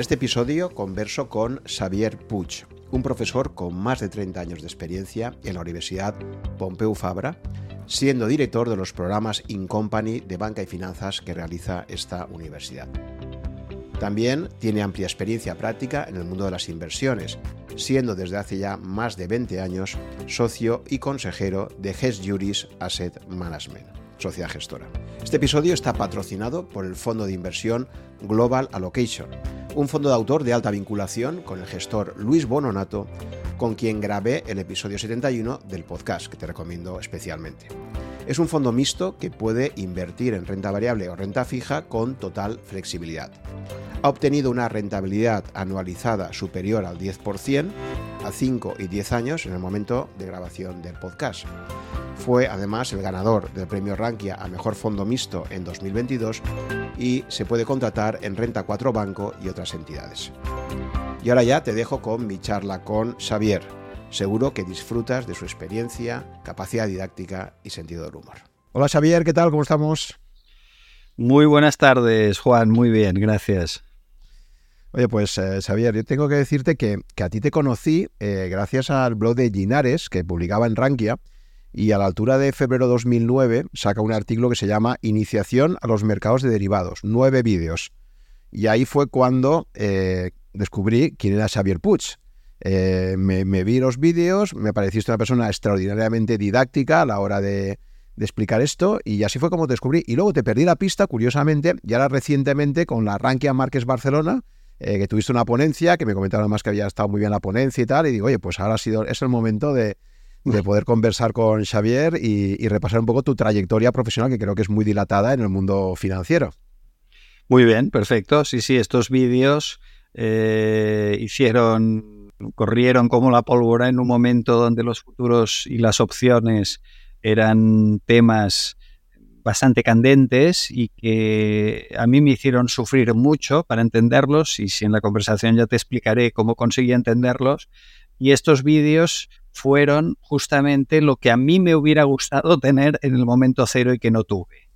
este episodio converso con Xavier Puig, un profesor con más de 30 años de experiencia en la Universidad Pompeu Fabra, siendo director de los programas In Company de banca y finanzas que realiza esta universidad. También tiene amplia experiencia práctica en el mundo de las inversiones, siendo desde hace ya más de 20 años socio y consejero de Ges Juris Asset Management, sociedad gestora. Este episodio está patrocinado por el fondo de inversión Global Allocation, un fondo de autor de alta vinculación con el gestor Luis Bononato, con quien grabé el episodio 71 del podcast, que te recomiendo especialmente. Es un fondo mixto que puede invertir en renta variable o renta fija con total flexibilidad. Ha obtenido una rentabilidad anualizada superior al 10% a 5 y 10 años en el momento de grabación del podcast. Fue además el ganador del premio Rankia a Mejor Fondo Mixto en 2022 y se puede contratar en Renta 4 Banco y otras entidades. Y ahora ya te dejo con mi charla con Xavier. Seguro que disfrutas de su experiencia, capacidad didáctica y sentido del humor. Hola Xavier, ¿qué tal? ¿Cómo estamos? Muy buenas tardes, Juan. Muy bien, gracias. Oye, pues eh, Xavier, yo tengo que decirte que, a ti te conocí eh, gracias al blog de Ginares, que publicaba en Rankia, y a la altura de febrero 2009 saca un artículo que se llama Iniciación a los mercados de derivados, nueve vídeos. Y ahí fue cuando eh, descubrí quién era Xavier Puig. Me, vi los vídeos, me pareciste una persona extraordinariamente didáctica a la hora de, explicar esto y así fue como te descubrí. Y luego te perdí la pista, curiosamente, y ahora recientemente con la Rankia Márquez Barcelona, eh, que tuviste una ponencia, que me comentaron además que había estado muy bien la ponencia y tal, y digo, oye, pues ahora ha sido, es el momento de, de poder conversar con Xavier y, repasar un poco tu trayectoria profesional, que creo que es muy dilatada en el mundo financiero. Muy bien, perfecto. Sí, sí, estos vídeos eh, hicieron, corrieron como la pólvora en un momento donde los futuros y las opciones eran temas bastante candentes y que a mí me hicieron sufrir mucho para entenderlos y si en la conversación ya te explicaré cómo conseguí entenderlos. Y estos vídeos fueron justamente lo que a mí me hubiera gustado tener en el momento cero y que no tuve.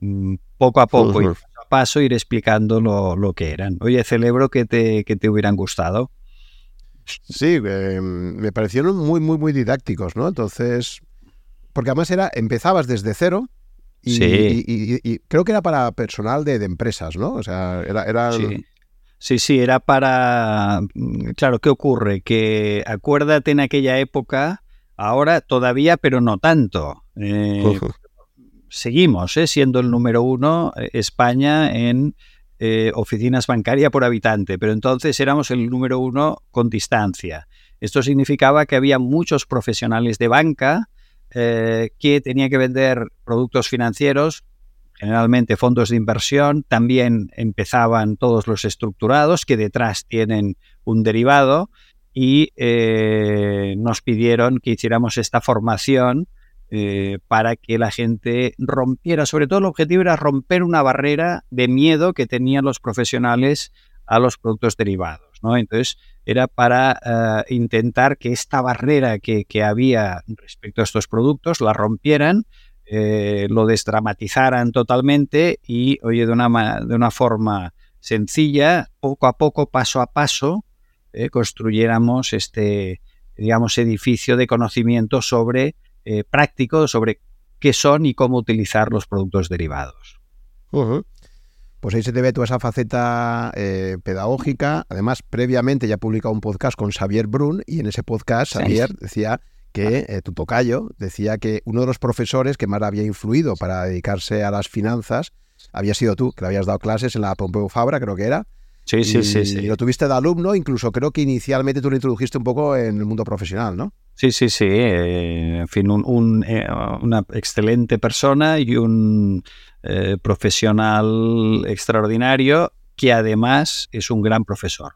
Mm, poco a poco y paso a paso ir explicando lo, que eran. Oye, celebro que te, te hubieran gustado. Sí, eh, me parecieron muy, muy, muy didácticos, ¿no? Entonces, porque además era, empezabas desde cero y, creo que era para personal de, empresas, ¿no? O sea, era, era Sí, sí, era para... Claro, ¿qué ocurre? Que acuérdate en aquella época, ahora todavía, pero no tanto. Eh, seguimos eh, siendo el número uno eh, España en oficinas bancarias por habitante, pero entonces éramos el número uno con distancia. Esto significaba que había muchos profesionales de banca que tenían que vender productos financieros generalmente fondos de inversión, también empezaban todos los estructurados que detrás tienen un derivado y eh, nos pidieron que hiciéramos esta formación eh, para que la gente rompiera, sobre todo el objetivo era romper una barrera de miedo que tenían los profesionales a los productos derivados. ¿no? Entonces, era para eh, intentar que esta barrera que, que, había respecto a estos productos la rompieran eh, lo desdramatizaran totalmente y, oye, de una, de una forma sencilla, poco a poco, paso a paso, eh, construyéramos este, digamos, edificio de conocimiento sobre práctico, sobre qué son y cómo utilizar los productos derivados. Pues ahí se te ve toda esa faceta pedagógica. Además, previamente ya publicado un podcast con Xavier Brun y en ese podcast Xavier decía que eh, tu tocayo decía que uno de los profesores que más había influido para dedicarse a las finanzas había sido tú, que le habías dado clases en la Pompeu Fabra, creo que era. Sí, sí, sí, sí. Y lo tuviste de alumno, incluso creo que inicialmente tú lo introdujiste un poco en el mundo profesional, ¿no? Sí, sí, sí. Eh, en fin, un, eh, una excelente persona y un profesional extraordinario que además es un gran profesor.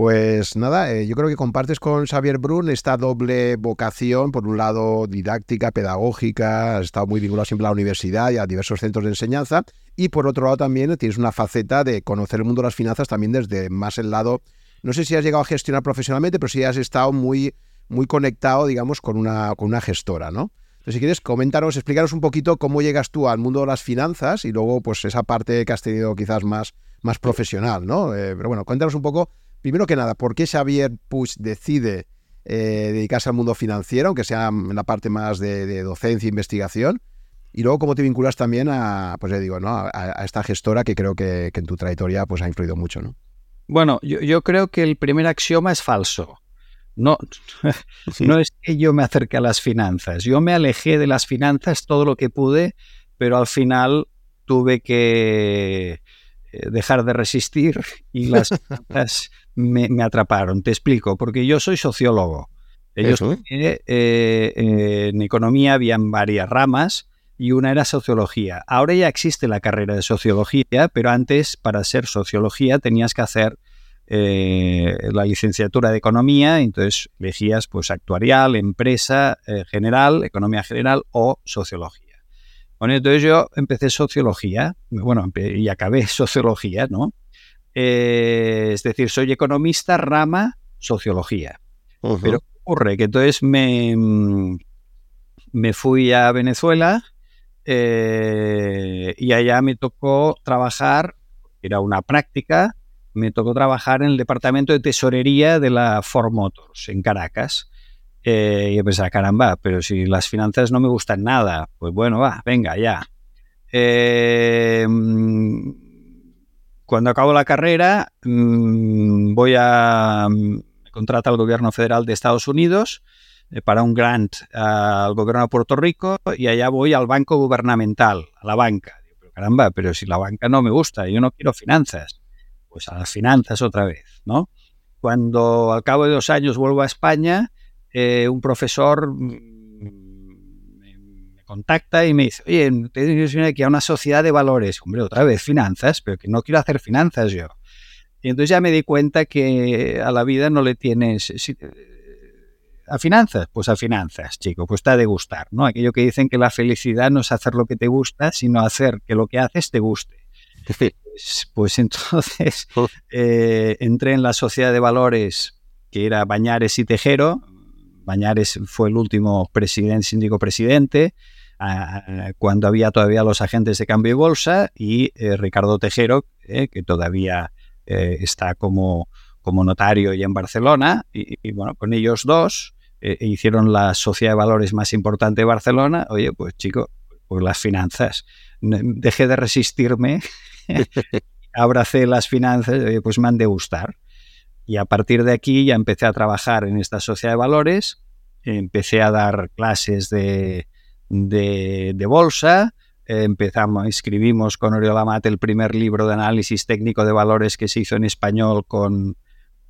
Pues nada, eh, yo creo que compartes con Xavier Brun esta doble vocación, por un lado didáctica, pedagógica, has estado muy vinculado siempre a la universidad y a diversos centros de enseñanza, y por otro lado también tienes una faceta de conocer el mundo de las finanzas también desde más el lado, no sé si has llegado a gestionar profesionalmente, pero sí has estado muy, muy conectado, digamos, con una, con una gestora, ¿no? Entonces, si quieres, coméntanos, explícanos un poquito cómo llegas tú al mundo de las finanzas y luego, pues, esa parte que has tenido quizás más más profesional, ¿no? Eh, pero bueno, cuéntanos un poco, primero que nada, ¿por qué Xavier Puig decide eh, dedicarse al mundo financiero, aunque sea en la parte más de, docencia e investigación? Y luego, ¿cómo te vinculas también a, pues digo, ¿no? a, esta gestora que creo que, en tu trayectoria pues, ha influido mucho, ¿no? Bueno, yo, yo creo que el primer axioma es falso. No, no es que yo me acerque a las finanzas. Yo me alejé de las finanzas todo lo que pude, pero al final tuve que eh, dejar de resistir y las finanzas me, atraparon. Te explico, porque yo soy sociólogo. Ellos, eh, eh, en economía habían varias ramas y una era sociología. Ahora ya existe la carrera de sociología, pero antes para ser sociología tenías que hacer eh, la licenciatura de economía, entonces elegías pues actuarial, empresa eh, general, economía general o sociología. Bueno, entonces yo empecé sociología, bueno, y acabé sociología, ¿no? Eh, es decir, soy economista, rama, sociología. Pero ocurre que entonces me, me fui a Venezuela y allá me tocó trabajar, era una práctica, me tocó trabajar en el departamento de tesorería de la Ford Motors en Caracas. Eh, y yo pensaba, caramba, pero si las finanzas no me gustan nada, pues bueno, va, venga, ya. Eh, cuando acabo la carrera, mm, voy a. Me contrata el gobierno federal de Estados Unidos eh, para un grant al gobierno de Puerto Rico y allá voy al banco gubernamental, a la banca. pero caramba, pero si la banca no me gusta, yo no quiero finanzas pues a las finanzas otra vez, ¿no? Cuando al cabo de dos años vuelvo a España, eh, un profesor mm, contacta y me dice, oye, te digo aquí a una sociedad de valores, hombre, otra vez finanzas, pero que no quiero hacer finanzas yo. Y entonces ya me di cuenta que a la vida no le tienes... ¿A finanzas? Pues a finanzas, chico, pues te ha de gustar, ¿no? Aquello que dicen que la felicidad no es hacer lo que te gusta, sino hacer que lo que haces te guste. Pues, pues, entonces eh, entré en la sociedad de valores que era Bañares y Tejero. Bañares fue el último presidente, síndico presidente, cuando había todavía los agentes de cambio y bolsa, y eh, Ricardo Tejero, eh, que todavía está como, como notario y en Barcelona, y, bueno, con ellos dos hicieron la sociedad de valores más importante de Barcelona. Oye, pues chico, pues las finanzas. Dejé de resistirme abracé las finanzas, pues me han de gustar. Y a partir de aquí ya empecé a trabajar en esta sociedad de valores, empecé a dar clases de, de, bolsa, empezamos, escribimos con Oriola Mate el primer libro de análisis técnico de valores que se hizo en español con,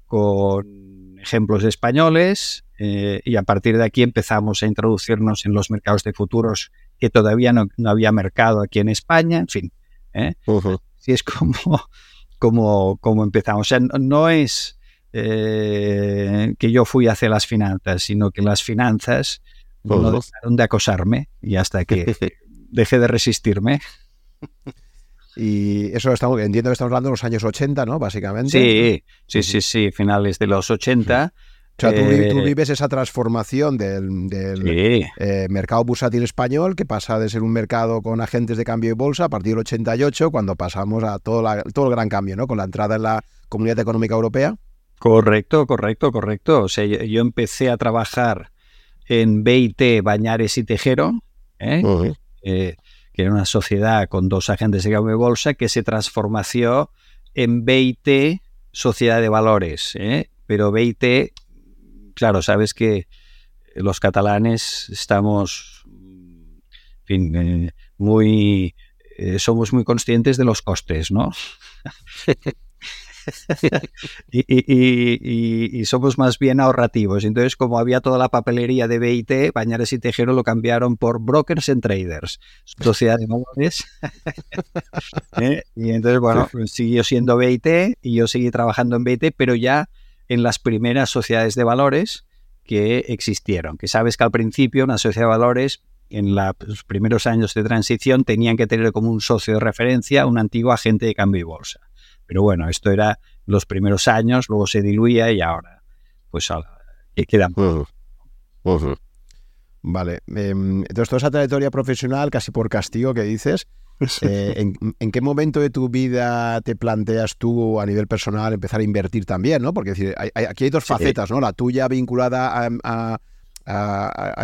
con ejemplos españoles eh, y a partir de aquí empezamos a introducirnos en los mercados de futuros que todavía no, había mercado aquí en España, en fin. ¿eh? Si es como, como, como empezamos. O sea, no, es eh, que yo fui hacia las finanzas, sino que las finanzas no dejaron de acosarme y hasta que dejé de resistirme. Y eso estamos, entiendo que estamos hablando de los años 80, ¿no? Básicamente. Sí, sí, sí, sí, finales de los 80. O sea, tú, eh, vives esa transformación del, eh, mercado bursátil español, que pasa de ser un mercado con agentes de cambio y bolsa a partir del 88, cuando pasamos a todo, todo el gran cambio, ¿no? Con la entrada en la Comunidad Económica Europea. Correcto, correcto, correcto. O sea, yo, empecé a trabajar en BIT, Bañares y Tejero, ¿eh? que era una sociedad con dos agentes de cambio y bolsa que se transformó en BIT, Sociedad de Valores. Pero BIT claro, sabes que los catalanes estamos, eh, muy, eh, somos muy conscientes de los costes, ¿no? y, somos más bien ahorrativos. Entonces, como había toda la papelería de BIT, Bañares y Tejero lo cambiaron por Brokers and Traders, Sociedad de Valores. ¿Eh? Y entonces, bueno, siguió siendo BIT y yo seguí trabajando en BIT, pero ya en las primeras sociedades de valores que existieron. Que sabes que al principio una sociedad de valores en los primeros años de transición tenían que tener como un socio de referencia un antiguo agente de cambio y bolsa. Pero bueno, esto era los primeros años, luego se diluía y ahora pues que quedan. Vale. Em, entonces, toda esa trayectoria profesional, casi por castigo que dices, Eh, ¿en, qué momento de tu vida te planteas tú a nivel personal empezar a invertir también? ¿no? Porque decir, aquí hay dos facetas, ¿no? La tuya vinculada a,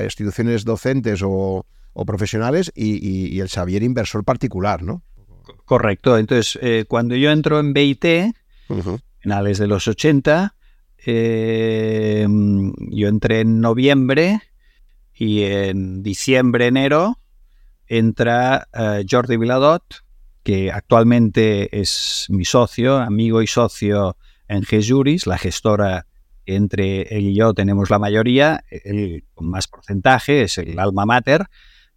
instituciones docentes o, profesionales y, el Xavier inversor particular, ¿no? Correcto. Entonces, eh, cuando yo entro en BIT, finales de los 80, eh, yo entré en noviembre y en diciembre, enero, entra uh, Jordi Viladot, que actualmente es mi socio, amigo y socio en GESURIS, la gestora entre él y yo tenemos la mayoría, el con más porcentaje es el alma mater,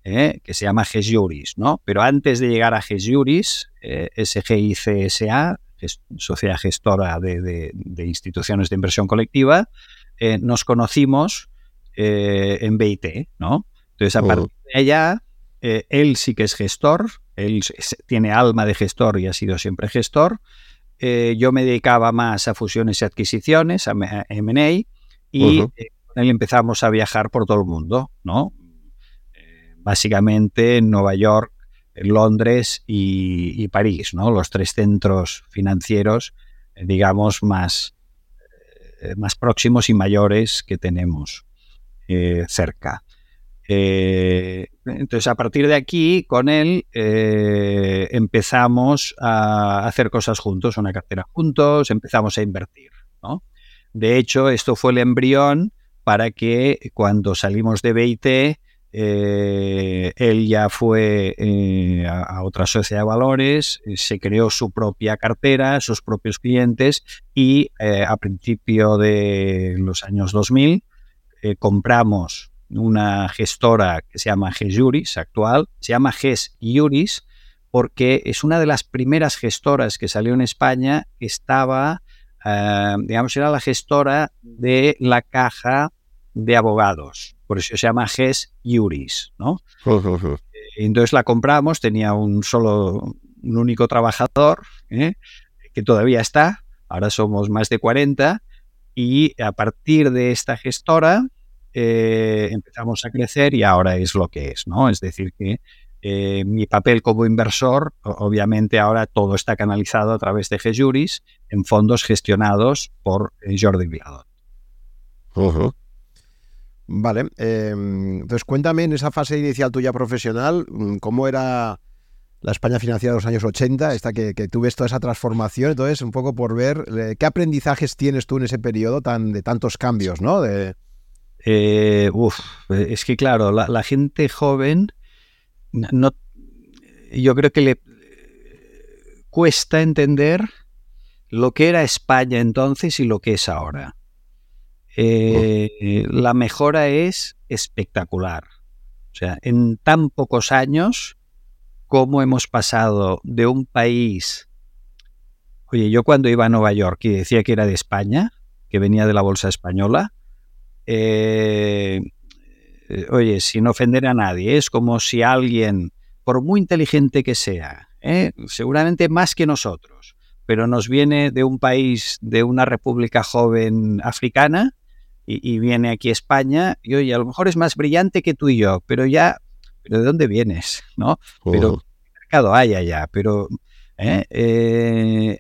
eh, que se llama GESURIS, ¿no? Pero antes de llegar a GESURIS, eh, SGICSA, Sociedad Gestora de, Instituciones de Inversión Colectiva, eh, nos conocimos eh, en BIT, ¿no? Entonces, a partir de allá, eh, él sí que es gestor, él tiene alma de gestor y ha sido siempre gestor. Yo me dedicaba más a fusiones y adquisiciones, a M&A, y con él empezamos a viajar por todo el mundo, ¿no? Básicamente en Nueva York, Londres y, París, ¿no? Los tres centros financieros, digamos, más, más próximos y mayores que tenemos cerca. Eh, entonces, a partir de aquí, con él, eh, empezamos a hacer cosas juntos, una cartera juntos, empezamos a invertir. De hecho, esto fue el embrión para que cuando salimos de BIT, eh, él ya fue a, otra sociedad de valores, se creó su propia cartera, sus propios clientes y a principio de los años 2000 compramos una gestora que se llama GES actual, se llama GES Juris porque es una de las primeras gestoras que salió en España que estaba, eh, digamos, era la gestora de la caja de abogados. Por eso se llama GES Juris, ¿no? Entonces la compramos, tenía un solo, un único trabajador, ¿eh? que todavía está, ahora somos más de 40, y a partir de esta gestora, eh, empezamos a crecer y ahora es lo que es, ¿no? Es decir, que eh, mi papel como inversor, obviamente ahora todo está canalizado a través de GESURIS en fondos gestionados por eh, Jordi Viladot. Vale, em, entonces cuéntame en esa fase inicial tuya profesional, mm, ¿cómo era la España financiera de los años 80, esta que, que toda esa transformación, entonces un poco por ver qué aprendizajes tienes tú en ese periodo tan de tantos cambios, ¿no? De, eh, es que claro, la, gente joven no, yo creo que le cuesta entender lo que era España entonces y lo que es ahora. Eh, la mejora es espectacular. O sea, en tan pocos años, cómo hemos pasado de un país... Oye, yo cuando iba a Nueva York y decía que era de España, que venía de la bolsa española, eh, oye, sin ofender a nadie, es como si alguien, por muy inteligente que sea, ¿eh? seguramente más que nosotros, pero nos viene de un país, de una república joven africana, y, viene aquí a España, y oye, a lo mejor es más brillante que tú y yo, pero ya, pero ¿de dónde vienes? ¿No? Pero mercado hay allá, pero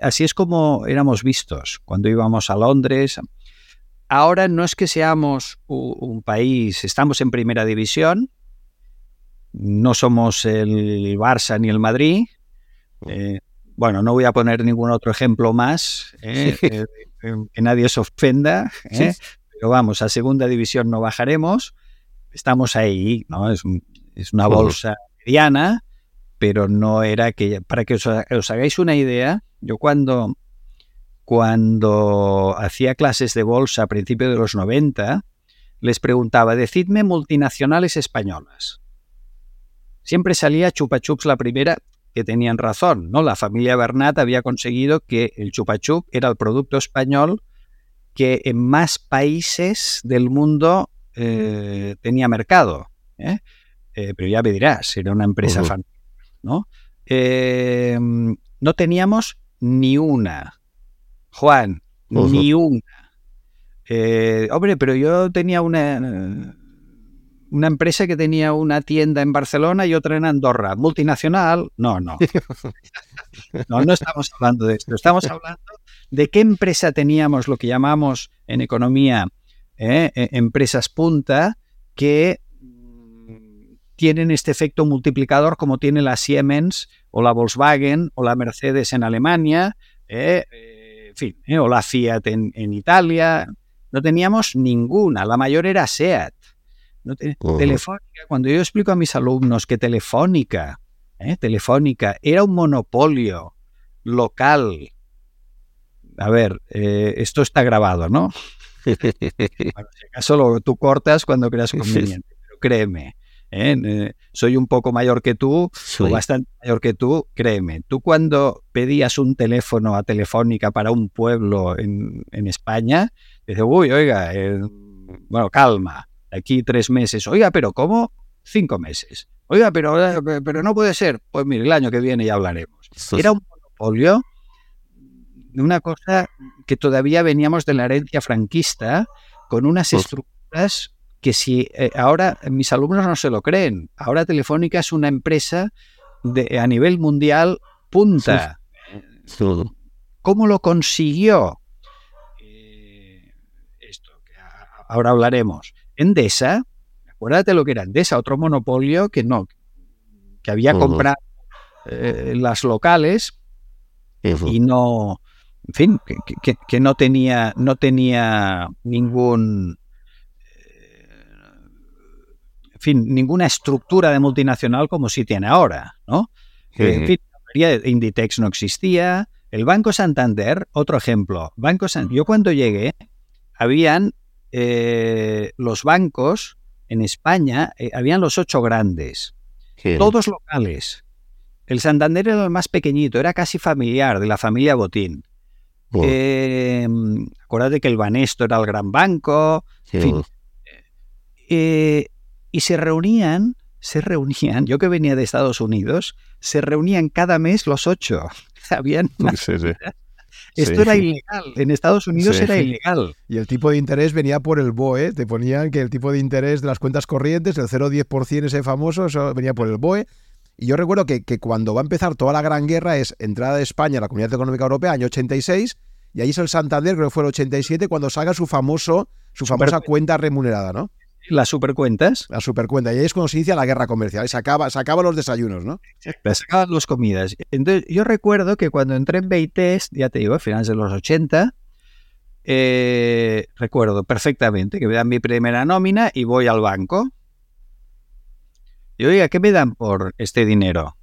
así es como éramos vistos cuando íbamos a Londres. Ahora no es que seamos un país, estamos en primera división, no somos el Barça ni el Madrid. Eh, bueno, no voy a poner ningún otro ejemplo más, eh, eh, que nadie se ofenda, pero vamos, a segunda división no bajaremos, estamos ahí, ¿no? Es, una bolsa mediana, pero no era que, para que os hagáis una idea, yo cuando cuando hacía clases de bolsa a principios de los 90, les preguntaba, decidme multinacionales españolas. Siempre salía Chupa Chups la primera, que tenían razón, ¿no? La familia Bernat había conseguido que el Chupa Chup era el producto español que en más países del mundo eh, tenía mercado. ¿eh? Eh, pero ya me dirás, era una empresa uh ¿no? no teníamos ni una Juan, ni una. Hombre, pero yo tenía una, una empresa que tenía una tienda en Barcelona y otra en Andorra. ¿Multinacional? No, no. No, estamos hablando de esto. Estamos hablando de qué empresa teníamos lo que llamamos en economía eh, e, empresas punta que mm, tienen este efecto multiplicador como tiene la Siemens o la Volkswagen o la Mercedes en Alemania, eh, eh, en fin, o la Fiat en, en Italia, no teníamos ninguna, la mayor era SEAT. Telefónica, cuando yo explico a mis alumnos que Telefónica, ¿eh? Telefónica era un monopolio local. A ver, eh, esto está grabado, ¿no? bueno, si acaso lo, tú cortas cuando creas conveniente, pero créeme, ¿eh? soy un poco mayor que tú, o bastante mayor que tú, créeme. Tú cuando pedías un teléfono a Telefónica para un pueblo en, en España, Dice, uy, oiga, bueno, calma, aquí tres meses. Oiga, pero ¿cómo? Cinco meses. Oiga, pero, eh, pero no puede ser. Pues mire, el año que viene ya hablaremos. Era un monopolio de una cosa que todavía veníamos de la herencia franquista, con unas estructuras que si eh, ahora mis alumnos no se lo creen. Ahora Telefónica es una empresa de, a nivel mundial punta. ¿Cómo lo consiguió? ahora hablaremos. Endesa, acuérdate lo que era Endesa, otro monopolio que no, que había comprado eh, las locales y no, en fin, que, no tenía, no tenía ningún, eh, en fin, ninguna estructura de multinacional como si tiene ahora, ¿no? En fin, Inditex no existía. El Banco Santander, otro ejemplo. Banco yo cuando llegué, habían eh, los bancos en España, eh, habían los ocho grandes, todos locales. El Santander era el más pequeñito, era casi familiar, de la familia Botín. Em, acuérdate que el Banesto era el gran banco. Eh, y se reunían, se reunían, yo que venía de Estados Unidos, se reunían cada mes los ocho. Habían esto era ilegal. En Estados Unidos era ilegal. Y el tipo de interés venía por el BOE. Te ponían que el tipo de interés de las cuentas corrientes, el 0,10% ese famoso, eso venía por el BOE. Y yo recuerdo que, cuando va a empezar toda la gran guerra es entrada de España a la Comunidad Económica Europea, año 86, y ahí es el Santander, creo que fue el 87, cuando salga su famoso, su famosa cuenta remunerada, ¿no? Las supercuentas. La supercuenta. Y ahí es cuando se inicia la guerra comercial. Y se acaba, los desayunos, ¿no? Se acaban las comidas. Entonces, yo recuerdo que cuando entré en Beites, ya te digo, a finales de los 80, eh, recuerdo perfectamente que me dan mi primera nómina y voy al banco. Y oiga, ¿qué me dan por este dinero?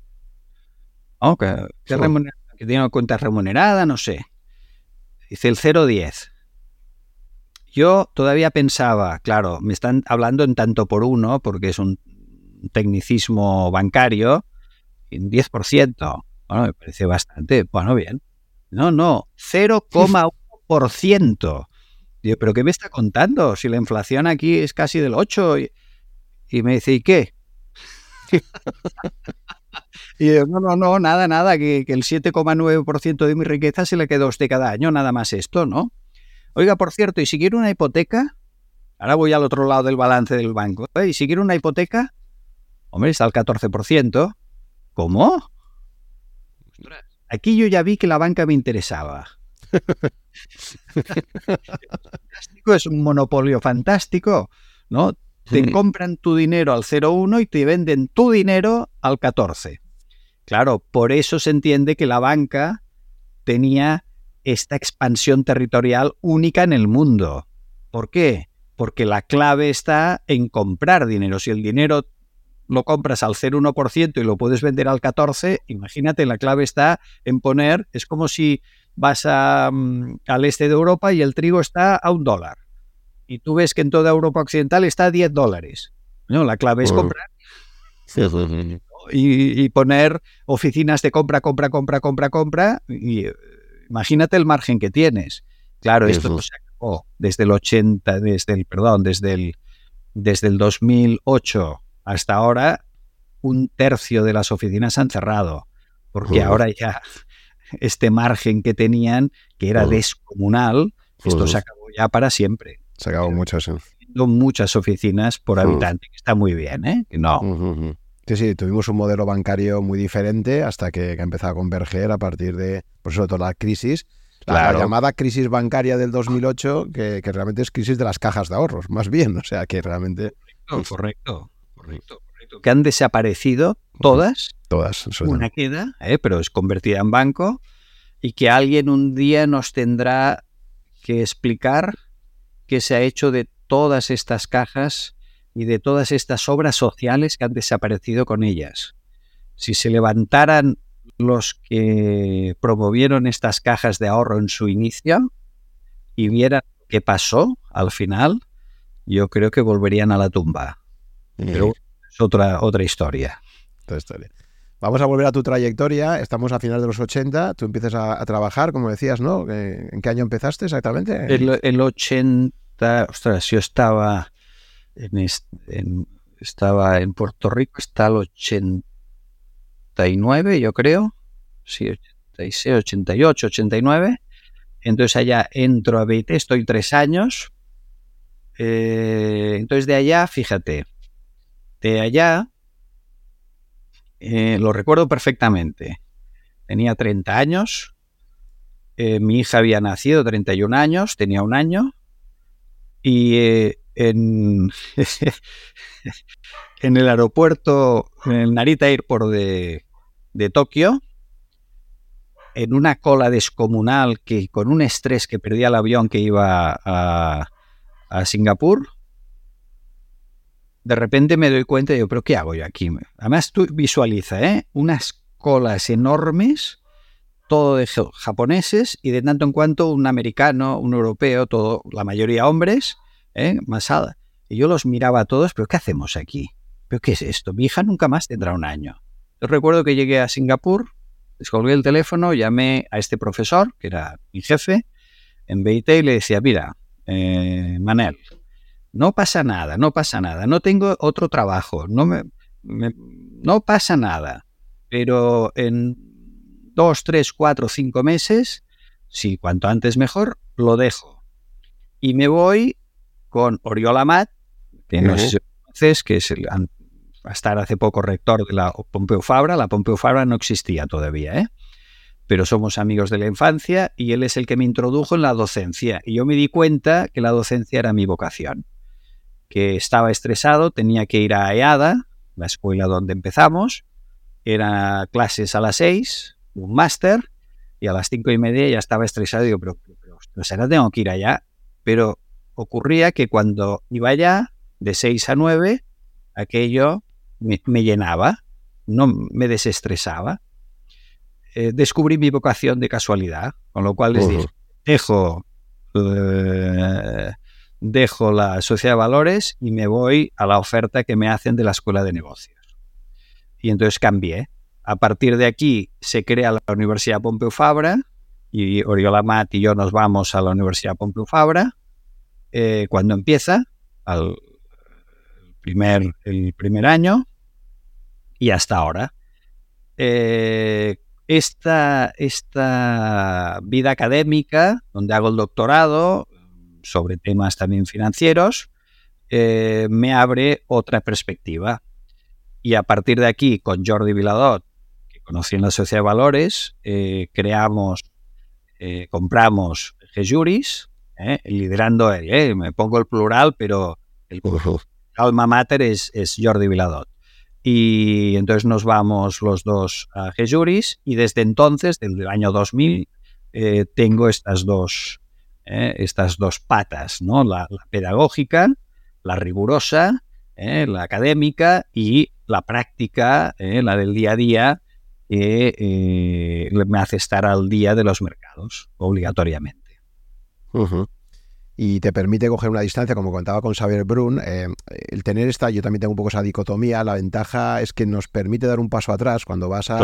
Oh, ¿qué, que tiene una cuenta remunerada? No sé. Dice el 010. Yo todavía pensaba, claro, me están hablando en tanto por uno, porque es un tecnicismo bancario, en 10%. Bueno, me parece bastante. Bueno, bien. No, no, 0,1%. Digo, ¿pero qué me está contando? Si la inflación aquí es casi del 8. Y, me dice, ¿y qué? y yo, no, no, no, nada, nada, que, que el 7,9% de mi riqueza se le quedó a usted cada año, nada más esto, ¿no? Oiga, por cierto, ¿y si quiero una hipoteca? Ahora voy al otro lado del balance del banco. ¿eh? ¿Y si quiero una hipoteca? Hombre, está al 14%. ¿Cómo? Aquí yo ya vi que la banca me interesaba. es un monopolio fantástico, ¿no? Te compran tu dinero al 0,1 y te venden tu dinero al 14. Claro, por eso se entiende que la banca tenía esta expansión territorial única en el mundo. ¿Por qué? Porque la clave está en comprar dinero. Si el dinero lo compras al 0,1% y lo puedes vender al 14%, imagínate, la clave está en poner, es como si vas a, mm, al este de Europa y el trigo está a un dólar. Y tú ves que en toda Europa Occidental está a 10 dólares. No, la clave es comprar. Y, y, poner oficinas de compra, compra, compra, compra, compra. Y Imagínate el margen que tienes. Claro, esto se acabó desde el 80, desde el, perdón, desde el, desde el 2008 hasta ahora, un tercio de las oficinas han cerrado, porque ahora ya este margen que tenían, que era descomunal, esto se acabó ya para siempre. Se acabó mucho, sí. muchas oficinas por habitante, que está muy bien, ¿eh? No. Sí, sí, tuvimos un modelo bancario muy diferente hasta que, que empezó a converger a partir de, por eso, toda la crisis. La, llamada crisis bancaria del 2008, que, que, realmente es crisis de las cajas de ahorros, más bien. O sea, que realmente... Correcto, correcto, correcto. Que han desaparecido todas. Todas. Una queda, ¿eh? pero es convertida en banco. Y que alguien un día nos tendrá que explicar qué se ha hecho de todas estas cajas y de todas estas obras sociales que han desaparecido con ellas. Si se levantaran los que promovieron estas cajas de ahorro en su inicio y vieran qué pasó al final, yo creo que volverían a la tumba. Pero es otra, otra historia. Otra historia. Vamos a volver a tu trayectoria. Estamos a final de los 80. Tú empiezas a, trabajar, como decías, ¿no? ¿En qué año empezaste exactamente? El, el 80. Ostras, yo estaba en, estaba en Puerto Rico hasta el 89, yo creo. Sí, 86, 88, 89. Entonces allá entro a BIT, estoy tres años. Eh, entonces de allá, fíjate, de allá eh, lo recuerdo perfectamente. Tenía 30 años. Eh, mi hija había nacido 31 años, tenía un año. Y en, el aeropuerto, en el Narita Airport de, de Tokio, en una cola descomunal que con un estrés que perdía el avión que iba a, a Singapur, de repente me doy cuenta y digo, pero ¿qué hago yo aquí? Además tú visualiza, ¿eh? Unas colas enormes, todo de japoneses y de tanto en cuanto un americano, un europeo, todo, la mayoría hombres, ¿eh? Masada. Y yo los miraba a todos, pero ¿qué hacemos aquí? ¿Pero qué es esto? Mi hija nunca más tendrá un año. Yo recuerdo que llegué a Singapur, descolgué el teléfono, llamé a este profesor, que era mi jefe, en BIT y le decía, mira, eh, Manel, no pasa nada, no pasa nada, no tengo otro trabajo, no, me, no pasa nada, pero en dos, tres, cuatro, cinco meses, si cuanto antes mejor, lo dejo. Y me voy con Oriola Mat, que no sé si conoces, que es el, a estar hace poco rector de la Pompeu Fabra. La Pompeu Fabra no existía todavía, ¿eh? pero somos amigos de la infancia y él es el que me introdujo en la docencia. Y yo me di cuenta que la docencia era mi vocación, que estaba estresado, tenía que ir a EADA, la escuela donde empezamos, eran clases a las seis, un máster, y a las cinco y media ya estaba estresado y digo, pero, pero, pero, tengo que ir allá. Pero ocurría que cuando iba allá, de 6 a 9, aquello me, llenaba, no me desestresaba. Eh, descubrí mi vocación de casualidad, con lo cual les dije, dejo, eh, dejo la sociedad de valores y me voy a la oferta que me hacen de la escuela de negocios. Y entonces cambié. A partir de aquí se crea la Universidad Pompeu Fabra y Oriola Mat y yo nos vamos a la Universidad Pompeu Fabra eh, cuando empieza, al primer, el primer año y hasta ahora. Eh, esta, esta vida académica, donde hago el doctorado sobre temas también financieros, eh, me abre otra perspectiva. Y a partir de aquí, con Jordi Viladot, que conocí en la Sociedad de Valores, creamos, compramos Gejuris, ¿eh? liderando él. ¿eh? Me pongo el plural, pero el alma mater es, es Jordi Viladot. Y entonces nos vamos los dos a Jejuris y desde entonces, desde el año 2000, eh, tengo estas dos, estas dos patas, ¿no? La, pedagógica, la rigurosa, la académica y la práctica, la del día a día, que me hace estar al día de los mercados, obligatoriamente y te permite coger una distancia, como contaba con Xavier Brun, eh, el tener esta, yo también tengo un poco esa dicotomía, la ventaja es que nos permite dar un paso atrás cuando vas a,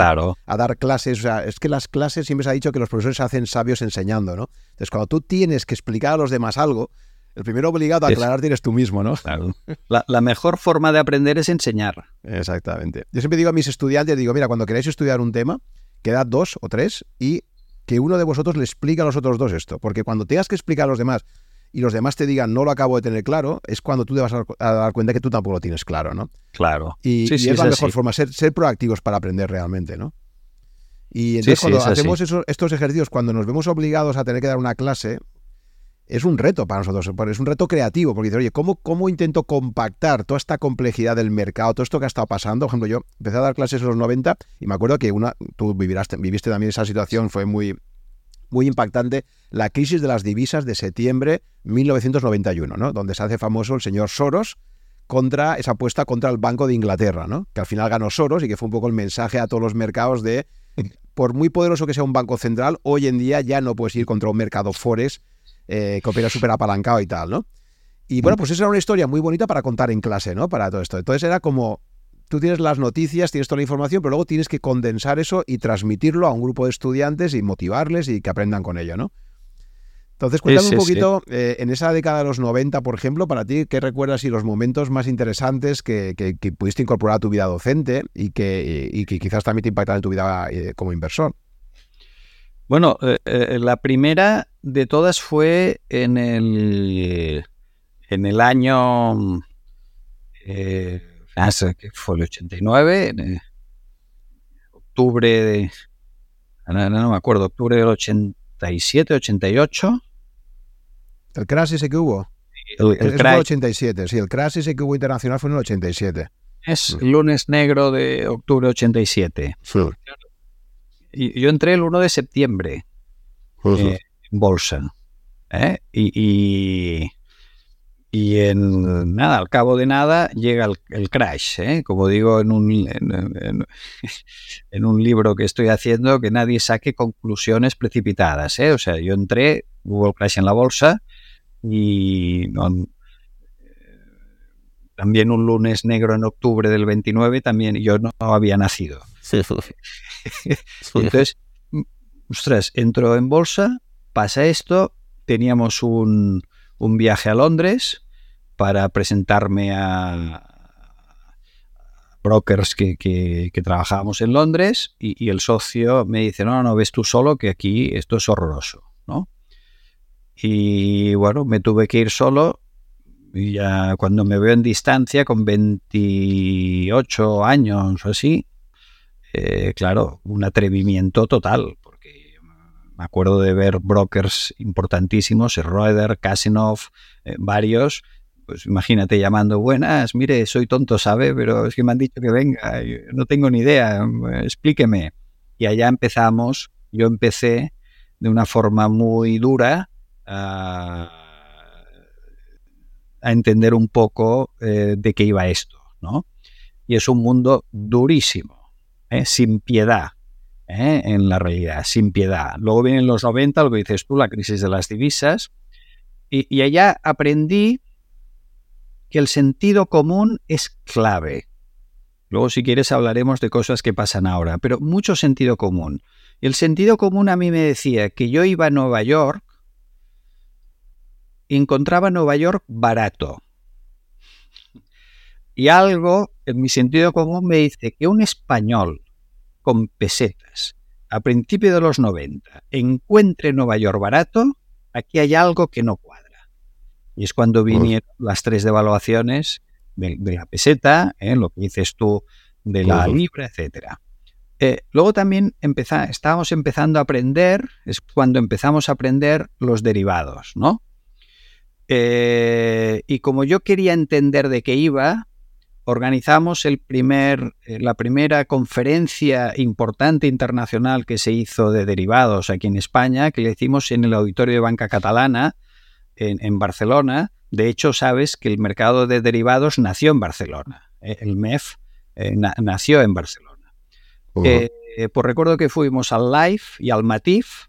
a dar clases, o sea, es que las clases siempre se ha dicho que los profesores se hacen sabios enseñando, ¿no? Entonces, cuando tú tienes que explicar a los demás algo, el primero obligado a aclarar tienes tú mismo, ¿no? Claro. La, la, mejor forma de aprender es enseñar. Exactamente. Yo siempre digo a mis estudiantes, digo, mira, cuando queráis estudiar un tema, quedad dos o tres y que uno de vosotros le explique a los otros dos esto. Porque cuando tengas que explicar a los demás y los demás te digan no lo acabo de tener claro, es cuando tú te vas a, dar cuenta que tú tampoco lo tienes claro, ¿no? Claro. Y, es la mejor forma, ser, ser proactivos para aprender realmente, ¿no? Y entonces cuando hacemos estos ejercicios, cuando nos vemos obligados a tener que dar una clase, es un reto para nosotros, es un reto creativo, porque dices, oye, ¿cómo, ¿cómo intento compactar toda esta complejidad del mercado, todo esto que ha estado pasando? Por ejemplo, yo empecé a dar clases en los 90 y me acuerdo que una, tú viviste también esa situación, fue muy, muy impactante, la crisis de las divisas de septiembre 1991, ¿no? donde se hace famoso el señor Soros contra esa apuesta contra el Banco de Inglaterra, ¿no? que al final ganó Soros y que fue un poco el mensaje a todos los mercados de, por muy poderoso que sea un banco central, hoy en día ya no puedes ir contra un mercado forex eh, que opera súper apalancado y tal, ¿no? Y bueno, pues esa era una historia muy bonita para contar en clase, ¿no? Para todo esto. Entonces era como, tú tienes las noticias, tienes toda la información, pero luego tienes que condensar eso y transmitirlo a un grupo de estudiantes y motivarles y que aprendan con ello, ¿no? Entonces, cuéntame un poquito, eh, en esa década de los 90, por ejemplo, para ti, ¿qué recuerdas y los momentos más interesantes que, pudiste incorporar a tu vida docente y que, y que quizás también te impactaron en tu vida eh, como inversor? Bueno, eh, la primera de todas fue en el, en el año, eh, que fue el 89, en octubre de, no, me acuerdo, octubre del 87, 88. ¿El crash ese que hubo? El, el, el 87, sí, el crash ese que hubo internacional fue en el 87. Es el lunes negro de octubre 87. Sí. Y yo entré el 1 de septiembre bolsa. ¿eh? Y, y, en nada, al cabo de nada llega el, crash. ¿eh? Como digo en un, en, un libro que estoy haciendo, que nadie saque conclusiones precipitadas. ¿eh? O sea, yo entré, hubo el crash en la bolsa y también un lunes negro en octubre del 29, también yo no había nacido. Entonces, ostras, entro en bolsa, pasa esto, teníamos un, viaje a Londres para presentarme a brokers que, trabajábamos en Londres y, el socio me dice, no, no, ves tú solo que aquí esto es horroroso, ¿no? Y bueno, me tuve que ir solo y ya cuando me veo en distancia con 28 años o así, eh, claro, un atrevimiento total, me acuerdo de ver brokers importantísimos, Schroeder, Kasinov, eh, varios. Pues imagínate llamando, buenas, mire, soy tonto, ¿sabe? Pero es que me han dicho que venga, no tengo ni idea, explíqueme. Y allá empezamos, yo empecé de una forma muy dura a, entender un poco eh, de qué iba esto, ¿no? Y es un mundo durísimo, ¿eh? sin piedad, ¿eh? en la realidad, sin piedad. Luego vienen los 90, lo que dices tú, la crisis de las divisas, y, allá aprendí que el sentido común es clave. Luego, si quieres, hablaremos de cosas que pasan ahora, pero mucho sentido común. Y el sentido común a mí me decía que yo iba a Nueva York y encontraba Nueva York barato. Y algo en mi sentido común me dice que un español con pesetas a principios de los 90 encuentre Nueva York barato, aquí hay algo que no cuadra. Y es cuando vinieron las tres devaluaciones de, la peseta, ¿eh? lo que dices tú de la libra, etcétera. Eh, luego también estábamos empezando a aprender, es cuando empezamos a aprender los derivados, ¿no? Eh, y como yo quería entender de qué iba, organizamos el primer, eh, la primera conferencia importante internacional que se hizo de derivados aquí en España, que le hicimos en el Auditorio de Banca Catalana, en, Barcelona. De hecho, sabes que el mercado de derivados nació en Barcelona. Eh, el MEF eh, nació en Barcelona. pues recuerdo que fuimos al LIFE y al MATIF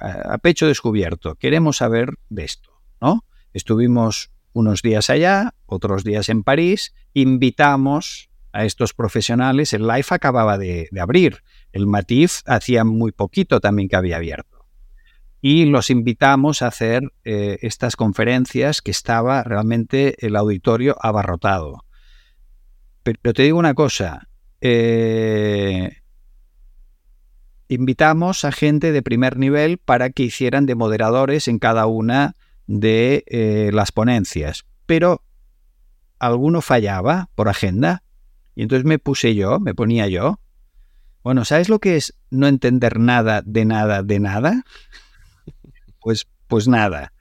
a pecho descubierto. Queremos saber de esto, ¿no? Estuvimos unos días allá, otros días en París, invitamos a estos profesionales. El Life acababa de, abrir, el Matif hacía muy poquito también que había abierto. Y los invitamos a hacer eh, estas conferencias que estaba realmente el auditorio abarrotado. Pero, te digo una cosa, eh, invitamos a gente de primer nivel para que hicieran de moderadores en cada una de eh, las ponencias. Pero alguno fallaba por agenda y entonces me puse yo, me ponía yo. Bueno, ¿sabes lo que es no entender nada de nada de nada? Pues, pues nada.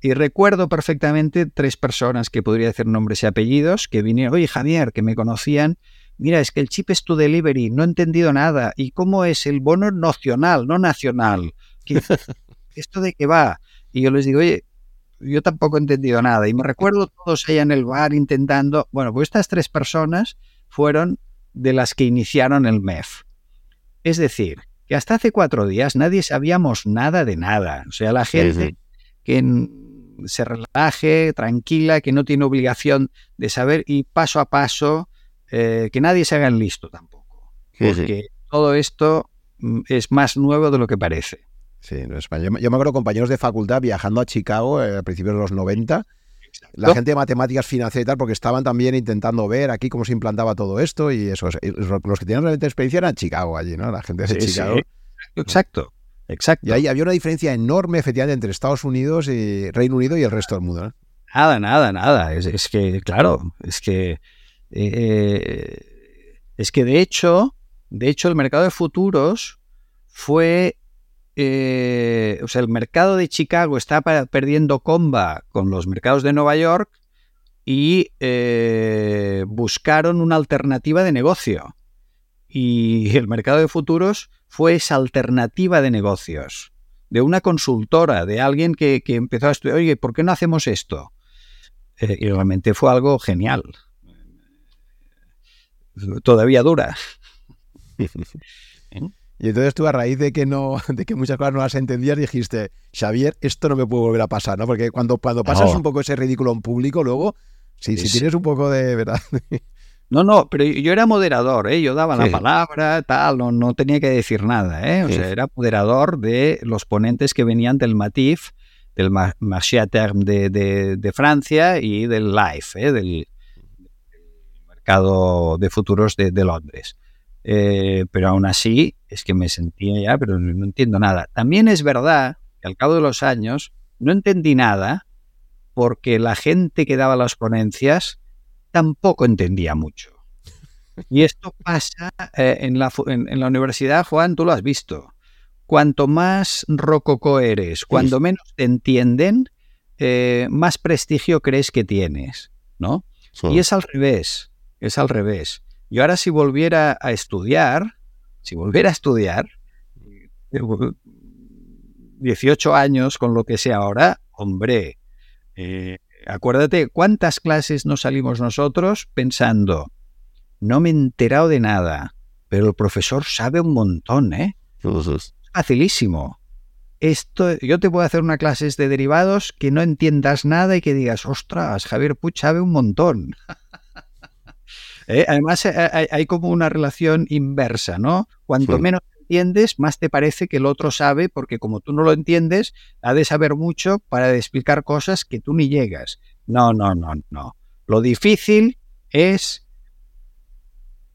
Y recuerdo perfectamente tres personas que podría decir nombres y apellidos que vinieron, oye Javier, que me conocían, mira, es que el chip es to delivery, no he entendido nada. ¿Y cómo es el bono nacional, no nacional? ¿Esto de qué va? Y yo les digo, oye, yo tampoco he entendido nada. Y me recuerdo todos allá en el bar intentando. Bueno, pues estas tres personas fueron de las que iniciaron el MEF. Es decir, que hasta hace cuatro días nadie sabíamos nada de nada. O sea, la gente que se relaje, tranquila, que no tiene obligación de saber y paso a paso, eh, que nadie se haga el listo tampoco. Porque todo esto mm, es más nuevo de lo que parece. Sí, no es yo, yo me acuerdo compañeros de facultad viajando a Chicago eh, a principios de los 90. La gente de matemáticas financieras y tal, porque estaban también intentando ver aquí cómo se implantaba todo esto y eso. Los que tenían realmente experiencia eran Chicago allí, ¿no? La gente de Chicago. Exacto, exacto. Y ahí había una diferencia enorme, efectivamente, entre Estados Unidos y Reino Unido y el resto del mundo. Nada, nada, nada. Es, que, claro, es que. Eh, es que de hecho, de hecho, el mercado de futuros fue eh, o sea, el mercado de Chicago está perdiendo comba con los mercados de Nueva York y eh, buscaron una alternativa de negocio. Y el mercado de futuros fue esa alternativa de negocios, de una consultora, de alguien que, empezó a estudiar, oye, ¿por qué no hacemos esto? Eh, y realmente fue algo genial. Todavía dura. Y entonces tú a raíz de que no, de que muchas cosas no las entendías, dijiste, Xavier, esto no me puede volver a pasar, ¿no? Porque cuando, cuando pasas un poco ese ridículo en público, luego, si tienes un poco de verdad. No, no, pero yo era moderador, ¿eh? yo daba la palabra, tal, no, no, tenía que decir nada, ¿eh? o sea, era moderador de los ponentes que venían del Matif, del Marché de, de, de, Francia y del LIFE, ¿eh? del, mercado de futuros de, de Londres. Eh, pero aún así es que me sentía ya, pero no entiendo nada. También es verdad que al cabo de los años no entendí nada porque la gente que daba las ponencias tampoco entendía mucho. Y esto pasa eh, en, la, en, la, universidad, Juan, tú lo has visto. Cuanto más rococó eres, cuando menos te entienden, eh, más prestigio crees que tienes, ¿no? Y es al revés, es al revés. Yo ahora si volviera a estudiar, si volviera a estudiar, 18 años con lo que sea ahora, hombre, eh, acuérdate cuántas clases nos salimos nosotros pensando, no me he enterado de nada, pero el profesor sabe un montón, ¿eh? Es facilísimo. Esto, yo te puedo hacer una clase de derivados que no entiendas nada y que digas, ostras, Javier Puch sabe un montón. ¿eh? Además, eh, hay, como una relación inversa, ¿no? Cuanto menos entiendes, más te parece que el otro sabe, porque como tú no lo entiendes, ha de saber mucho para explicar cosas que tú ni llegas. No, no, no, no. Lo difícil es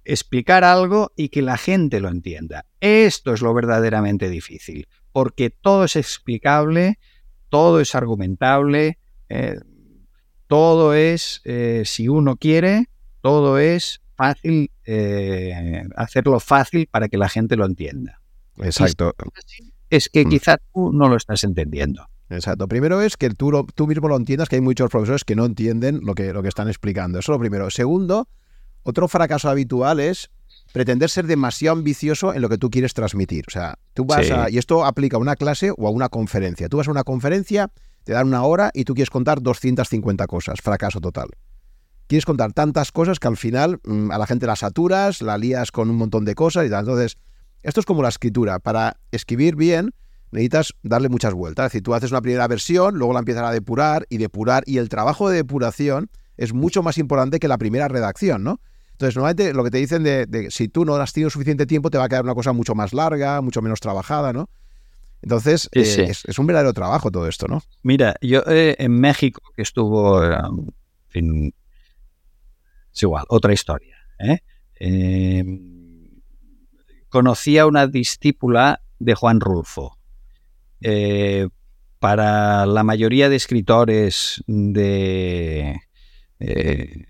explicar algo y que la gente lo entienda. Esto es lo verdaderamente difícil, porque todo es explicable, todo es argumentable, eh, todo es, si uno quiere, todo es fácil, eh, hacerlo fácil para que la gente lo entienda. Exacto. Es que mm. quizás tú no lo estás entendiendo. Exacto. Primero es que tú, tú mismo lo entiendas, que hay muchos profesores que no entienden lo que, lo que están explicando. Eso es lo primero. Segundo, otro fracaso habitual es pretender ser demasiado ambicioso en lo que tú quieres transmitir. O sea, tú vas a, y esto aplica a una clase o a una conferencia. Tú vas a una conferencia, te dan una hora y tú quieres contar 250 cosas. Fracaso total quieres contar tantas cosas que al final mm, a la gente la saturas, la lías con un montón de cosas y tal. Entonces, esto es como la escritura. Para escribir bien necesitas darle muchas vueltas. Es decir, tú haces una primera versión, luego la empiezas a depurar y depurar. Y el trabajo de depuración es mucho más importante que la primera redacción, ¿no? Entonces, normalmente lo que te dicen de, si tú no has tenido suficiente tiempo, te va a quedar una cosa mucho más larga, mucho menos trabajada, ¿no? Entonces, eh, Es, un verdadero trabajo todo esto, ¿no? Mira, yo eh, en México, que estuvo, en es igual, otra historia. ¿eh? Em, conocía una discípula de Juan Rulfo. Eh, para la mayoría de escritores de eh,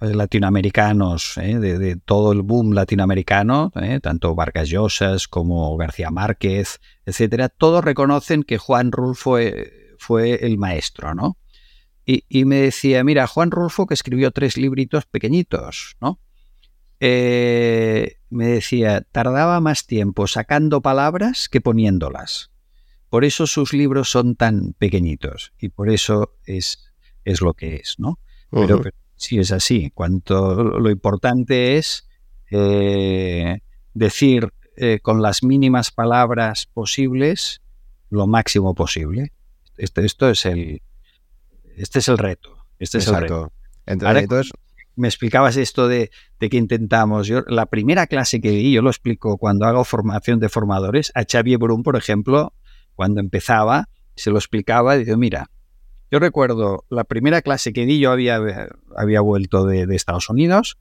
latinoamericanos, eh, de, todo el boom latinoamericano, tanto Vargas Llosas como García Márquez, etcétera, todos reconocen que Juan Rulfo fue el maestro, ¿no? Y, me decía, mira, Juan Rulfo que escribió tres libritos pequeñitos, ¿no? me decía, tardaba más tiempo sacando palabras que poniéndolas. Por eso sus libros son tan pequeñitos y por eso es, es lo que es, ¿no? Pero, sí es así. Cuanto lo importante es eh, decir eh, con las mínimas palabras posibles lo máximo posible. Esto, esto es el este es el reto. Este es el reto. Entonces, me explicabas esto de, de, que intentamos. Yo, la primera clase que di, yo lo explico cuando hago formación de formadores, a Xavier Brun, por ejemplo, cuando empezaba, se lo explicaba y digo, mira, yo recuerdo la primera clase que di, yo había, había vuelto de, Estados Unidos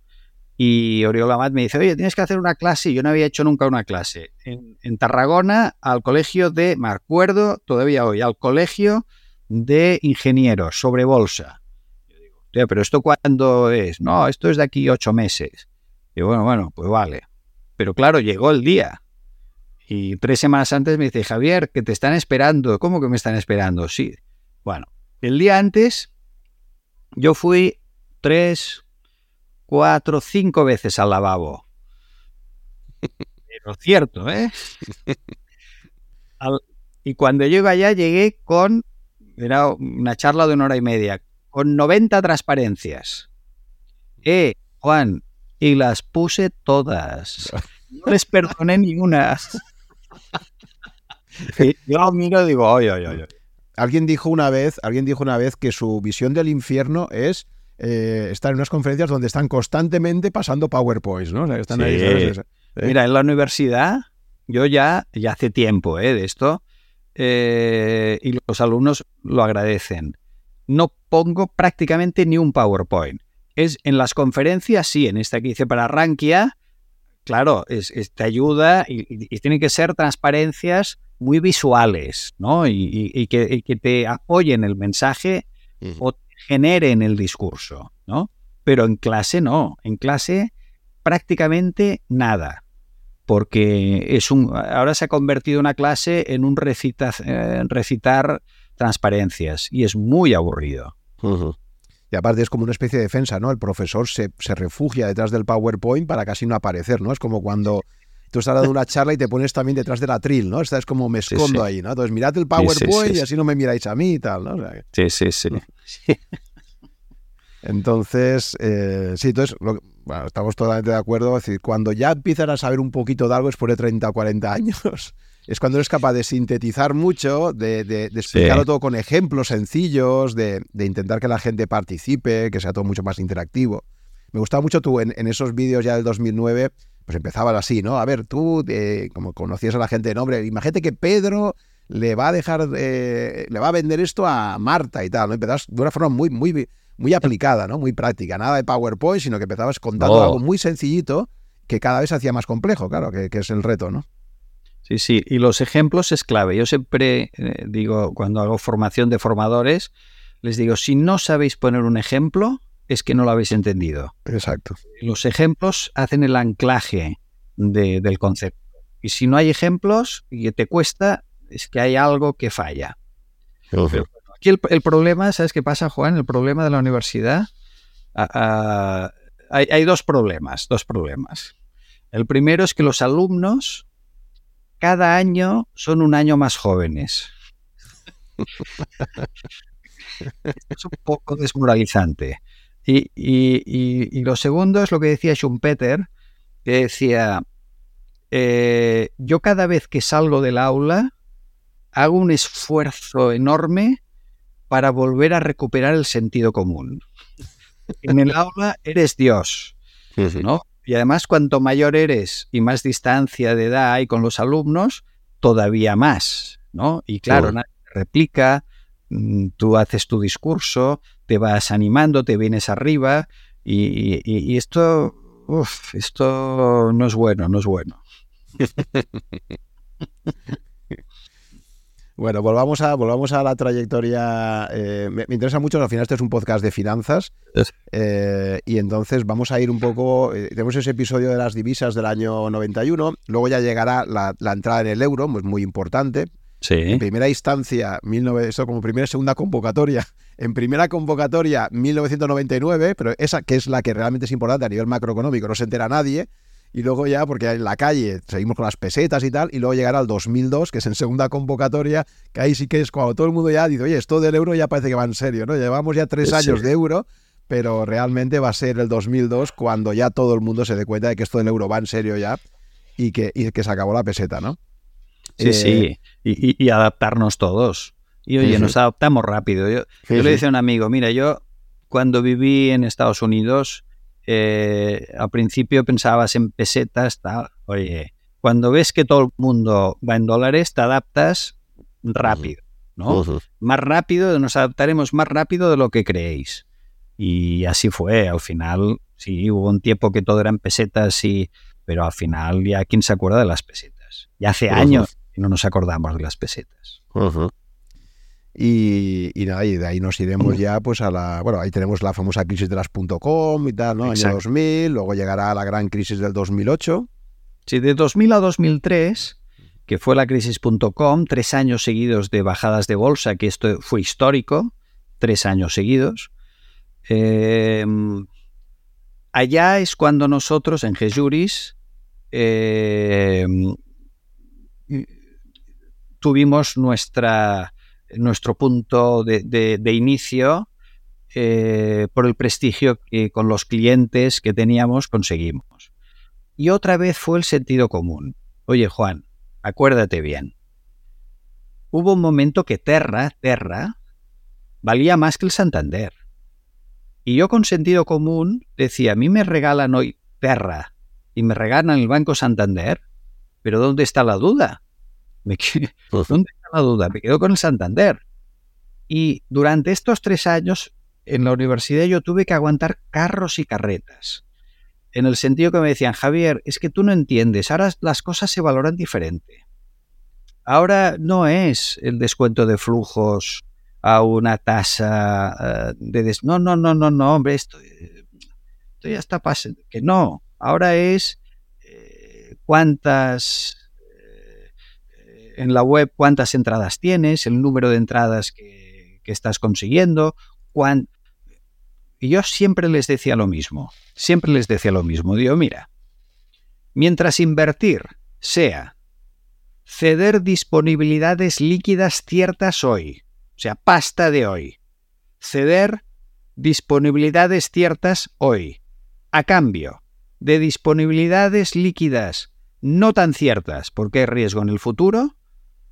y Oriol Amat me dice, oye, tienes que hacer una clase, y yo no había hecho nunca una clase, en, en Tarragona, al colegio de, me acuerdo todavía hoy, al colegio de ingenieros sobre bolsa. Yo digo, pero ¿esto cuándo es? No, esto es de aquí ocho meses. Y bueno, bueno, pues vale. Pero claro, llegó el día. Y tres semanas antes me dice, Javier, que te están esperando. ¿Cómo que me están esperando? Sí. Bueno, el día antes yo fui tres, cuatro, cinco veces al lavabo. Pero cierto, ¿eh? y cuando llego allá llegué con, era una charla de una hora y media, con 90 transparencias. Eh, Juan, y las puse todas. No les perdoné ninguna. yo miro y digo, oye, oye, oye. Alguien dijo una vez, alguien dijo una vez que su visión del infierno es eh, estar en unas conferencias donde están constantemente pasando PowerPoints, ¿no? están Mira, en la universidad, yo ya, ya hace tiempo eh, de esto, eh, y los alumnos lo agradecen. No pongo prácticamente ni un PowerPoint. Es en las conferencias, sí, en esta que hice para Rankia, claro, es, te ayuda y, y, tienen que ser transparencias muy visuales, ¿no? Y, que, te apoyen el mensaje o te generen el discurso, ¿no? Pero en clase no, en clase prácticamente nada, porque es un, ahora se ha convertido una clase en un eh, recitar transparencias y es muy aburrido. Y aparte es como una especie de defensa, ¿no? El profesor se, se, refugia detrás del PowerPoint para casi no aparecer, ¿no? Es como cuando tú estás dando una charla y te pones también detrás de la tril, ¿no? Esta es como me escondo ahí, ¿no? Entonces mirad el PowerPoint y así no me miráis a mí y tal, ¿no? sí, sí, sí. Entonces, eh, sí, entonces, estamos totalmente de acuerdo. Es decir, cuando ya empiezas a saber un poquito de algo después de 30 o 40 años, es cuando eres capaz de sintetizar mucho, de, explicarlo todo con ejemplos sencillos, de, intentar que la gente participe, que sea todo mucho más interactivo. Me gustaba mucho tú en, en esos vídeos ya del 2009 pues empezaba así, ¿no? A ver, tú, eh, como conocías a la gente de nombre, imagínate que Pedro le va a dejar, eh, le va a vender esto a Marta y tal, ¿no? Empezabas de una forma muy, muy, muy aplicada, ¿no? Muy práctica, nada de PowerPoint, sino que empezabas contando oh. algo muy sencillito que cada vez se hacía más complejo, claro, que, es el reto, ¿no? Sí, sí, y los ejemplos es clave. Yo siempre eh, digo, cuando hago formación de formadores, les digo, si no sabéis poner un ejemplo, es que no lo habéis entendido. Exacto. Los ejemplos hacen el anclaje del concepto. Y si no hay ejemplos y te cuesta, es que hay algo que falla. Aquí el, problema, ¿sabes qué pasa, Juan? El problema de la universidad. hay, dos problemas, dos problemas. El primero es que los alumnos cada año son un año más jóvenes. es un poco desmoralizante. Y, lo segundo es lo que decía Schumpeter, que decía, eh, yo cada vez que salgo del aula hago un esfuerzo enorme para volver a recuperar el sentido común. En el aula eres Dios, ¿no? Y además, cuanto mayor eres y más distancia de edad hay con los alumnos, todavía más, ¿no? Y claro, nadie replica, mm, tú haces tu discurso, te vas animando, te vienes arriba y, esto Uf, esto no es bueno, no es bueno. Bueno, volvamos a, volvamos a la trayectoria. Eh, me, interesa mucho, al final este es un podcast de finanzas. Eh, y entonces vamos a ir un poco. Eh, tenemos ese episodio de las divisas del año 91. Luego ya llegará la, entrada en el euro, pues muy importante. Sí. En primera instancia, 19, esto como primera y segunda convocatoria. En primera convocatoria, 1999, pero esa que es la que realmente es importante a nivel macroeconómico, no se entera nadie y luego ya, porque en la calle seguimos con las pesetas y tal, y luego llegará al 2002, que es en segunda convocatoria, que ahí sí que es cuando todo el mundo ya dice, oye, esto del euro ya parece que va en serio, ¿no? Llevamos ya tres años de euro, pero realmente va a ser el 2002 cuando ya todo el mundo se dé cuenta de que esto del euro va en serio ya y que, que se acabó la peseta, ¿no? Sí, sí, eh, y, adaptarnos todos. Y oye, nos adaptamos rápido. Yo, yo le decía a un amigo, mira, yo cuando viví en Estados Unidos, eh, al principio pensabas en pesetas, tal. Oye, cuando ves que todo el mundo va en dólares, te adaptas rápido, ¿no? Más rápido, nos adaptaremos más rápido de lo que creéis. Y así fue, al final, sí, hubo un tiempo que todo eran pesetas, y, pero al final ya quién se acuerda de las pesetas. Ya hace años que no nos acordamos de las pesetas. Y, nada, y de ahí nos iremos ya pues a la, bueno, ahí tenemos la famosa crisis de las .com y tal, ¿no? Año 2000, luego llegará la gran crisis del 2008. Sí, de 2000 a 2003, que fue la crisis.com, tres años seguidos de bajadas de bolsa, que esto fue histórico, tres años seguidos. Em, allá es cuando nosotros en Gejuris em, tuvimos nuestra nuestro punto de, inicio eh, por el prestigio que con los clientes que teníamos conseguimos. Y otra vez fue el sentido común. Oye, Juan, acuérdate bien. Hubo un momento que Terra, Terra, valía más que el Santander. Y yo con sentido común decía, a mí me regalan hoy Terra y me regalan el Banco Santander, pero ¿dónde está la duda? ¿Dónde está la duda? Me quedo con el Santander. Y durante estos tres años en la universidad yo tuve que aguantar carros y carretas. En el sentido que me decían, Javier, es que tú no entiendes, ahora las cosas se valoran diferente. Ahora no es el descuento de flujos a una tasa eh, de... No, no, no, no, no, hombre, esto, esto ya está pasando. Que no, ahora es eh, cuántas en la web cuántas entradas tienes, el número de entradas que, estás consiguiendo. Y yo siempre les decía lo mismo, siempre les decía lo mismo. Digo, mira, mientras invertir sea ceder disponibilidades líquidas ciertas hoy, o sea, pasta de hoy, ceder disponibilidades ciertas hoy, a cambio de disponibilidades líquidas no tan ciertas porque hay riesgo en el futuro,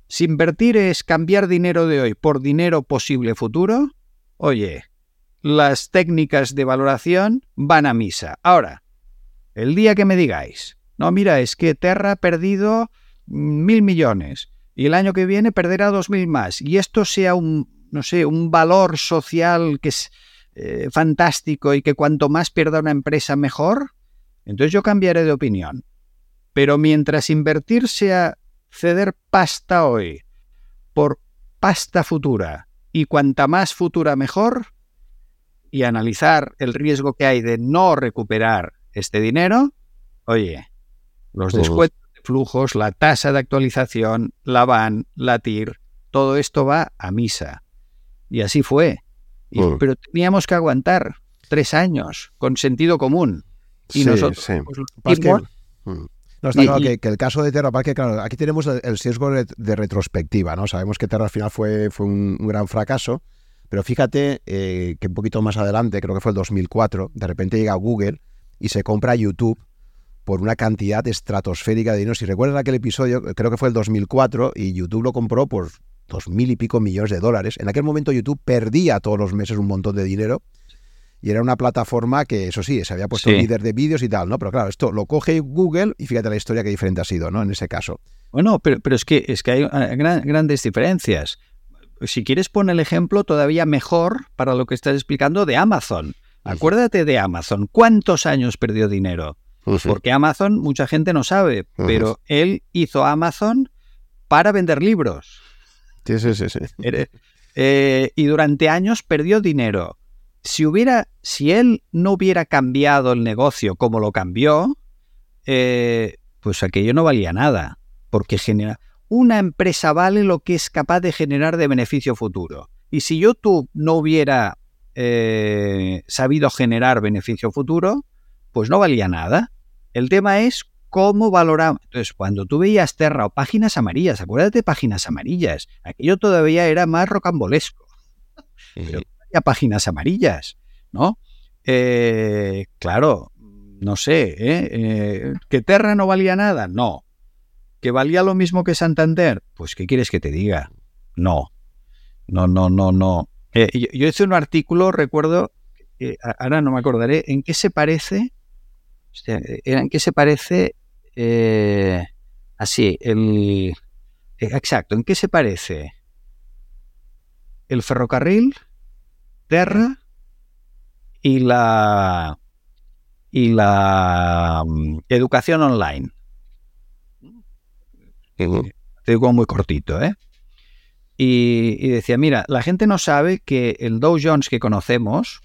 si invertir es cambiar dinero de hoy por dinero posible futuro, oye, las técnicas de valoración van a misa. Ahora, el día que me digáis, no, mira, es que Terra ha perdido mil millones y el año que viene perderá dos mil más y esto sea un, no sé, un valor social que es eh, fantástico y que cuanto más pierda una empresa mejor, entonces yo cambiaré de opinión. Pero mientras invertir sea ceder pasta hoy por pasta futura y cuanta más futura mejor y analizar el riesgo que hay de no recuperar este dinero, oye, los descuentos de flujos, la tasa de actualización, la VAN, la TIR, todo esto va a misa. Y así fue. Pero teníamos que aguantar tres años con sentido común. Y nosotros pues, no, está claro que, el caso de Terra Parque, claro, aquí tenemos el, sesgo de, retrospectiva, ¿no? Sabemos que Terra al final fue, fue un, gran fracaso, pero fíjate eh, que un poquito más adelante, creo que fue el 2004, de repente llega Google y se compra YouTube por una cantidad estratosférica de dinero. Si recuerdan aquel episodio, creo que fue el 2004, y YouTube lo compró por dos mil y pico millones de dólares. En aquel momento YouTube perdía todos los meses un montón de dinero y era una plataforma que, eso sí, se había puesto líder de vídeos y tal, ¿no? Pero claro, esto lo coge Google y fíjate la historia que diferente ha sido, ¿no? En ese caso. Bueno, pero, pero es, que, es que hay eh, grandes diferencias. Si quieres poner el ejemplo todavía mejor para lo que estás explicando de Amazon. Acuérdate de Amazon. ¿Cuántos años perdió dinero? Porque Amazon, mucha gente no sabe, pero él hizo Amazon para vender libros. Sí, sí, sí. sí. Eh, y durante años perdió dinero. Si hubiera, si él no hubiera cambiado el negocio como lo cambió, eh, pues aquello no valía nada. Porque genera, una empresa vale lo que es capaz de generar de beneficio futuro. Y si YouTube no hubiera eh, sabido generar beneficio futuro, pues no valía nada. El tema es cómo valoramos. Entonces, cuando tú veías Terra o páginas amarillas, acuérdate de páginas amarillas, aquello todavía era más rocambolesco. Pero había páginas amarillas, ¿no? Eh, claro, no sé, ¿eh? ¿eh? ¿Que Terra no valía nada? No. ¿Que valía lo mismo que Santander? Pues, ¿qué quieres que te diga? No. No, no, no, no. Eh, yo, hice un artículo, recuerdo, ahora no me acordaré, en qué se parece, en qué se parece, así, el, exacto, en qué se parece el ferrocarril, Terra y la y la mm, educación online. Te digo muy cortito, ¿eh? Y, decía, mira, la gente no sabe que el Dow Jones que conocemos,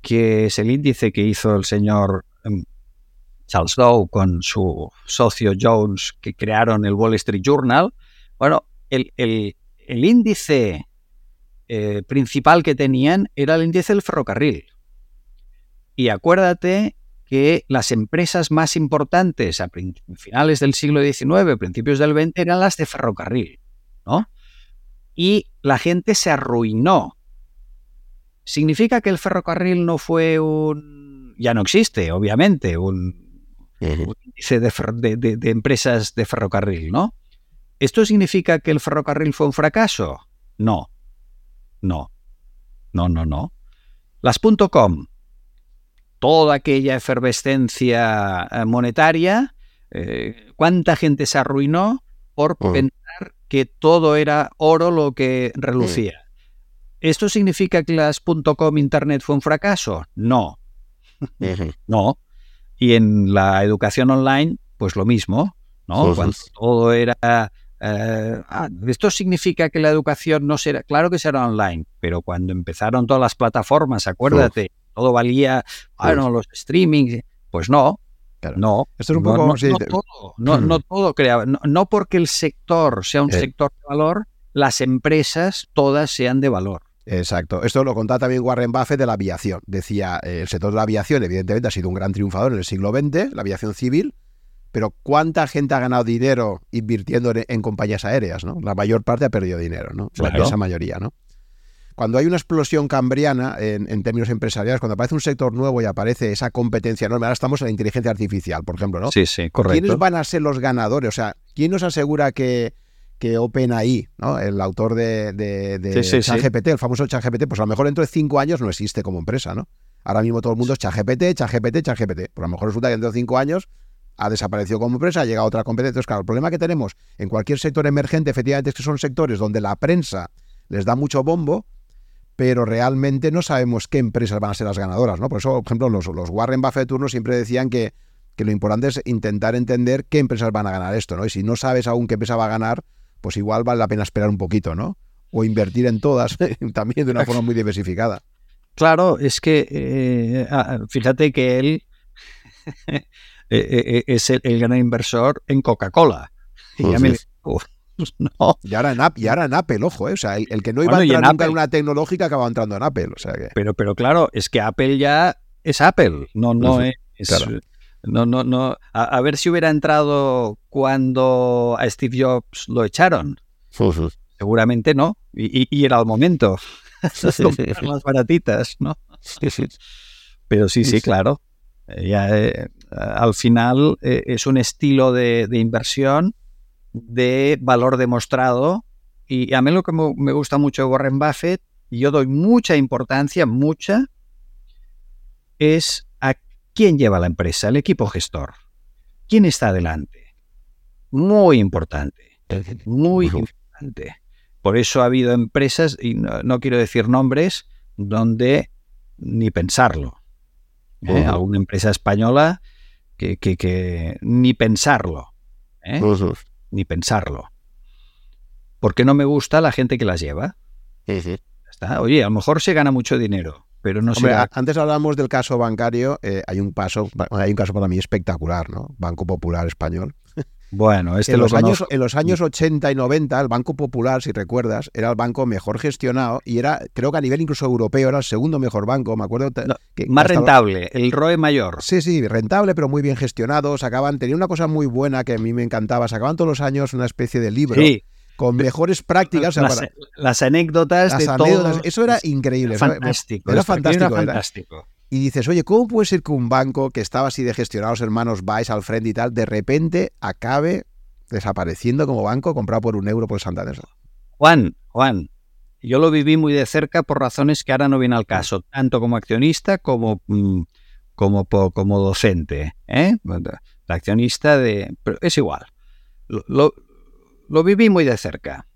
que es el índice que hizo el señor em, Charles Dow con su socio Jones, que crearon el Wall Street Journal, bueno, el, índice eh, principal que tenían era el índice del ferrocarril. Y acuérdate que las empresas más importantes a finales del siglo XIX, principios del XX, eran las de ferrocarril, ¿no? y la gente se arruinó. ¿Significa que el ferrocarril no fue un... ya no existe, obviamente, un, índice de, empresas de ferrocarril, ¿no? ¿Esto significa que el ferrocarril fue un fracaso? No, no, no, no, no. Las .com, toda aquella efervescencia eh, monetaria, eh, ¿cuánta gente se arruinó por pensar que todo era oro lo que relucía. ¿Esto significa que las .com Internet fue un fracaso? No. no. Y en la educación online, pues lo mismo, ¿no? Cuando todo era... Eh, ah, esto significa que la educación no será... Claro que será online, pero cuando empezaron todas las plataformas, acuérdate, todo valía, bueno, los streamings, pues no, no, esto es un poco. No, todo, crea. No, porque el sector sea un eh. sector de valor, las empresas todas sean de valor. Exacto. Esto lo contaba también Warren Buffett de la aviación. Decía, eh, el sector de la aviación, evidentemente, ha sido un gran triunfador en el siglo XX, la aviación civil, pero ¿cuánta gente ha ganado dinero invirtiendo en, compañías aéreas? ¿no? La mayor parte ha perdido dinero, ¿no? Esa mayoría, ¿no? cuando hay una explosión cambriana en, términos empresariales, cuando aparece un sector nuevo y aparece esa competencia enorme, ahora estamos en la inteligencia artificial, por ejemplo, ¿no? Sí, sí, correcto. ¿Quiénes van a ser los ganadores? O sea, ¿quién nos asegura que, que OpenAI, ¿no? el autor de, de, ChatGPT, el famoso ChatGPT, pues a lo mejor dentro de cinco años no existe como empresa, ¿no? Ahora mismo todo el mundo es ChatGPT, ChatGPT, ChatGPT. Pues a lo mejor resulta que dentro de cinco años ha desaparecido como empresa, ha llegado otra competencia. Entonces, claro, el problema que tenemos en cualquier sector emergente, efectivamente, es que son sectores donde la prensa les da mucho bombo, pero realmente no sabemos qué empresas van a ser las ganadoras, ¿no? Por eso, por ejemplo, los, los Warren Buffett turno siempre decían que, que, lo importante es intentar entender qué empresas van a ganar esto, ¿no? Y si no sabes aún qué empresa va a ganar, pues igual vale la pena esperar un poquito, ¿no? O invertir en todas, también de una forma muy diversificada. Claro, es que eh, fíjate que él eh, eh, es el, gran inversor en Coca-Cola. Y ya me, no. Y ahora en, y ahora en Apple, ojo, ¿eh? o sea, el, que no iba a entrar nunca en una tecnológica acaba entrando en Apple. O sea que... pero, pero claro, es que Apple ya es Apple, no, no es. No, no, no. A, ver si hubiera entrado cuando a Steve Jobs lo echaron. Seguramente no. Y, era el momento. más baratitas, ¿no? Pero sí, sí, claro. Eh, ya, eh, al final es un estilo de, de inversión de valor demostrado. Y a mí lo que me gusta mucho de Warren Buffett, y yo doy mucha importancia, mucha, es a quién lleva la empresa, el equipo gestor. ¿Quién está adelante? Muy importante. Muy importante. Por eso ha habido empresas, y no, quiero decir nombres, donde ni pensarlo. ¿eh? Alguna empresa española que, que, ni pensarlo. ¿eh? Ni pensarlo. Porque no me gusta la gente que las lleva. Está. Oye, a lo mejor se gana mucho dinero, pero no sé. Antes hablábamos del caso bancario, eh, hay un caso, hay un caso para mí espectacular, ¿no? Banco Popular Español. Bueno, este en, los años, en los años 80 y 90, el Banco Popular, si recuerdas, era el banco mejor gestionado y era, creo que a nivel incluso europeo, era el segundo mejor banco. Me acuerdo. que más rentable, el ROE mayor. Sí, sí, rentable, pero muy bien gestionado. Sacaban, tenía una cosa muy buena que a mí me encantaba. Sacaban todos los años una especie de libro. con mejores prácticas. Las, anécdotas de anécdotas, Eso era increíble. Fantástico. Era fantástico. Era fantástico y dices, oye, ¿cómo puede ser que un banco que estaba así de gestionar los hermanos Vice al frente y tal, de repente acabe desapareciendo como banco comprado por un euro por Santander? Juan, Juan, yo lo viví muy de cerca por razones que ahora no vienen al caso, tanto como accionista como, mm, como, como docente. ¿eh? accionista de... Pero es igual. Lo, lo viví muy de cerca.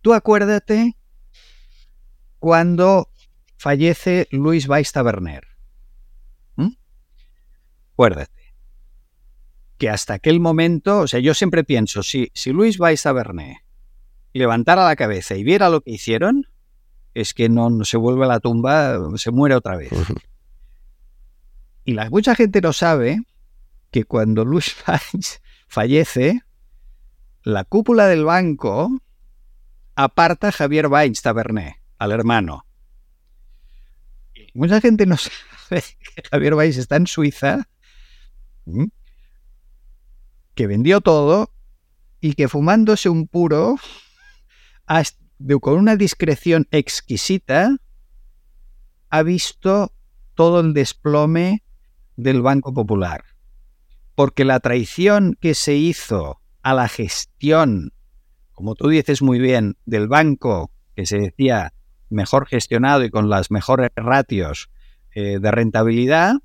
Tú acuérdate cuando fallece Luis Weiss Taberner. Acuérdate que hasta aquel momento, o sea, yo siempre pienso, si, si Luis Weiss Taberner levantara la cabeza y viera lo que hicieron, es que no, se vuelve a la tumba, se muere otra vez. Y la, mucha gente no sabe que cuando Luis Weiss fallece, la cúpula del banco aparta a Javier Weiss Taberner, al hermano. Mucha gente no sabe que Javier Weiss está en Suiza que vendió todo y que fumándose un puro con una discreción exquisita ha visto todo el desplome del Banco Popular. Porque la traición que se hizo a la gestión, como tú dices muy bien, del banco que se decía mejor gestionado y con las mejores ratios eh, de rentabilidad,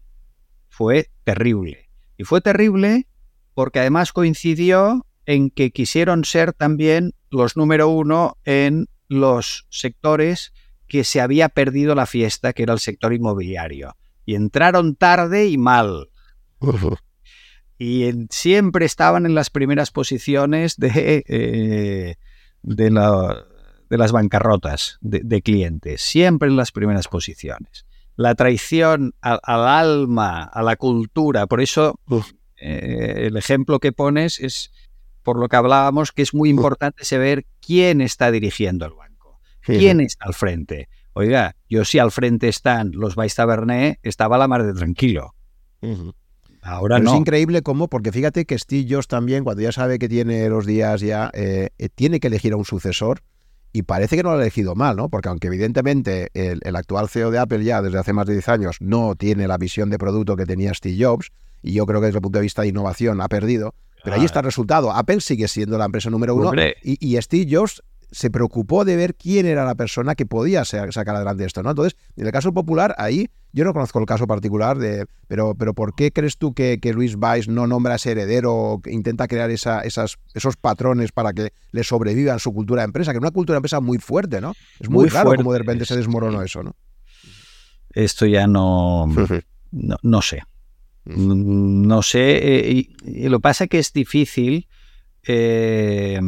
fue terrible. Y fue terrible porque además coincidió en que quisieron ser también los número uno en los sectores que se había perdido la fiesta, que era el sector inmobiliario. Y entraron tarde y mal. Y siempre estaban en las primeras posiciones de, eh, de, las bancarrotas de, clientes, siempre en las primeras posiciones. La traición al, alma, a la cultura, por eso eh, el ejemplo que pones es por lo que hablábamos que es muy importante saber quién está dirigiendo el banco, quién está al frente. Oiga, yo si al frente están los Vais Taberné, estaba la mar de tranquilo. Ahora no. Es increíble cómo, porque fíjate que Steve Jobs también, cuando ya sabe que tiene los días ya, eh, eh, tiene que elegir a un sucesor y parece que no lo ha elegido mal, ¿no? Porque aunque evidentemente el, el, actual CEO de Apple ya desde hace más de 10 años no tiene la visión de producto que tenía Steve Jobs, y yo creo que desde el punto de vista de innovación ha perdido. Pero ahí está el resultado. Apple sigue siendo la empresa número uno y, y, Steve Jobs se preocupó de ver quién era la persona que podía sacar adelante esto, ¿no? Entonces, en el caso popular, ahí yo no conozco el caso particular de, pero, pero ¿por qué crees tú que, que Luis Weiss no nombra a ese heredero o intenta crear esa, esas, esos patrones para que le sobrevivan su cultura de empresa? Que es una cultura de empresa muy fuerte, ¿no? Es muy, raro cómo de repente se desmoronó eso, ¿no? Esto ya no, no sé. Mm, no sé, eh, y, lo pasa que es difícil. Eh,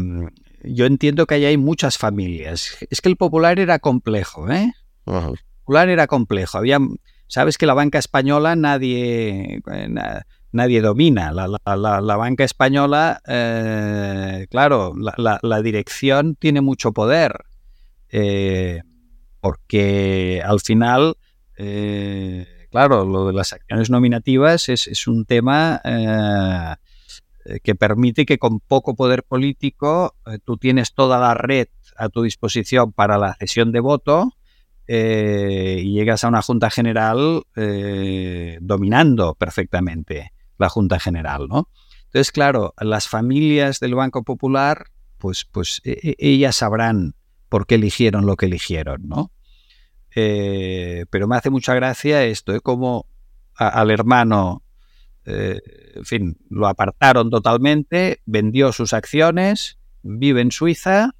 yo entiendo que ahí hay muchas familias. Es que el popular era complejo, ¿eh? El popular era complejo. Había, sabes que la banca española nadie, eh, nadie domina. La, banca española, claro, la, dirección tiene mucho poder. porque al final claro, lo de las acciones nominativas es, un tema eh, que permite que con poco poder político eh, tú tienes toda la red a tu disposición para la cesión de voto eh, y llegas a una Junta General dominando perfectamente la Junta General, ¿no? Entonces, claro, las familias del Banco Popular, pues, pues e, e, ellas sabrán por qué eligieron lo que eligieron, ¿no? Eh, pero me hace mucha gracia esto, ¿eh? como al hermano, eh, en fin, lo apartaron totalmente, vendió sus acciones, vive en Suiza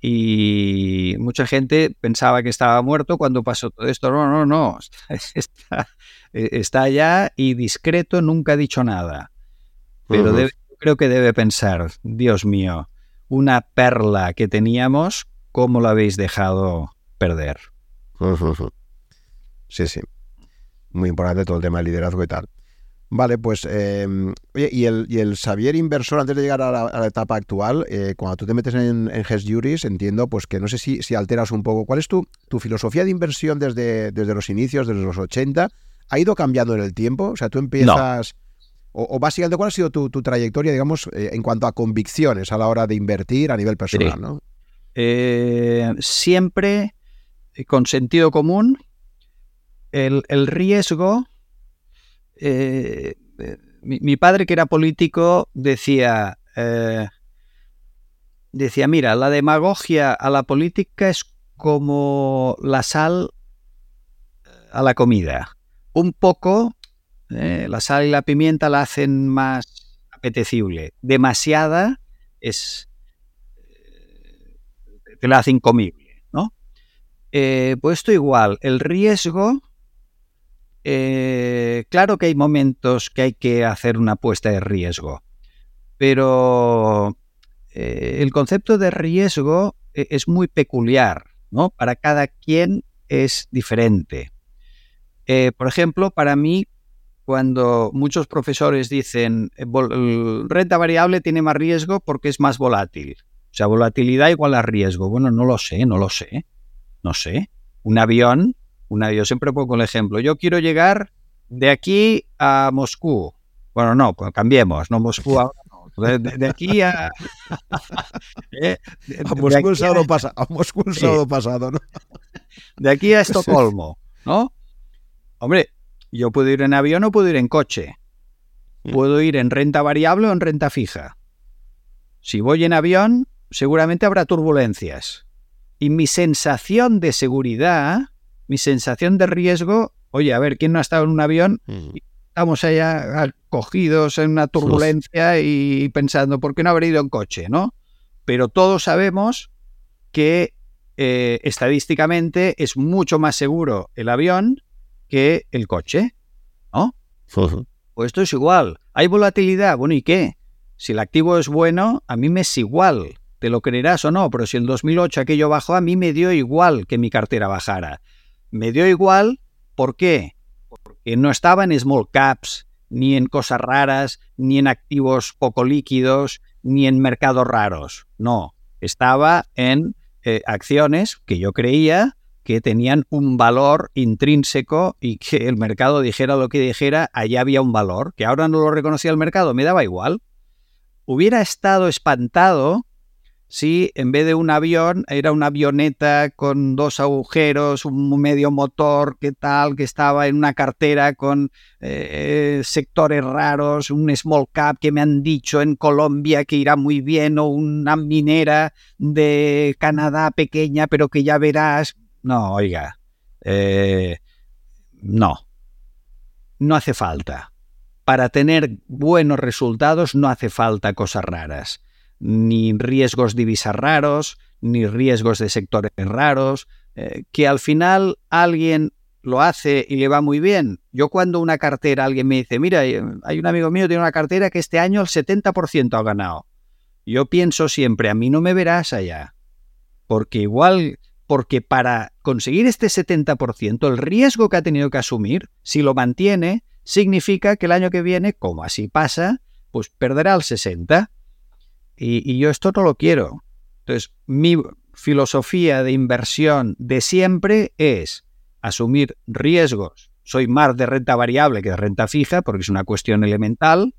y mucha gente pensaba que estaba muerto cuando pasó todo esto. No, no, no, está, está allá y discreto, nunca ha dicho nada. Pero creo que debe pensar, Dios mío, una perla que teníamos, ¿cómo la habéis dejado perder? Sí, sí. Muy importante todo el tema del liderazgo y tal. Vale, pues, em, oye, y el, y el Xavier inversor, antes de llegar a la, etapa actual, eh, cuando tú te metes en, en Juris, entiendo pues que no sé si, si alteras un poco. ¿Cuál es tu, tu filosofía de inversión desde, desde los inicios, desde los 80? ¿Ha ido cambiando en el tiempo? O sea, tú empiezas... O, básicamente, ¿cuál ha sido tu, trayectoria, digamos, eh, en cuanto a convicciones a la hora de invertir a nivel personal, ¿no? Eh, siempre con sentido común, el, el riesgo eh, eh, mi, padre, que era político, decía, eh, decía, mira, la demagogia a la política es como la sal a la comida. Un poco, la sal y la pimienta la hacen más apetecible. Demasiada es te la hace incomible, ¿no? pues esto igual, el riesgo eh, claro que hay momentos que hay que hacer una apuesta de riesgo, pero eh, el concepto de riesgo eh, es muy peculiar, ¿no? Para cada quien es diferente. por ejemplo, para mí, cuando muchos profesores dicen renta variable tiene más riesgo porque es más volátil. O sea, volatilidad igual a riesgo. Bueno, no lo sé, no lo sé. No sé. Un avión una, yo siempre pongo el ejemplo. Yo quiero llegar de aquí a Moscú. Bueno, no, pues cambiemos, no Moscú ahora De, aquí a. Eh, a Moscú el sábado, pasado, a Moscú el sábado pasado, ¿no? De aquí a Estocolmo, ¿no? Hombre, yo puedo ir en avión o puedo ir en coche. Mm. Puedo ir en renta variable o en renta fija. Si voy en avión, seguramente habrá turbulencias. Y mi sensación de seguridad mi sensación de riesgo, oye, a ver, ¿quién no ha estado en un avión? Estamos allá cogidos en una turbulencia y pensando, ¿por qué no haber ido en coche? ¿no? Pero todos sabemos que eh, estadísticamente es mucho más seguro el avión que el coche, ¿no? Pues esto es igual. Hay volatilidad, bueno, ¿y qué? Si el activo es bueno, a mí me es igual, te lo creerás o no, pero si en 2008 aquello bajó, a mí me dio igual que mi cartera bajara me dio igual. ¿Por qué? Porque no estaba en small caps, ni en cosas raras, ni en activos poco líquidos, ni en mercados raros. No, estaba en eh, acciones que yo creía que tenían un valor intrínseco y que el mercado dijera lo que dijera, allá había un valor, que ahora no lo reconocía el mercado, me daba igual. Hubiera estado espantado si en vez de un avión era una avioneta con dos agujeros, un medio motor, qué tal, que estaba en una cartera con eh, sectores raros, un small cap que me han dicho en Colombia que irá muy bien, o una minera de Canadá pequeña, pero que ya verás. No, oiga, eh, no, no hace falta. Para tener buenos resultados no hace falta cosas raras ni riesgos divisas raros, ni riesgos de sectores raros, eh, que al final alguien lo hace y le va muy bien. Yo cuando una cartera, alguien me dice, mira, eh, hay un amigo mío que tiene una cartera que este año el 70% ha ganado. Yo pienso siempre, a mí no me verás allá. Porque igual, porque para conseguir este 70%, el riesgo que ha tenido que asumir, si lo mantiene, significa que el año que viene, como así pasa, pues perderá el 60%. Y, yo esto no lo quiero. Entonces, mi filosofía de inversión de siempre es asumir riesgos. Soy más de renta variable que de renta fija porque es una cuestión elemental.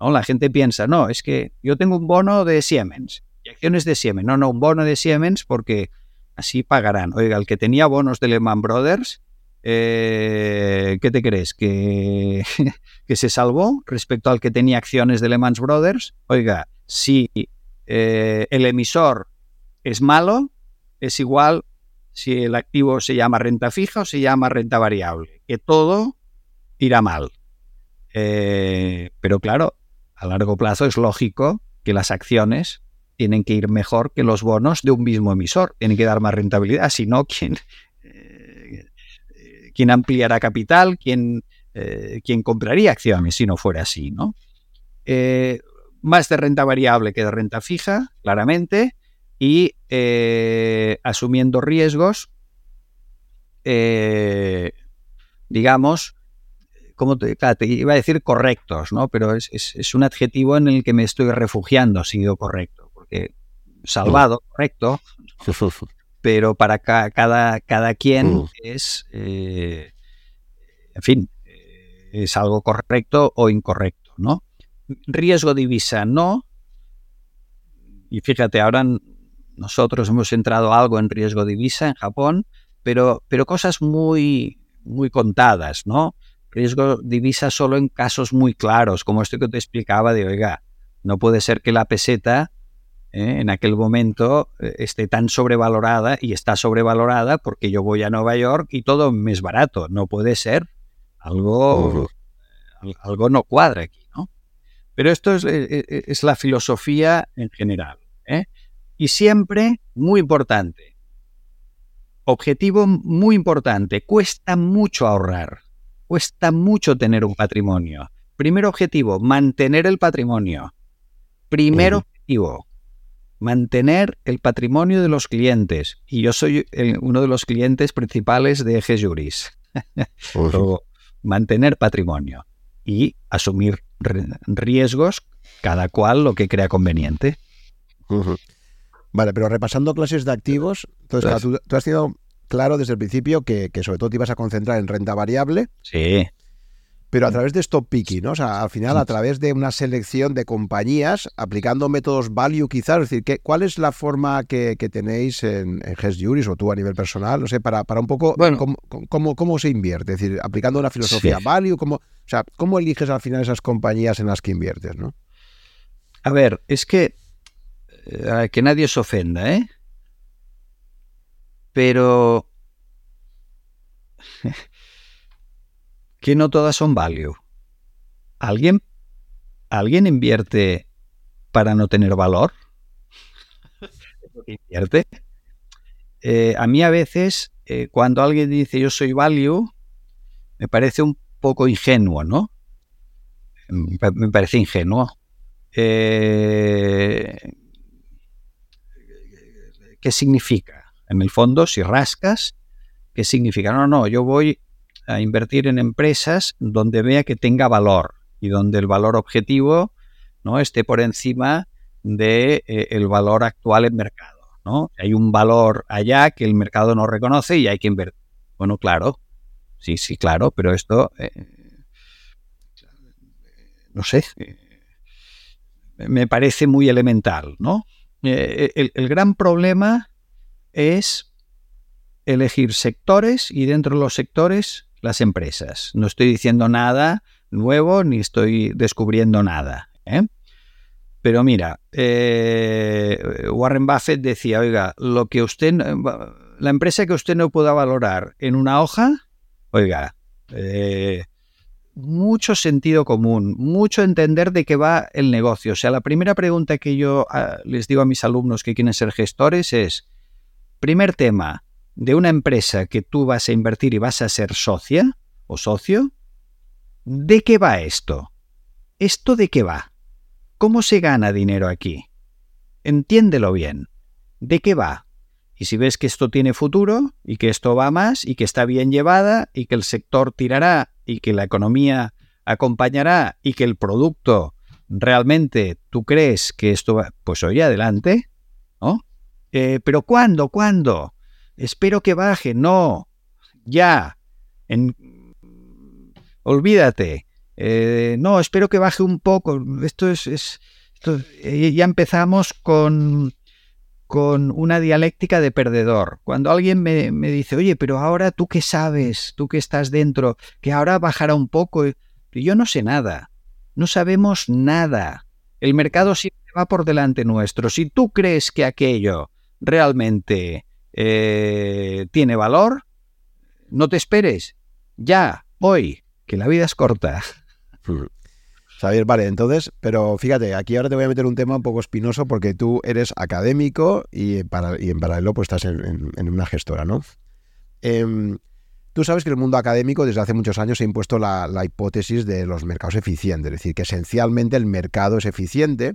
¿no? La gente piensa, no, es que yo tengo un bono de Siemens acciones de Siemens. No, no, un bono de Siemens porque así pagarán. Oiga, el que tenía bonos de Lehman Brothers, eh, ¿qué te crees? ¿Que, ¿Que se salvó respecto al que tenía acciones de Lehman Brothers? Oiga, si eh, el emisor es malo, es igual si el activo se llama renta fija o se llama renta variable, que todo irá mal. Eh, pero claro, a largo plazo es lógico que las acciones tienen que ir mejor que los bonos de un mismo emisor, tienen que dar más rentabilidad, si no, ¿quién, ¿quién ampliará capital? ¿Quién, eh, ¿quién, compraría acciones si no fuera así? ¿no? Eh, más de renta variable que de renta fija, claramente, y asumiendo riesgos, digamos, como te, iba a decir correctos, ¿no? Pero es, un adjetivo en el que me estoy refugiando, si digo correcto, porque salvado, correcto, pero para cada, cada quien mm. es, eh, en fin, eh, es algo correcto o incorrecto, ¿no? Riesgo divisa no. Y fíjate, ahora nosotros hemos entrado algo en riesgo divisa en Japón, pero, pero cosas muy, muy contadas, ¿no? riesgo divisa solo en casos muy claros, como esto que te explicaba de, oiga, no puede ser que la peseta eh, en aquel momento eh, esté tan sobrevalorada y está sobrevalorada porque yo voy a Nueva York y todo me es barato. No puede ser. Algo, algo no cuadra aquí, ¿no? Pero esto es, eh, es la filosofía en general. Y siempre, muy importante, objetivo muy importante, cuesta mucho ahorrar. Cuesta mucho tener un patrimonio. Primer objetivo, mantener el patrimonio. Primer objetivo, mantener el patrimonio de los clientes. Y yo soy uno de los clientes principales de Eje Juris. mantener patrimonio y asumir riesgos, cada cual lo que crea conveniente. Vale, pero repasando clases de activos, entonces, tú, tú, has sido claro desde el principio que, sobre todo te ibas a concentrar en renta variable. Sí. Pero a través de stop picking, ¿no? O sea, al final a través de una selección de compañías, aplicando métodos value quizás, es decir, ¿cuál es la forma que, tenéis en, en Juris o tú a nivel personal? No sé, para, para un poco bueno, cómo, cómo, se invierte, es decir, aplicando una filosofía value, cómo, o sea, ¿cómo eliges al final esas compañías en las que inviertes, no? A ver, es que eh, que nadie se ofenda, ¿eh? pero que no todas son value. ¿Alguien, ¿Alguien invierte para no tener valor? invierte? Eh, a mí a veces, eh, cuando alguien dice yo soy value, me parece un poco ingenuo, ¿no? Me parece ingenuo. Eh, ¿Qué significa? En el fondo, si rascas, ¿qué significa? No, no, yo voy a invertir en empresas donde vea que tenga valor y donde el valor objetivo no esté por encima del de, eh, valor actual en mercado. ¿no? Hay un valor allá que el mercado no reconoce y hay que invertir. Bueno, claro, sí, sí, claro, pero esto, eh, no sé, eh, me parece muy elemental, ¿no? el, el, gran problema es elegir sectores y dentro de los sectores las empresas. No estoy diciendo nada nuevo ni estoy descubriendo nada. ¿eh? Pero mira, eh, Warren Buffett decía, oiga, lo que usted, la empresa que usted no pueda valorar en una hoja, oiga, eh, mucho sentido común, mucho entender de qué va el negocio. O sea, la primera pregunta que yo ah, les digo a mis alumnos que quieren ser gestores es, Primer tema, de una empresa que tú vas a invertir y vas a ser socia o socio, ¿de qué va esto? ¿Esto de qué va? ¿Cómo se gana dinero aquí? Entiéndelo bien. ¿De qué va? Y si ves que esto tiene futuro y que esto va más y que está bien llevada y que el sector tirará y que la economía acompañará y que el producto realmente tú crees que esto va, pues oye, adelante, ¿no? Eh, pero ¿cuándo? ¿Cuándo? Espero que baje. No, ya. Olvídate. Eh, no, espero que baje un poco. Esto es... Eh, ya empezamos con, con una dialéctica de perdedor. Cuando alguien me, me, dice, oye, pero ahora tú qué sabes, tú que estás dentro, que ahora bajará un poco. Yo no sé nada. No sabemos nada. El mercado siempre va por delante nuestro. Si tú crees que aquello realmente eh, tiene valor, no te esperes. Ya, hoy, que la vida es corta. Xavier, vale, entonces, pero fíjate, aquí ahora te voy a meter un tema un poco espinoso porque tú eres académico y, para, y en paralelo pues estás en, una gestora, ¿no? Em, tú sabes que el mundo académico desde hace muchos años ha impuesto la, la, hipótesis de los mercados eficientes, es decir, que esencialmente el mercado es eficiente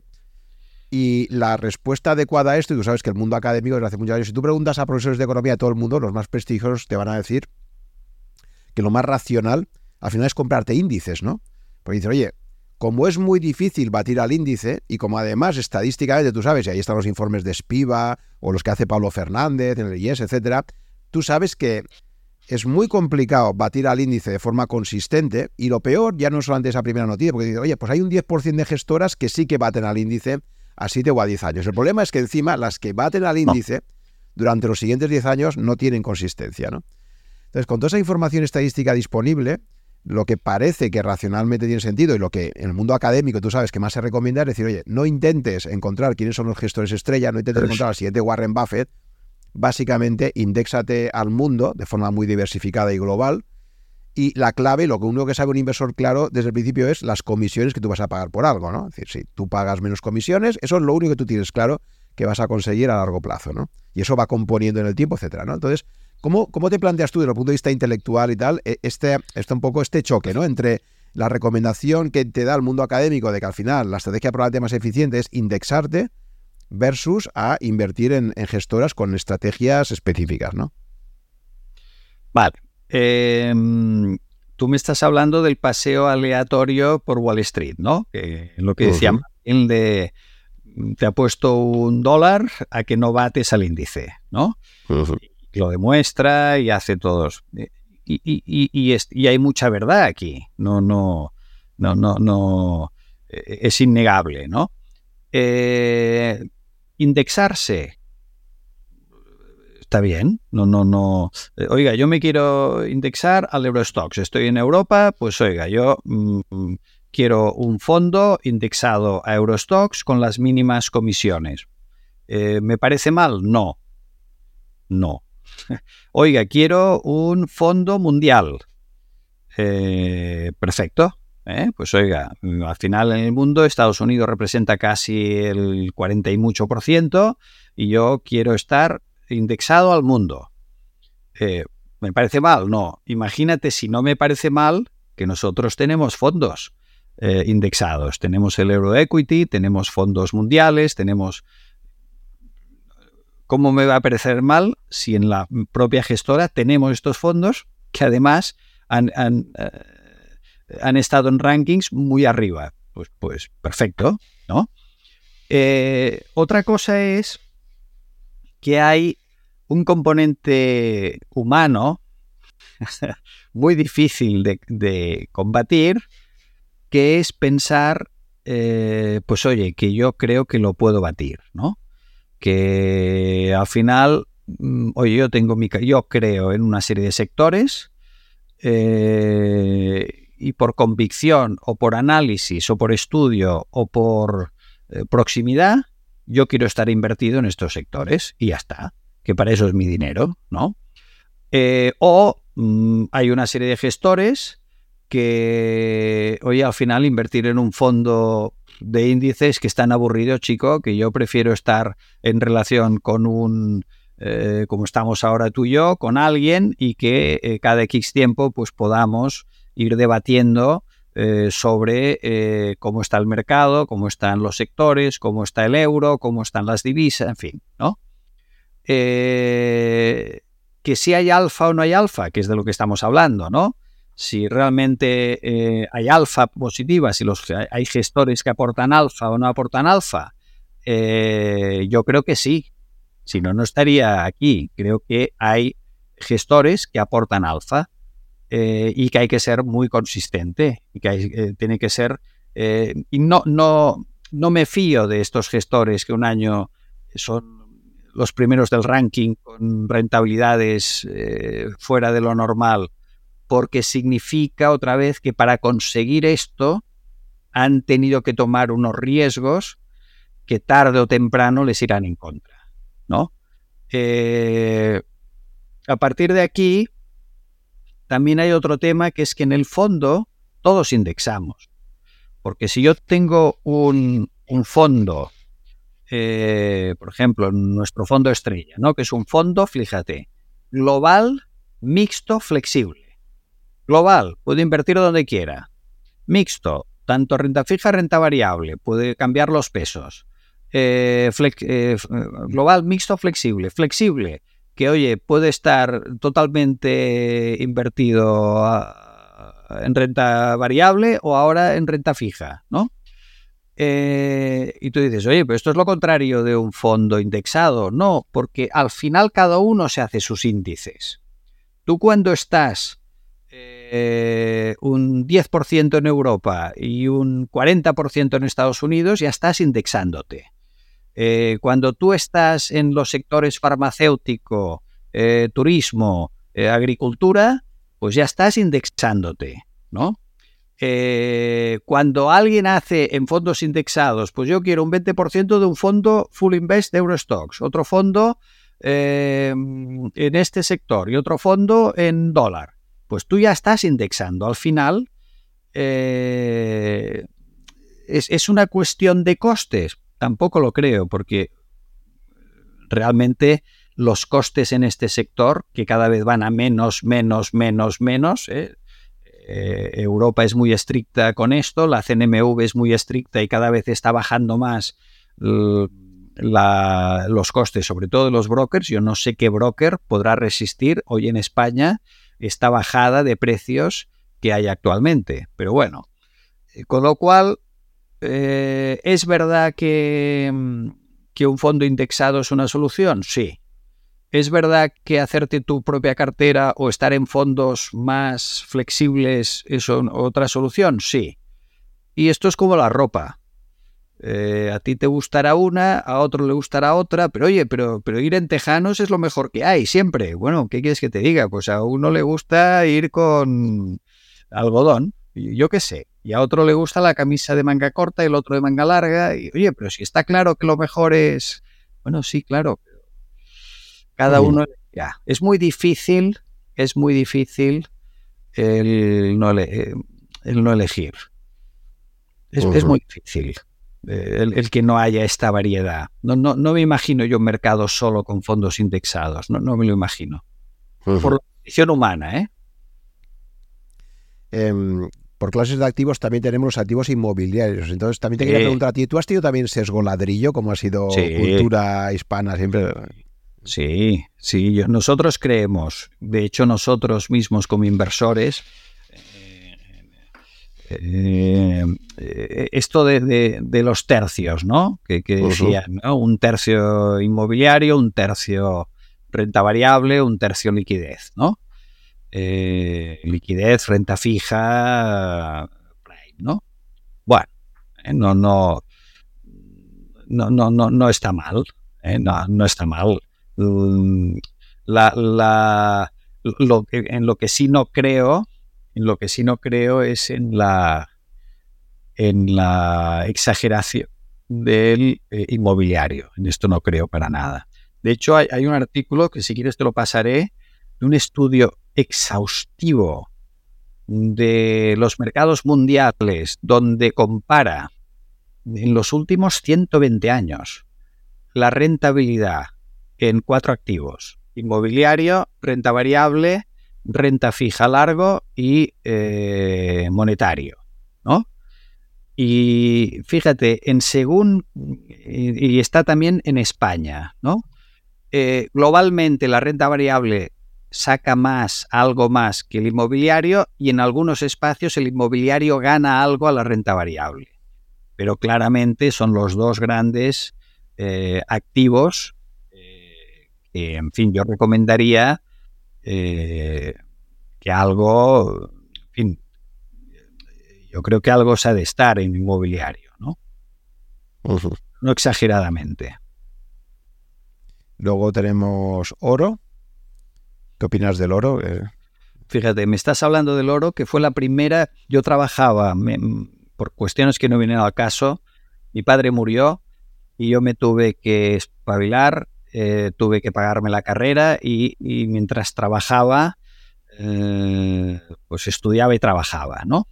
y la respuesta adecuada a esto, y tú sabes que el mundo académico desde hace muchos años, si tú preguntas a profesores de economía de todo el mundo, los más prestigiosos te van a decir que lo más racional al final es comprarte índices, ¿no? Porque dicen, oye, como es muy difícil batir al índice y como además estadísticamente tú sabes, y ahí están los informes de Spiva o los que hace Pablo Fernández en el IES, etcétera, tú sabes que es muy complicado batir al índice de forma consistente y lo peor ya no es solamente esa primera noticia, porque dicen, oye, pues hay un 10% de gestoras que sí que baten al índice a 7 o a 10 años. El problema es que encima las que baten al índice durante los siguientes 10 años no tienen consistencia, ¿no? Entonces, con toda esa información estadística disponible, lo que parece que racionalmente tiene sentido y lo que en el mundo académico tú sabes que más se recomienda es decir, oye, no intentes encontrar quiénes son los gestores estrella, no intentes encontrar al siguiente Warren Buffett, básicamente indexate al mundo de forma muy diversificada y global y la clave, lo único que sabe un inversor claro desde el principio es las comisiones que tú vas a pagar por algo, ¿no? Es decir, si tú pagas menos comisiones, eso es lo único que tú tienes claro que vas a conseguir a largo plazo, ¿no? Y eso va componiendo en el tiempo, etcétera, ¿no? Entonces, ¿cómo, cómo te planteas tú desde el punto de vista intelectual y tal, e, este, este un poco este choque, ¿no? Entre la recomendación que te da el mundo académico de que al final la estrategia probablemente más eficiente es indexarte versus a invertir en, en gestoras con estrategias específicas, ¿no? Vale, Em, tú me estás hablando del paseo aleatorio por Wall Street, ¿no? lo que decía el de te ha puesto un dólar a que no bates al índice, ¿no? Lo demuestra y hace todos. Y, y, hay mucha verdad aquí. No, no, no, no, no. E, es innegable, ¿no? Eh, indexarse está bien. No, no, no. Eh, oiga, yo me quiero indexar al Eurostox. Estoy en Europa, pues oiga, yo mm, quiero un fondo indexado a Eurostox con las mínimas comisiones. Eh, ¿Me parece mal? No. No. Oiga, quiero un fondo mundial. Eh, perfecto. Pues oiga, al final en el mundo Estados Unidos representa casi el 40 y mucho por ciento y yo quiero estar indexado al mundo. Eh, ¿Me parece mal? No. Imagínate si no me parece mal que nosotros tenemos fondos eh, indexados. Tenemos el Euro Equity, tenemos fondos mundiales, tenemos... ¿Cómo me va a parecer mal si en la propia gestora tenemos estos fondos que además han, han, eh, estado en rankings muy arriba? Pues, pues perfecto, ¿no? otra cosa es que hay un componente humano muy difícil de, combatir, que es pensar, eh, pues oye, que yo creo que lo puedo batir, ¿no? Que al final, mm, oye, yo tengo mi, yo creo en una serie de sectores eh, y por convicción o por análisis o por estudio o por eh, proximidad, yo quiero estar invertido en estos sectores y ya está que para eso es mi dinero, ¿no? Eh, o mm, hay una serie de gestores que, oye, al final invertir en un fondo de índices que están aburridos, chico, que yo prefiero estar en relación con un, eh, como estamos ahora tú y yo, con alguien y que eh, cada X tiempo pues podamos ir debatiendo sobre cómo está el mercado, cómo están los sectores, cómo está el euro, cómo están las divisas, en fin, ¿no? Eh, que si hay alfa o no hay alfa, que es de lo que estamos hablando, ¿no? Si realmente eh, hay alfa positiva, si hay gestores que aportan alfa o no aportan alfa, eh, yo creo que sí. Si no, no estaría aquí. Creo que hay gestores que aportan alfa y que hay que ser muy consistente y que tiene que ser... y no, no, no me fío de estos gestores que un año son los primeros del ranking con rentabilidades eh, fuera de lo normal, porque significa otra vez que para conseguir esto han tenido que tomar unos riesgos que tarde o temprano les irán en contra. ¿no? Eh, a partir de aquí, también hay otro tema que es que en el fondo todos indexamos. Porque si yo tengo un, fondo, eh, por ejemplo, nuestro fondo estrella, ¿no? que es un fondo, fíjate, global, mixto, flexible. Global, puedo invertir donde quiera. Mixto, tanto renta fija, renta variable, puede cambiar los pesos. Eh, eh, global, mixto, flexible. Flexible, que oye, puede estar totalmente invertido en renta variable o ahora en renta fija, ¿no? Eh, y tú dices, oye, pero esto es lo contrario de un fondo indexado. No, porque al final cada uno se hace sus índices. Tú cuando estás eh, un 10% en Europa y un 40% en Estados Unidos, ya estás indexándote. Eh, cuando tú estás en los sectores farmacéutico, turismo, agricultura, pues ya estás indexándote, ¿no? Eh, cuando alguien hace en fondos indexados, pues yo quiero un 20% de un fondo full invest de Eurostocks, otro fondo eh, en este sector y otro fondo en dólar, pues tú ya estás indexando. Al final eh, es, es una cuestión de costes. Tampoco lo creo, porque realmente los costes en este sector, que cada vez van a menos, menos, menos, menos. Eh, Europa es muy estricta con esto, la CNMV es muy estricta y cada vez está bajando más los costes, sobre todo de los brokers. Yo no sé qué broker podrá resistir hoy en España esta bajada de precios que hay actualmente. Pero bueno, eh, con lo cual, ¿es verdad que, que un fondo indexado es una solución? Sí, ¿Es verdad que hacerte tu propia cartera o estar en fondos más flexibles es otra solución? Sí. Y esto es como la ropa. Eh, a ti te gustará una, a otro le gustará otra, pero oye, pero, ir en tejanos es lo mejor que hay, siempre. Bueno, ¿qué quieres que te diga? Pues a uno le gusta ir con algodón, yo qué sé, y a otro le gusta la camisa de manga corta y el otro de manga larga, y oye, pero si está claro que lo mejor es... Bueno, sí, claro, cada uno, ya. Es muy difícil, es muy difícil el no, eh, el no elegir. Es, muy difícil eh, el, que no haya esta variedad. No, no, no, me imagino yo un mercado solo con fondos indexados, no, no me lo imagino. Por la condición humana, ¿eh? Em, por clases de activos también tenemos los activos inmobiliarios. Entonces también te quería preguntar a ti, ¿tú has tenido también sesgo ladrillo, como ha sido cultura hispana siempre? Sí, sí, nosotros creemos, de hecho nosotros mismos como inversores, eh, eh, esto de, los tercios, ¿no? Que, decían, ¿no? Un tercio inmobiliario, un tercio renta variable, un tercio liquidez, ¿no? Eh, liquidez, renta fija, ¿no? Bueno, no, no, no, no, no, no está mal, no, no está mal. Mm, la, lo en lo que sí no creo, en lo que sí no creo es en la en la exageración del eh, inmobiliario. En esto no creo para nada. De hecho, hay, hay, un artículo que si quieres te lo pasaré, de un estudio exhaustivo de los mercados mundiales donde compara en los últimos 120 años la rentabilidad en cuatro activos. Inmobiliario, renta variable, renta fija largo y eh, monetario. ¿no? Y fíjate, en según, y, está también en España, ¿no? Eh, globalmente la renta variable saca más, algo más que el inmobiliario y en algunos espacios el inmobiliario gana algo a la renta variable. Pero claramente son los dos grandes eh, activos en fin, yo recomendaría eh, que algo, en fin, yo creo que algo se ha de estar en inmobiliario, ¿no? No exageradamente. Luego tenemos oro. ¿Qué opinas del oro? Eh, Fíjate, me estás hablando del oro, que fue la primera. Yo trabajaba, por cuestiones que no vienen al caso, mi padre murió y yo me tuve que espabilar eh, tuve que pagarme la carrera y, mientras trabajaba, eh, pues estudiaba y trabajaba, ¿no?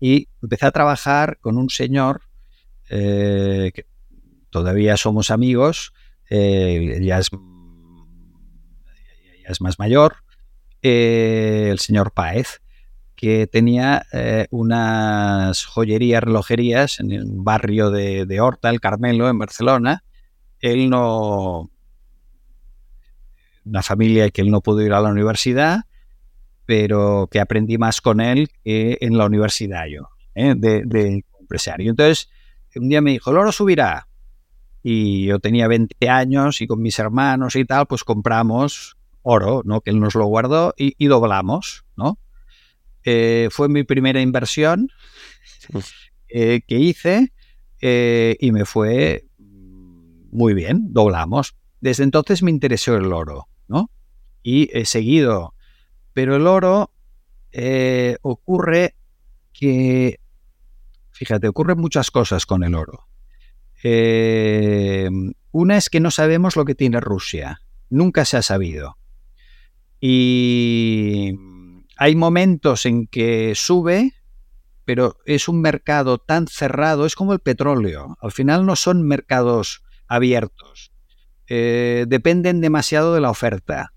y empecé a trabajar con un señor eh, que todavía somos amigos, ya, es, ya, es, más mayor, el señor Paez, que tenía unas joyerías, relojerías en el barrio de, de Horta, el Carmelo, en Barcelona. Él no, una familia que él no pudo ir a la universidad, pero que aprendí más con él que en la universidad yo, ¿eh? de, empresario. Entonces, un día me dijo, el oro subirá. Y yo tenía 20 años y con mis hermanos y tal, pues compramos oro, ¿no? Que él nos lo guardó y, doblamos, ¿no? Eh, fue mi primera inversión eh, que hice y me fue muy bien, doblamos. Desde entonces me interesó el oro, ¿no? Y he seguido. Pero el oro ocurre que Fíjate, ocurren muchas cosas con el oro. Eh, una es que no sabemos lo que tiene Rusia. Nunca se ha sabido. Y hay momentos en que sube, pero es un mercado tan cerrado, es como el petróleo. Al final no son mercados abiertos. Eh, dependen demasiado de la oferta.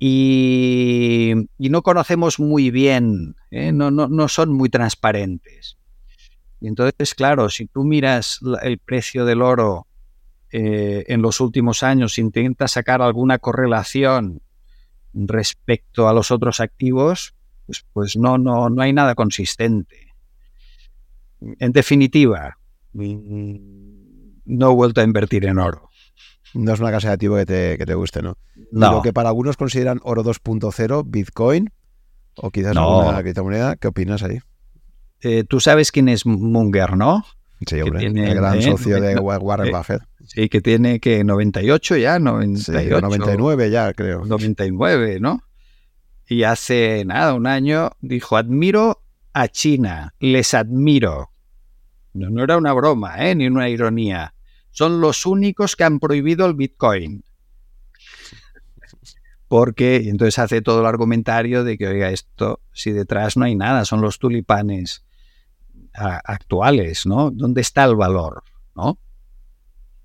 Y, no conocemos muy bien, ¿eh? no, no son muy transparentes. Y entonces, claro, si tú miras el precio del oro eh, en los últimos años, intentas sacar alguna correlación respecto a los otros activos, pues, pues no, no, no hay nada consistente. En definitiva, mm, no he vuelto a invertir en oro. No es una casa de activo que te, que te guste, ¿no? no. Lo que para algunos consideran oro 2.0, Bitcoin, o quizás alguna criptomoneda, ¿qué opinas ahí? Eh, tú sabes quién es Munger, ¿no? Sí, hombre, el gran socio de Warren Buffett. Sí, que tiene que 98 ya, 98, 99 ya, creo. 99, ¿no? Y hace nada, un año, dijo, admiro a China, les admiro. No, no era una broma, ¿eh? ni una ironía. Son los únicos que han prohibido el Bitcoin. Porque, entonces hace todo el argumentario de que, oiga, esto, si detrás no hay nada, son los tulipanes actuales, ¿no? ¿Dónde está el valor, no?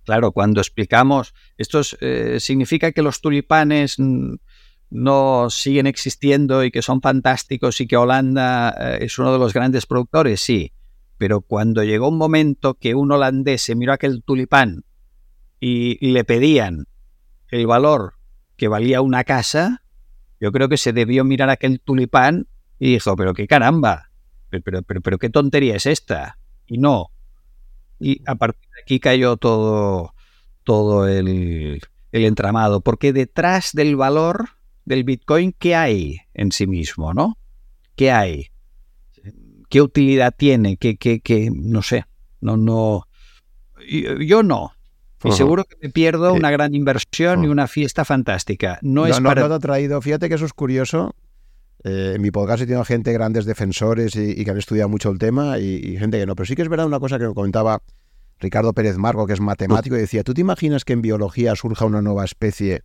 Claro, cuando explicamos, esto eh, significa que los tulipanes no siguen existiendo y que son fantásticos y que Holanda eh, es uno de los grandes productores, sí. Pero cuando llegó un momento que un holandés se miró aquel tulipán y, le pedían el valor que valía una casa, yo creo que se debió mirar aquel tulipán y dijo, pero qué caramba, pero, pero, pero, qué tontería es esta. Y no. Y a partir de aquí cayó todo, todo el, el entramado, porque detrás del valor del Bitcoin, ¿qué hay en sí mismo, no? ¿Qué hay? ¿Qué utilidad tiene? ¿Qué, qué, qué? No sé. No, no. Yo no. Y seguro que me pierdo una gran inversión y una fiesta fantástica. No, es para... no te ha traído. Fíjate que eso es curioso eh, en mi podcast he tenido gente, grandes defensores y, que han estudiado mucho el tema y, gente que no. Pero sí que es verdad una cosa que comentaba Ricardo Pérez Marco, que es matemático, y decía, ¿tú te imaginas que en biología surja una nueva especie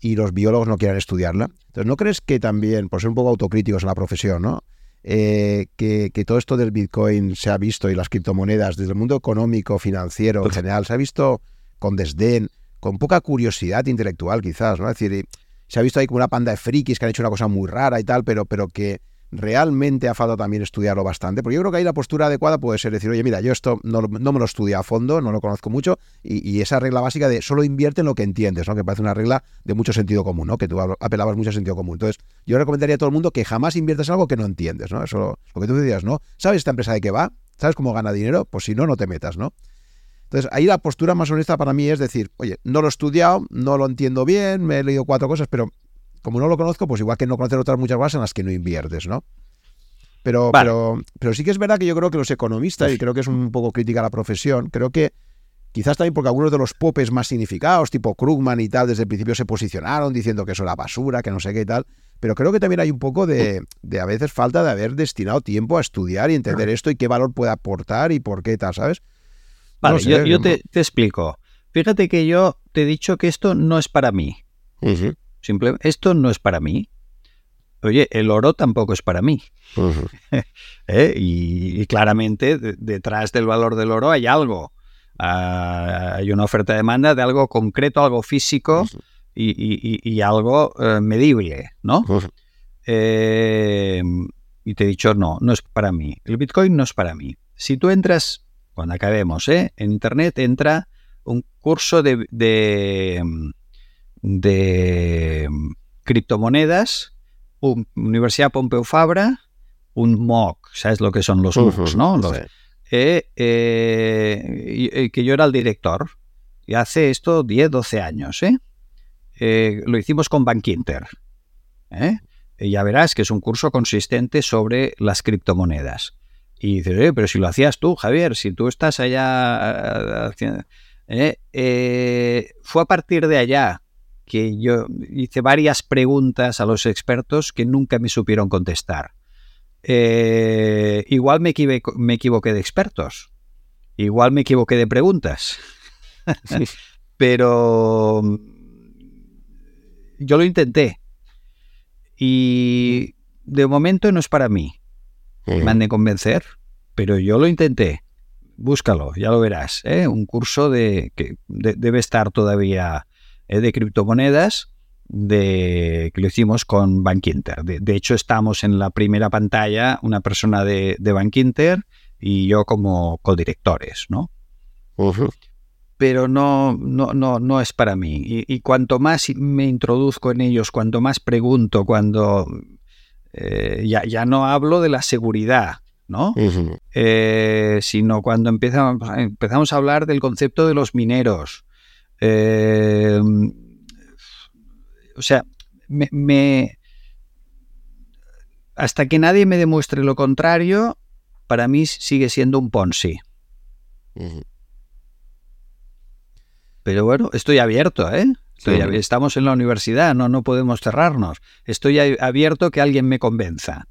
y los biólogos no quieran estudiarla? Entonces, ¿no crees que también, por ser un poco autocríticos en la profesión, ¿no? Eh, que, todo esto del Bitcoin se ha visto y las criptomonedas desde el mundo económico, financiero en general, se ha visto con desdén, con poca curiosidad intelectual quizás, ¿no? Es decir, se ha visto ahí como una panda de frikis que han hecho una cosa muy rara y tal, pero, pero que realmente ha faltado también estudiarlo bastante, porque yo creo que ahí la postura adecuada puede ser decir, oye, mira, yo esto no, no me lo estudio a fondo, no lo conozco mucho, y, esa regla básica de solo invierte en lo que entiendes, ¿no? que parece una regla de mucho sentido común, ¿no? que tú apelabas mucho sentido común. Entonces, yo recomendaría a todo el mundo que jamás inviertas algo que no entiendes, ¿no? Eso, lo que tú decías, ¿no? ¿Sabes esta empresa de qué va? ¿Sabes cómo gana dinero? Pues si no, no te metas, ¿no? Entonces, ahí la postura más honesta para mí es decir, oye, no lo he estudiado, no lo entiendo bien, me he leído cuatro cosas, pero como no lo conozco, pues igual que no conocer otras muchas cosas en las que no inviertes, ¿no? Pero, pero, pero sí que es verdad que yo creo que los economistas, y creo que es un poco crítica a la profesión, creo que quizás también porque algunos de los popes más significados, tipo Krugman y tal, desde el principio se posicionaron diciendo que eso era basura, que no sé qué y tal, pero creo que también hay un poco de, de a veces falta de haber destinado tiempo a estudiar y entender esto y qué valor puede aportar y por qué tal, ¿sabes? Vale, yo, te, explico. Fíjate que yo te he dicho que esto no es para mí. Simplemente, esto no es para mí. oye, el oro tampoco es para mí. ¿Eh? y, claramente detrás del valor del oro hay algo. Ah, hay una oferta-demanda de algo concreto, algo físico y, algo eh, medible, ¿no? Eh, y te he dicho, no, no es para mí. El Bitcoin no es para mí. Si tú entras, cuando acabemos, en Internet entra un curso de, de, de criptomonedas Universidad Pompeu Fabra, un MOOC, ¿sabes lo que son los MOOCs, no? Eh, eh, que yo era el director. Y hace esto 10, 12 años, ¿eh? lo hicimos con Bankinter. Y ya verás que es un curso consistente sobre las criptomonedas. Y dices, pero si lo hacías tú, Javier, si tú estás allá... fue a partir de allá que yo hice varias preguntas a los expertos que nunca me supieron contestar. Eh, igual me, me, equivoqué de expertos, igual me equivoqué de preguntas, pero yo lo intenté y de momento no es para mí. Me han de convencer, pero yo lo intenté. Búscalo, ya lo verás. ¿eh? Un curso de que debe estar todavía de criptomonedas de, que lo hicimos con Bankinter. De, de, hecho, estamos en la primera pantalla, una persona de, de Bankinter y yo como codirectores, ¿no? Pero no, no, no, no es para mí. Y, cuanto más me introduzco en ellos, cuanto más pregunto, cuando eh, ya, ya no hablo de la seguridad, ¿no? Eh, sino cuando empezamos, empezamos a hablar del concepto de los mineros, eh, o sea, me, hasta que nadie me demuestre lo contrario, para mí sigue siendo un Ponzi. Pero bueno, estoy abierto, ¿eh? Estamos en la universidad, no, no podemos cerrarnos. Estoy abierto que alguien me convenza.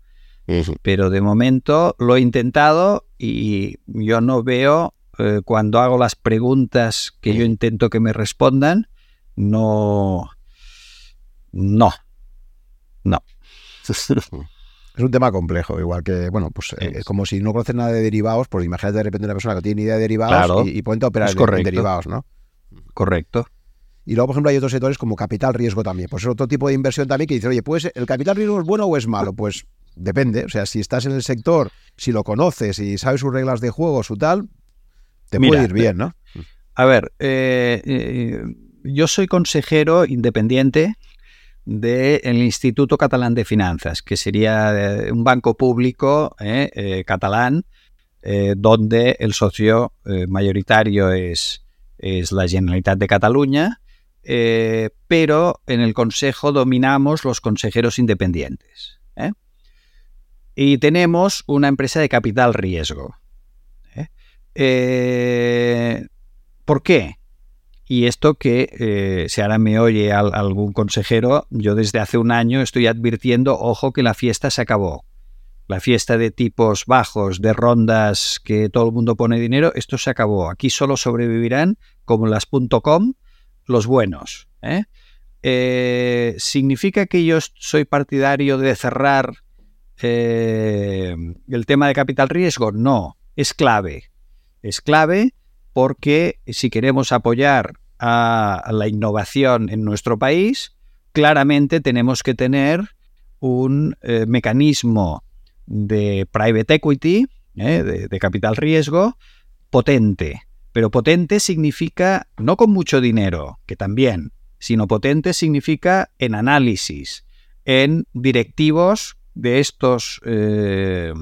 Pero de momento lo he intentado y yo no veo eh, cuando hago las preguntas que yo intento que me respondan, no, no, no. Es un tema complejo, igual que, bueno, pues eh, es. como si no conoces nada de derivados, pues imagínate de repente una persona que tiene idea de derivados y, y puede operar en derivados, ¿no? Correcto. Y luego, por ejemplo, hay otros sectores como capital riesgo también. Pues es otro tipo de inversión también que dice, oye, pues el capital riesgo es bueno o es malo. Pues depende. O sea, si estás en el sector, si lo conoces y sabes sus reglas de juego, su tal, te puede ir bien, ¿no? A ver, eh, eh, yo soy consejero independiente del Instituto Catalán de Finanzas, que sería eh, un banco público catalán, donde el socio mayoritario es, es, la Generalitat de Cataluña, pero en el Consejo dominamos los consejeros independientes. Y tenemos una empresa de capital riesgo, eh, ¿Por qué? Y esto que, eh, si ahora me oye algún consejero, yo desde hace un año estoy advirtiendo, ojo, que la fiesta se acabó. La fiesta de tipos bajos, de rondas que todo el mundo pone dinero, esto se acabó. Aquí solo sobrevivirán, como las .com, los buenos. ¿eh? significa que yo soy partidario de cerrar el tema de capital riesgo? No, es clave es clave porque si queremos apoyar a la innovación en nuestro país, claramente tenemos que tener un eh, mecanismo de private equity, eh, de, capital riesgo, potente. Pero potente significa no con mucho dinero, que también, sino potente significa en análisis, en directivos de estos eh,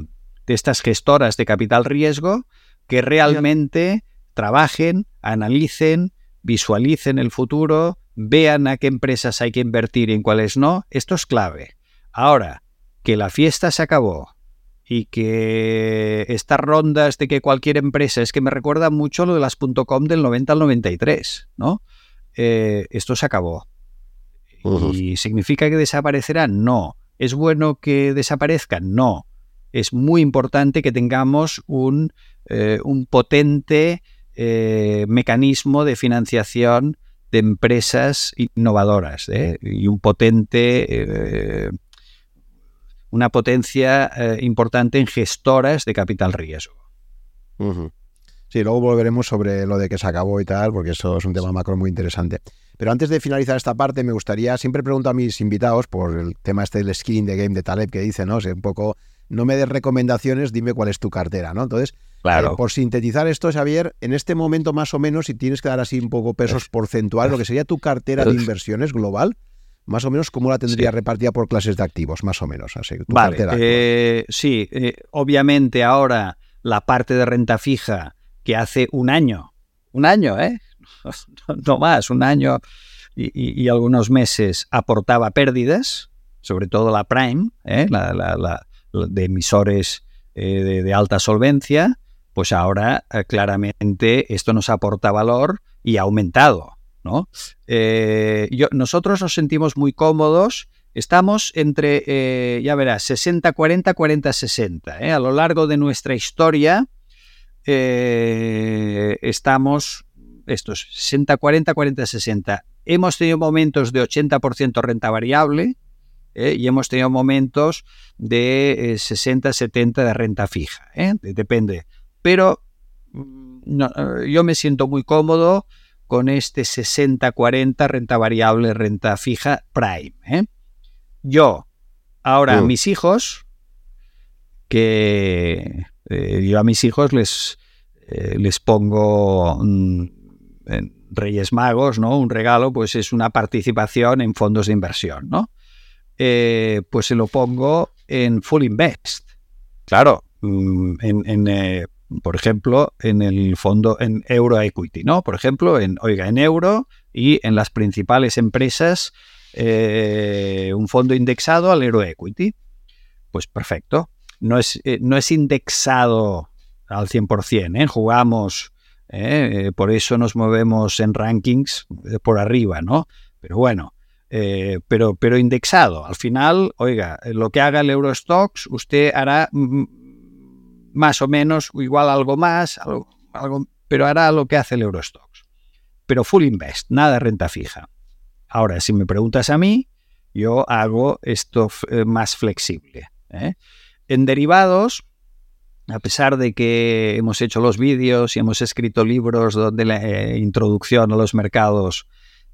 de estas gestoras de capital riesgo que realmente trabajen, analicen, visualicen el futuro, vean a qué empresas hay que invertir y en cuáles no. Esto es clave. Ahora, que la fiesta se acabó y que estas rondas de que cualquier empresa, es que me recuerda mucho lo de las .com del 90 al 93, ¿no? Eh, esto se acabó. ¿Y significa que desaparecerán? No. ¿Es bueno que desaparezcan? No. Es muy importante que tengamos un eh, un potente eh, mecanismo de financiación de empresas innovadoras ¿eh? y un potente una potencia importante en gestoras de capital riesgo. Sí, luego volveremos sobre lo de que se acabó y tal, porque eso es un tema macro muy interesante. Pero antes de finalizar esta parte, me gustaría, siempre pregunto a mis invitados por el tema este del skin de game de Taleb que dice, ¿no? O un poco, no me des recomendaciones, dime cuál es tu cartera, ¿no? Entonces, claro. Eh, por sintetizar esto, Xavier, en este momento más o menos, si tienes que dar así un poco pesos porcentuales, lo que sería tu cartera de inversiones global, más o menos, ¿cómo la tendría repartida por clases de activos? Más o menos, así. Tu vale, eh, sí, eh, obviamente ahora la parte de renta fija que hace un año, un año, ¿eh? no más, un año y, algunos meses aportaba pérdidas, sobre todo la Prime, ¿eh? la, de emisores eh, de, alta solvencia, pues ahora eh, claramente esto nos aporta valor y ha aumentado. Yo, nosotros nos sentimos muy cómodos. Estamos entre, ya verás, 60-40, 40-60. A lo largo de nuestra historia estamos estos 60, 40, 40, 60. Hemos tenido momentos de 80% renta variable ¿eh? y hemos tenido momentos de 60, eh, 70 de renta fija. ¿eh? Depende. Pero mm, yo me siento muy cómodo con este 60-40 renta variable, renta fija prime. Yo, ahora mm. mis hijos, que yo a mis hijos les, les pongo mm, en Reyes Magos, ¿no? Un regalo, pues es una participación en fondos de inversión, ¿no? Eh, pues se lo pongo en Full Invest. Claro, mm, en, eh, por ejemplo, en el fondo en Euro Equity, ¿no? Por ejemplo, en, oiga, en euro y en las principales empresas, eh, un fondo indexado al Euro Equity. Pues perfecto. No es, no es indexado al 100%, ¿eh? Jugamos ¿eh? Eh, por eso nos movemos en rankings eh, por arriba, ¿no? Pero bueno, pero, pero indexado. Al final, oiga, lo que haga el Eurostox, usted hará más o menos, igual algo más, algo, pero hará lo que hace el Eurostox. Pero full invest, nada renta fija. Ahora, si me preguntas a mí, yo hago esto más flexible. En derivados, a pesar de que hemos hecho los vídeos y hemos escrito libros donde la eh, introducción a los mercados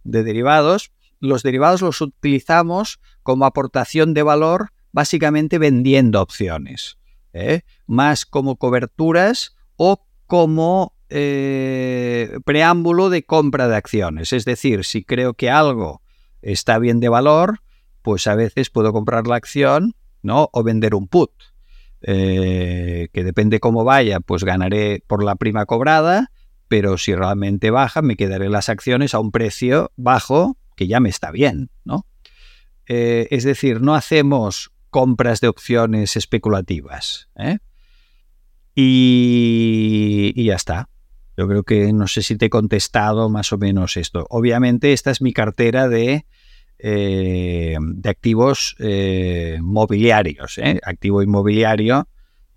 de derivados, los derivados los utilizamos como aportación de valor básicamente vendiendo opciones, ¿eh? más como coberturas o como eh, preámbulo de compra de acciones. Es decir, si creo que algo está bien de valor, pues a veces puedo comprar la acción ¿no? o vender un put. Eh, que depende cómo vaya, pues ganaré por la prima cobrada, pero si realmente baja, me quedaré las acciones a un precio bajo, que ya me está bien, ¿no? Es decir, no hacemos compras de opciones especulativas. ¿eh? Y, ya está. Yo creo que no sé si te he contestado más o menos esto. Obviamente esta es mi cartera de eh, de activos eh, mobiliarios. Activo inmobiliario,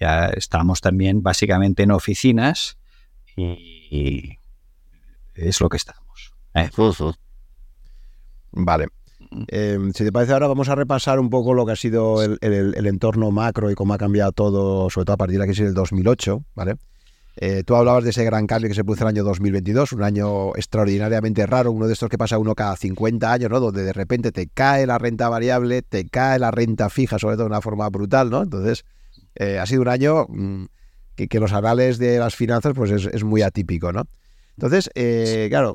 ya estamos también básicamente en oficinas y, es lo que estamos. Vale. Si te parece ahora vamos a repasar un poco lo que ha sido el, el, entorno macro y cómo ha cambiado todo, sobre todo a partir de la crisis del 2008, ¿vale? Eh, tú hablabas de ese gran cambio que se puso en el año 2022, un año extraordinariamente raro, uno de estos que pasa uno cada 50 años, ¿no? Donde de repente te cae la renta variable, te cae la renta fija, sobre todo de una forma brutal, ¿no? Entonces, eh, ha sido un año mm, que, los anales de las finanzas, pues es, muy atípico, ¿no? Entonces, eh, claro,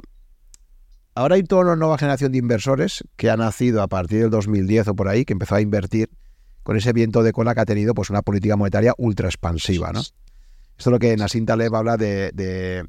ahora hay toda una nueva generación de inversores que ha nacido a partir del 2010 o por ahí, que empezó a invertir con ese viento de cola que ha tenido pues una política monetaria ultra expansiva, ¿no? Esto es lo que Nassim Taleb habla de,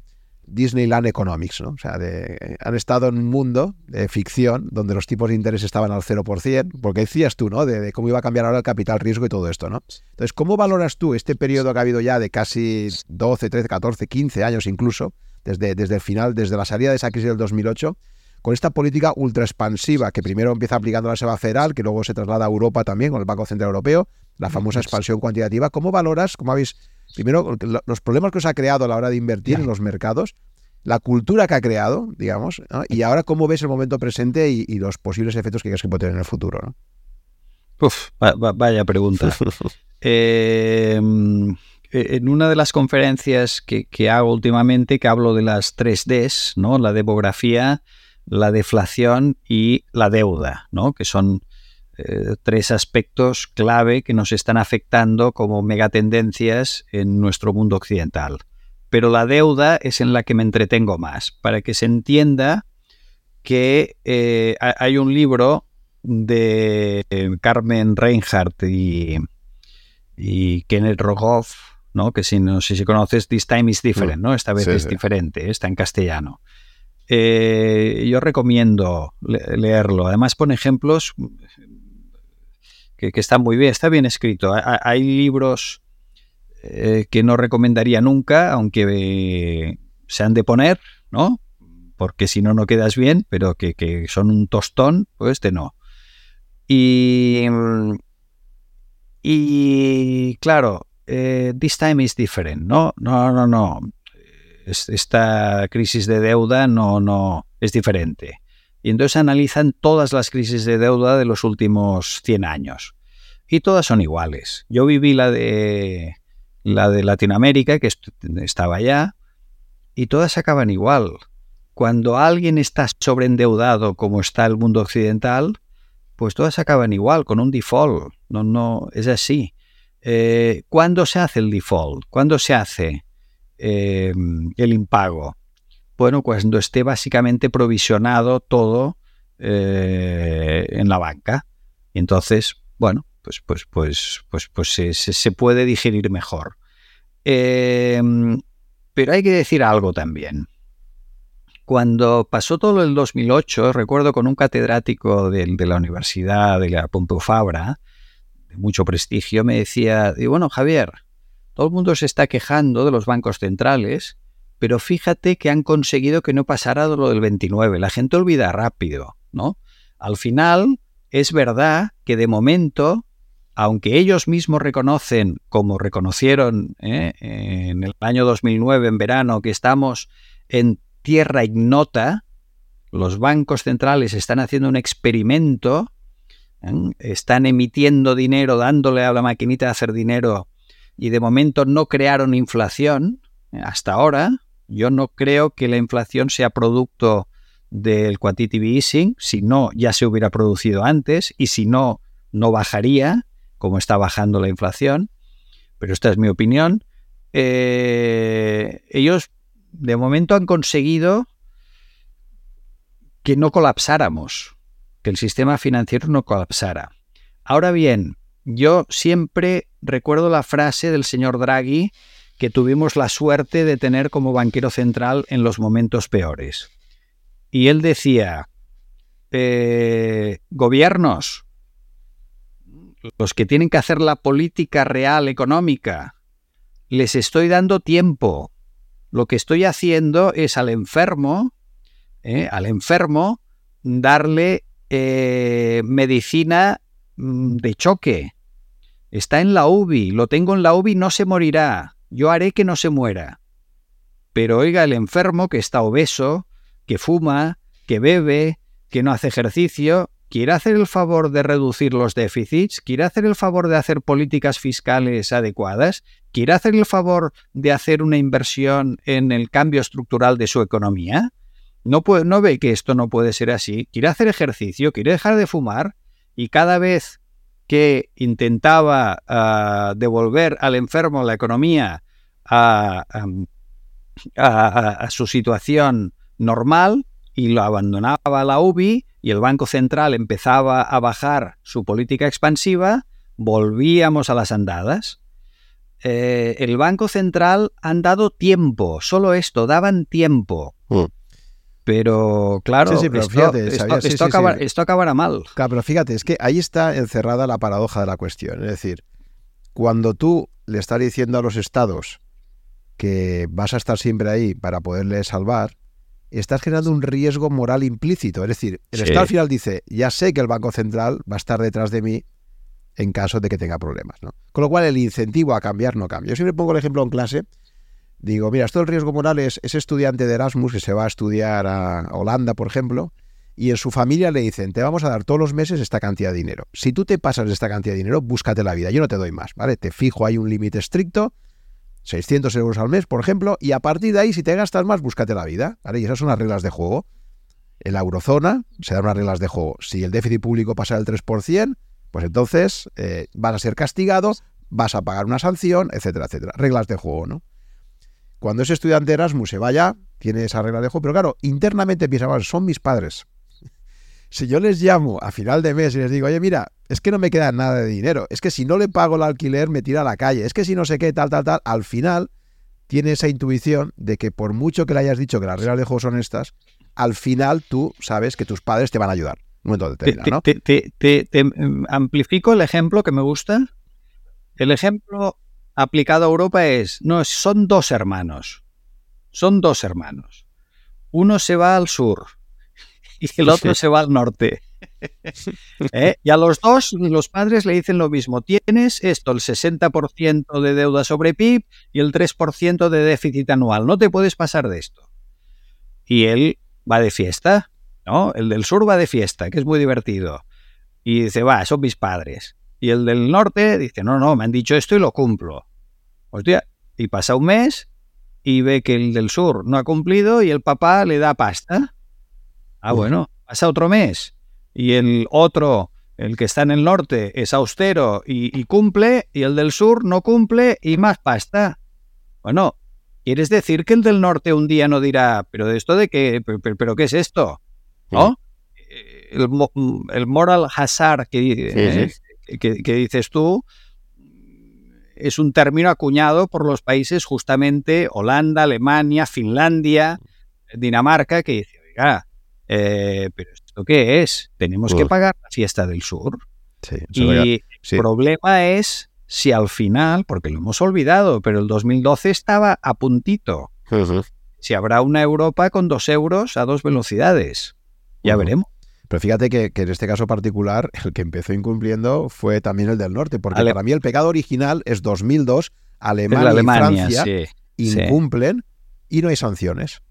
Disneyland Economics, ¿no? O sea, de, han estado en un mundo de ficción donde los tipos de interés estaban al 0%, porque decías tú, ¿no? De, cómo iba a cambiar ahora el capital riesgo y todo esto, ¿no? Entonces, ¿cómo valoras tú este periodo que ha habido ya de casi 12, 13, 14, 15 años incluso, desde, desde el final, desde la salida de esa crisis del 2008, con esta política ultra expansiva que primero empieza aplicando la Reserva Federal, que luego se traslada a Europa también con el Banco Central Europeo, la famosa expansión cuantitativa. ¿Cómo valoras, cómo habéis primero, los problemas que os ha creado a la hora de invertir en los mercados, la cultura que ha creado, digamos, y ahora cómo ves el momento presente y, los posibles efectos que crees que puede tener en el futuro. vaya pregunta. Em, e, en una de las conferencias que, hago últimamente, que hablo de las tres Ds, ¿no? La demografía, la deflación y la deuda, ¿no? Que son eh, tres aspectos clave que nos están afectando como megatendencias en nuestro mundo occidental. Pero la deuda es en la que me entretengo más, para que se entienda que eh, hay un libro de eh, Carmen Reinhardt y, Kenneth Rogoff, ¿no? que si no sé si conoces, This Time is Different, mm. ¿no? esta vez es diferente, está en castellano. Eh, yo recomiendo leerlo. Además pone ejemplos que, están muy bien, está bien escrito. Hay, libros que no recomendaría nunca, aunque se han de poner, ¿no? porque si no, no quedas bien, pero que, son un tostón, pues este no. Y, y claro, eh, this time is different, ¿no? No, no, no. Esta crisis de deuda no, no, es diferente. Y entonces analizan todas las crisis de deuda de los últimos 100 años. Y todas son iguales. Yo viví la de, la de Latinoamérica, que estaba allá, y todas acaban igual cuando alguien está sobreendeudado como está el mundo occidental, pues todas acaban igual, con un default. No, no, es así. Eh, ¿Cuándo se hace el default? ¿Cuándo se hace eh, el impago? Bueno, cuando esté básicamente provisionado todo eh, en la banca. Y entonces, bueno, pues, pues, pues, pues, pues se, puede digerir mejor. pero hay que decir algo también. Cuando pasó todo el 2008, recuerdo con un catedrático de, la Universidad de la Pompeu Fabra, de mucho prestigio, me decía, bueno, Javier, todo el mundo se está quejando de los bancos centrales, pero fíjate que han conseguido que no pasara lo del 29. La gente olvida rápido, ¿no? Al final, es verdad que de momento, aunque ellos mismos reconocen, como reconocieron ¿eh? en el año 2009, en verano, que estamos en tierra ignota, los bancos centrales están haciendo un experimento, ¿eh? están emitiendo dinero, dándole a la maquinita de hacer dinero y de momento no crearon inflación. ¿eh? Hasta ahora, yo no creo que la inflación sea producto del quantitative easing, si no, ya se hubiera producido antes y si no, no bajaría, como está bajando la inflación. Pero esta es mi opinión. Eh, ellos de momento han conseguido que no colapsáramos, que el sistema financiero no colapsara. Ahora bien, yo siempre recuerdo la frase del señor Draghi que tuvimos la suerte de tener como banquero central en los momentos peores. Y él decía, eh, gobiernos, los que tienen que hacer la política real económica, les estoy dando tiempo, lo que estoy haciendo es al enfermo, ¿eh? al enfermo, darle eh, medicina mm, de choque. Está en la UBI, lo tengo en la UBI, no se morirá. Yo haré que no se muera. Pero oiga, el enfermo que está obeso, que fuma, que bebe, que no hace ejercicio, quiere hacer el favor de reducir los déficits, quiere hacer el favor de hacer políticas fiscales adecuadas, quiere hacer el favor de hacer una inversión en el cambio estructural de su economía. No, puede, no ve que esto no puede ser así, quiere hacer ejercicio, quiere dejar de fumar y cada vez que intentaba ah, devolver al enfermo la economía a su situación normal y lo abandonaba la UBI, y el Banco Central empezaba a bajar su política expansiva, volvíamos a las andadas. Eh, el Banco Central han dado tiempo, solo esto, daban tiempo. Mm. Pero claro, esto, acabará mal. Claro, pero fíjate, es que ahí está encerrada la paradoja de la cuestión. Es decir, cuando tú le estás diciendo a los estados que vas a estar siempre ahí para poderle salvar, estás generando un riesgo moral implícito. Es decir, el Estado al final dice, ya sé que el Banco Central va a estar detrás de mí en caso de que tenga problemas. ¿no? Con lo cual el incentivo a cambiar no cambia. Yo siempre pongo el ejemplo en clase. Digo, mira, esto del riesgo moral es ese estudiante de Erasmus que se va a estudiar a Holanda, por ejemplo, y en su familia le dicen, te vamos a dar todos los meses esta cantidad de dinero. Si tú te pasas de esta cantidad de dinero, búscate la vida, yo no te doy más, ¿vale? Te fijo ahí un límite estricto, 600 euros al mes, por ejemplo, y a partir de ahí, si te gastas más, búscate la vida, ¿vale? Y esas son las reglas de juego. En la eurozona se dan unas reglas de juego. Si el déficit público pasa del 3%, pues entonces eh, vas a ser castigado, vas a pagar una sanción, etcétera, etcétera. Reglas de juego, ¿no? Cuando ese estudiante Erasmus se vaya, tiene esa regla de juego, pero claro, internamente piensa, son mis padres. Si yo les llamo a final de mes y les digo, oye, mira, es que no me queda nada de dinero, es que si no le pago el alquiler me tira a la calle, es que si no sé qué, tal, tal, tal, al final tiene esa intuición de que por mucho que le hayas dicho que las reglas de juego son estas, al final tú sabes que tus padres te van a ayudar. Un momento ¿no? te, te, em, amplifico el ejemplo que me gusta. El ejemplo aplicado a Europa es, no, son dos hermanos. Son dos hermanos. Uno se va al sur y el otro se va al norte. ¿Eh? Y a los dos, los padres le dicen lo mismo. Tienes esto, el 60% de deuda sobre PIB y el 3% de déficit anual. No te puedes pasar de esto. Y él va de fiesta, ¿no? El del sur va de fiesta, que es muy divertido. Y dice, va, son mis padres. Y el del norte dice, no, no, me han dicho esto y lo cumplo. Hostia, y pasa un mes y ve que el del sur no ha cumplido y el papá le da pasta. Ah, bueno, pasa otro mes y el otro, el que está en el norte, es austero y, cumple y el del sur no cumple y más pasta. Bueno, ¿quieres decir que el del norte un día no dirá, pero de esto de qué, pero, qué es esto? ¿No? Eh, el, moral hazard que, eh, que dices tú, es un término acuñado por los países justamente Holanda, Alemania, Finlandia, Dinamarca, que dice, oiga, eh, pero ¿esto qué es? Tenemos que pagar la fiesta del sur. y el problema es si al final, porque lo hemos olvidado, pero el 2012 estaba a puntito. Si habrá una Europa con dos euros a dos velocidades. Ya veremos. Pero fíjate que, en este caso particular, el que empezó incumpliendo fue también el del norte, porque para mí el pecado original es 2002, Alemania, y Francia incumplen y no hay sanciones.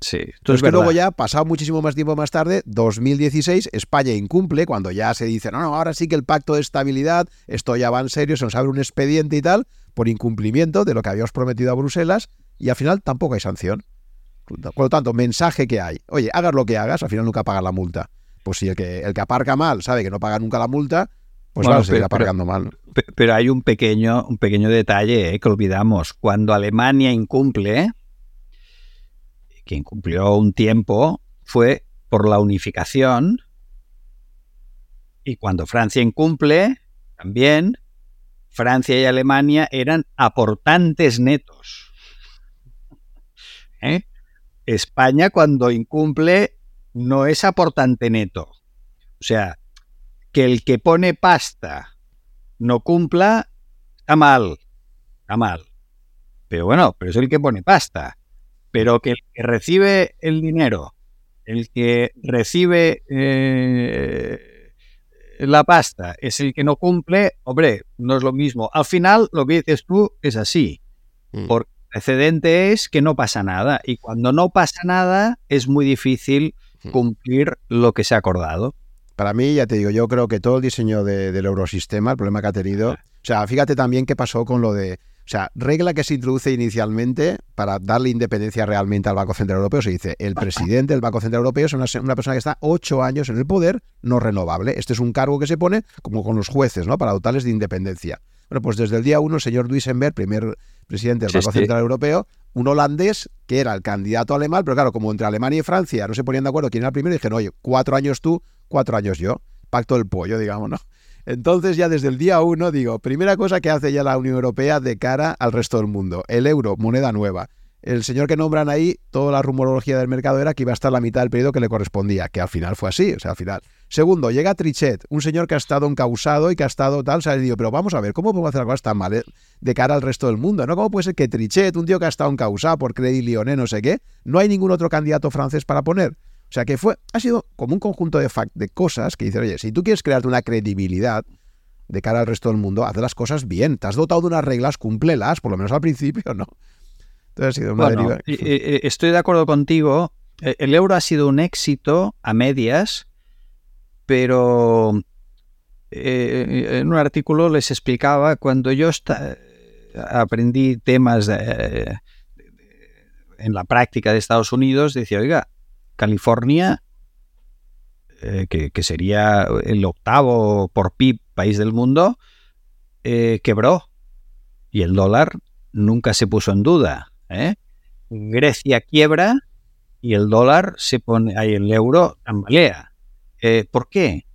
Sí, Entonces que luego ya, pasado muchísimo más tiempo más tarde, 2016, España incumple cuando ya se dice, no, no, ahora sí que el pacto de estabilidad, esto ya va en serio, se nos abre un expediente y tal, por incumplimiento de lo que habíamos prometido a Bruselas, y al final tampoco hay sanción. Por lo tanto, mensaje que hay, oye, hagas lo que hagas, al final nunca pagas la multa pues si el que, el que aparca mal sabe que no paga nunca la multa, pues va a seguir aparcando mal. Pero, hay un pequeño, un pequeño detalle eh, que olvidamos. Cuando Alemania incumple, que incumplió un tiempo, fue por la unificación. Y cuando Francia incumple, también, Francia y Alemania eran aportantes netos. ¿Eh? España cuando incumple no es aportante neto. O sea, que el que pone pasta no cumpla, está mal, está mal. Pero bueno, pero es el que pone pasta. Pero que el que recibe el dinero, el que recibe eh, la pasta, es el que no cumple, hombre, no es lo mismo. Al final, lo que dices tú es así. Mm. Porque el precedente es que no pasa nada. Y cuando no pasa nada, es muy difícil cumplir lo que se ha acordado. Para mí, ya te digo, yo creo que todo el diseño del eurosistema, el problema que ha tenido, o sea, fíjate también qué pasó con lo de, o sea, regla que se introduce inicialmente para darle independencia realmente al Banco Central Europeo, se dice, el presidente del Banco Central Europeo es una, una, persona que está ocho años en el poder, no renovable. Este es un cargo que se pone como con los jueces, ¿no? Para dotarles de independencia. Bueno, pues desde el día uno, el señor Duisenberg, primer presidente del Banco Central Europeo, un holandés que era el candidato alemán, pero claro, como entre Alemania y Francia no se ponían de acuerdo quién era el primero, dijeron, oye, cuatro años tú, cuatro años yo. Pacto del pollo, digamos, ¿no? Entonces ya desde el día uno digo, primera cosa que hace ya la Unión Europea de cara al resto del mundo, el euro, moneda nueva el señor que nombran ahí, toda la rumorología del mercado era que iba a estar la mitad del periodo que le correspondía, que al final fue así, o sea, al final. Segundo, llega Trichet, un señor que ha estado encausado y que ha estado tal, o digo, pero vamos a ver, ¿cómo podemos hacer algo tan mal eh, de cara al resto del mundo? ¿No? ¿Cómo puede ser que Trichet, un tío que ha estado encausado por Credit Lyonnais, no sé qué, no hay ningún otro candidato francés para poner? O sea, que fue, ha sido como un conjunto de, de cosas que dicen, oye, si tú quieres crearte una credibilidad de cara al resto del mundo, haz las cosas bien, te has dotado de unas reglas, cúmplelas, por lo menos al principio, ¿no? estoy de acuerdo contigo, el euro ha sido un éxito a medias, pero eh, en un artículo les explicaba cuando yo aprendí temas en la práctica de Estados Unidos, decía, oiga, California, eh, que, sería el octavo por PIB país del mundo, eh, quebró y el dólar nunca se puso en duda. Grecia quiebra y el dólar se pone, ahí el euro tambalea. ¿Por qué?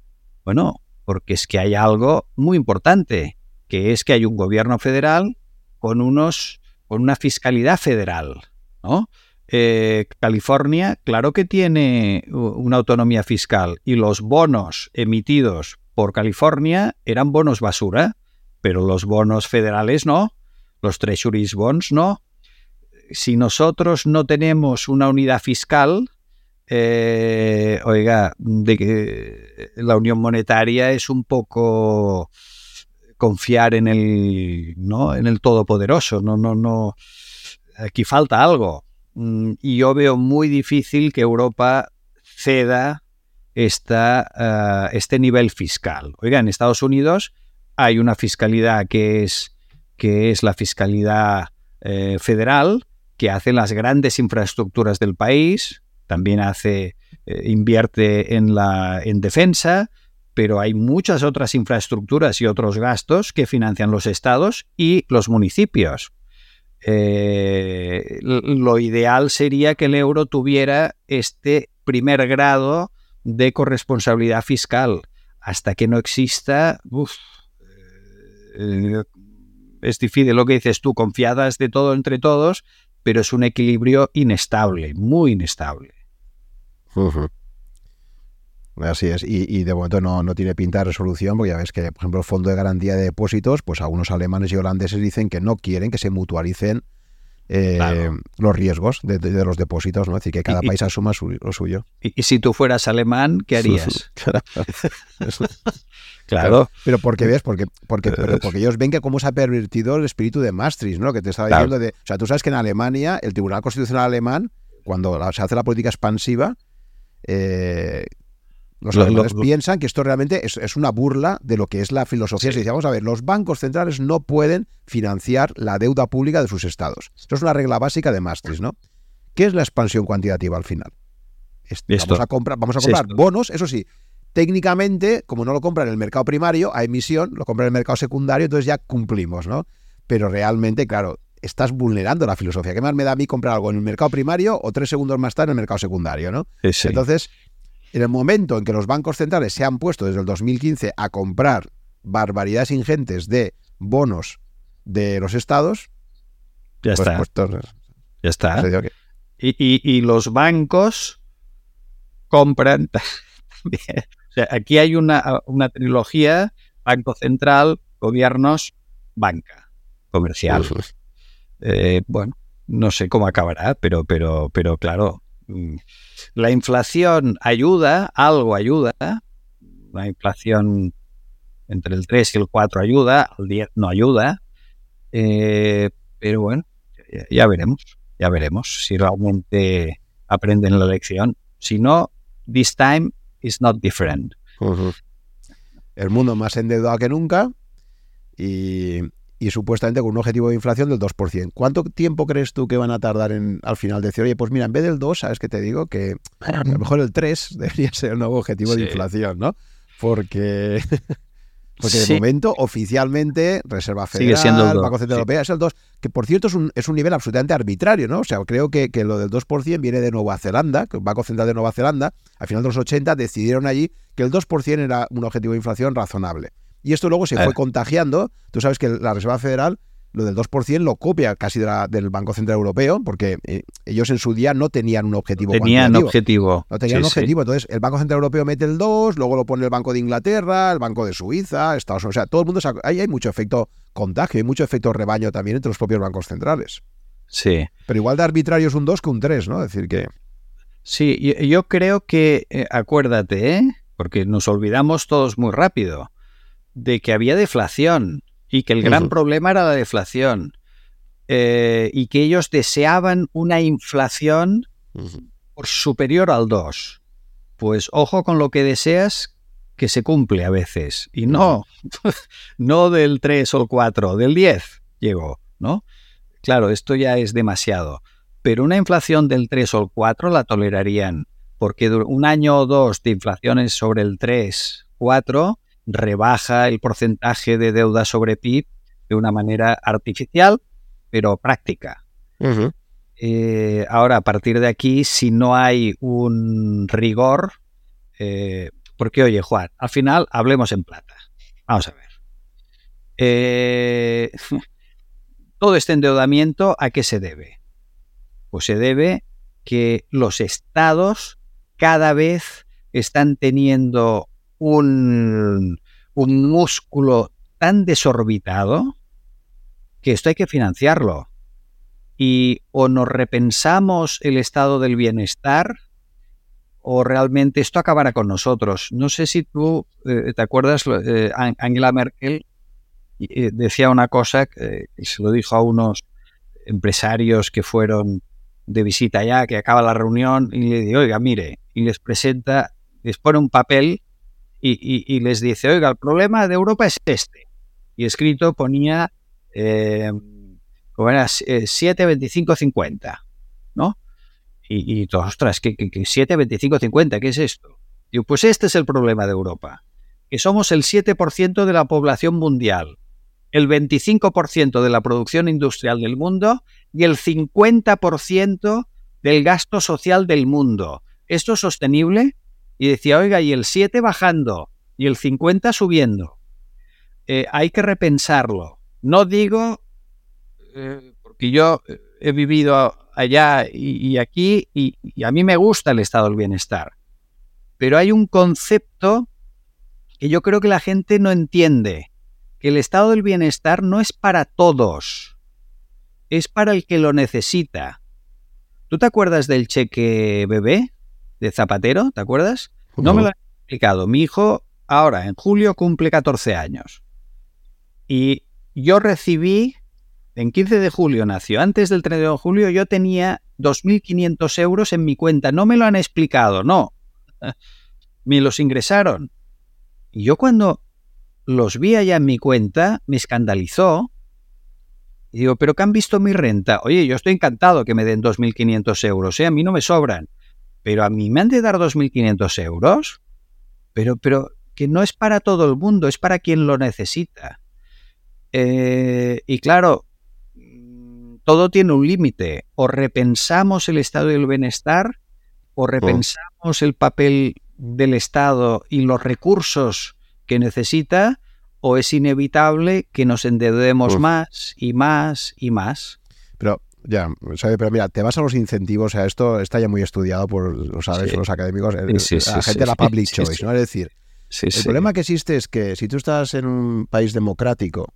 Bueno, porque es que hay algo muy importante, que es que hay un gobierno federal con unos con una fiscalidad federal, ¿no? Eh, California, claro que tiene una autonomía fiscal y los bonos emitidos por California eran bonos basura, pero los bonos federales no, los Treasury Bonds no. Si nosotros no tenemos una unidad fiscal, eh, oiga, de que la unión monetaria es un poco confiar en el, ¿no? en el todopoderoso. No, no, no. Aquí falta algo. Mm, y yo veo muy difícil que Europa ceda esta, ah, este nivel fiscal. Oiga, en Estados Unidos hay una fiscalidad que es, que es la fiscalidad eh, federal, que hace las grandes infraestructuras del país, también hace, eh, invierte en, la, en defensa, pero hay muchas otras infraestructuras y otros gastos que financian los estados y los municipios. Eh, lo ideal sería que el euro tuviera este primer grado de corresponsabilidad fiscal. Hasta que no exista, eh, es difícil lo que dices tú, confiadas de todo entre todos, pero es un equilibrio inestable, muy inestable. Así es, y, de momento no, no, tiene pinta de resolución, porque ya ves que, por ejemplo, el Fondo de Garantía de Depósitos, pues algunos alemanes y holandeses dicen que no quieren que se mutualicen eh, los riesgos de, los depósitos, ¿no? Es decir, que cada país asuma lo suyo. Y, si tú fueras alemán, ¿qué harías? claro. Pero porque ves, porque, porque, porque ellos ven que cómo se ha pervertido el espíritu de Maastricht, ¿no? Que te estaba diciendo de. O sea, tú sabes que en Alemania, el Tribunal Constitucional Alemán, cuando se hace la política expansiva, eh, los alemanes piensan que esto realmente es, una burla de lo que es la filosofía. Se dice, vamos a ver, los bancos centrales no pueden financiar la deuda pública de sus estados. Esto es una regla básica de Maastricht, ¿no? ¿Qué es la expansión cuantitativa al final? vamos a comprar, vamos a comprar bonos, eso sí, técnicamente, como no lo compran en el mercado primario, a emisión, lo compran en el mercado secundario, entonces ya cumplimos, ¿no? Pero realmente, claro, estás vulnerando la filosofía. ¿Qué más me da a mí comprar algo en el mercado primario o tres segundos más tarde en el mercado secundario, ¿no? Entonces, en el momento en que los bancos centrales se han puesto desde el 2015 a comprar barbaridades ingentes de bonos de los estados, ya pues está. ya está. Y, los bancos compran también. O sea, aquí hay una, una trilogía, banco central, gobiernos, banca comercial. Eh, bueno, no sé cómo acabará, pero, pero, pero claro, mm, la inflación ayuda, algo ayuda, la inflación entre el 3 y el 4 ayuda, el 10 no ayuda, eh, pero bueno, ya, veremos, ya veremos si realmente aprenden la lección. Si no, this time is not different. El mundo más endeudado que nunca y, y supuestamente con un objetivo de inflación del 2%. ¿Cuánto tiempo crees tú que van a tardar en al final decir, oye, pues mira, en vez del 2, ¿sabes qué te digo? Que a lo mejor el 3 debería ser el nuevo objetivo de inflación, ¿no? Porque, porque de momento, oficialmente, Reserva Federal, Sigue siendo el Banco Central Europeo, es el 2, que por cierto es un, es un nivel absolutamente arbitrario, ¿no? O sea, creo que, que lo del 2% viene de Nueva Zelanda, que el Banco Central de Nueva Zelanda, al final de los 80, decidieron allí que el 2% era un objetivo de inflación razonable. Y esto luego se fue contagiando. Tú sabes que la Reserva Federal lo del 2% lo copia casi del Banco Central Europeo, porque eh, ellos en su día no tenían un objetivo. Tenían objetivo. No tenían objetivo. Entonces, el Banco Central Europeo mete el 2, luego lo pone el Banco de Inglaterra, el Banco de Suiza, Estados Unidos. O sea, todo el mundo. Ahí hay mucho efecto contagio, hay mucho efecto rebaño también entre los propios bancos centrales. Sí. Pero igual de arbitrario es un 2 que un 3, ¿no? Es decir, que. Sí, yo creo que, eh, acuérdate, ¿eh? porque nos olvidamos todos muy rápido de que había deflación y que el gran problema era la deflación eh, y que ellos deseaban una inflación superior al 2. Pues ojo con lo que deseas que se cumple a veces. Y no, no del 3 o el 4, del 10 llegó, ¿no? Claro, esto ya es demasiado. Pero una inflación del 3 o el 4 la tolerarían, porque un año o dos de inflaciones sobre el 3, 4 rebaja el porcentaje de deuda sobre PIB de una manera artificial, pero práctica. Eh, ahora, a partir de aquí, si no hay un rigor, eh, porque oye, Juan, al final hablemos en plata. Vamos a ver. Eh, todo este endeudamiento, ¿a qué se debe? Pues se debe que los estados cada vez están teniendo un, un músculo tan desorbitado que esto hay que financiarlo y o nos repensamos el estado del bienestar o realmente esto acabará con nosotros. No sé si tú eh, te acuerdas, eh, Angela Merkel eh, decía una cosa se lo dijo a unos empresarios que fueron de visita allá, que acaba la reunión y le dice, oiga, mire, y les presenta, les pone un papel y, les dice, oiga, el problema de Europa es este. Y escrito ponía como era 7, 25, 50, ¿no? Y, todos, ostras, ¿qué, qué, 7, 25, 50? ¿Qué es esto? Digo, pues este es el problema de Europa, que somos el 7% de la población mundial, el 25% de la producción industrial del mundo y el 50% del gasto social del mundo. ¿Esto es sostenible? Y decía, oiga, y el 7 bajando y el 50 subiendo. Eh, hay que repensarlo. No digo eh, porque yo eh, he vivido allá y, aquí y, a mí me gusta el estado del bienestar. Pero hay un concepto que yo creo que la gente no entiende, que el estado del bienestar no es para todos, es para el que lo necesita. ¿Tú te acuerdas del cheque bebé de Zapatero? ¿Te acuerdas? No, me lo han explicado. Mi hijo ahora, en julio, cumple 14 años. Y yo recibí en 15 de julio nació. Antes del 3 de julio yo tenía 2.500 euros en mi cuenta. No me lo han explicado, no. me los ingresaron. Y yo cuando los vi allá en mi cuenta, me escandalizó. Y digo, ¿pero qué han visto mi renta? Oye, yo estoy encantado que me den 2.500 euros, ¿eh? a mí no me sobran. Pero a mí me han de dar 2.500 euros. Pero, pero que no es para todo el mundo, es para quien lo necesita. Eh, y claro, todo tiene un límite. O repensamos el estado del bienestar, o repensamos el papel del Estado y los recursos que necesita, o es inevitable que nos endeudemos más y más y más. Pero ya, pero mira, te vas a los incentivos, o sea, esto está ya muy estudiado por, lo sabes, los académicos, la gente de la public choice, ¿no? Es decir, el problema que existe es que si tú estás en un país democrático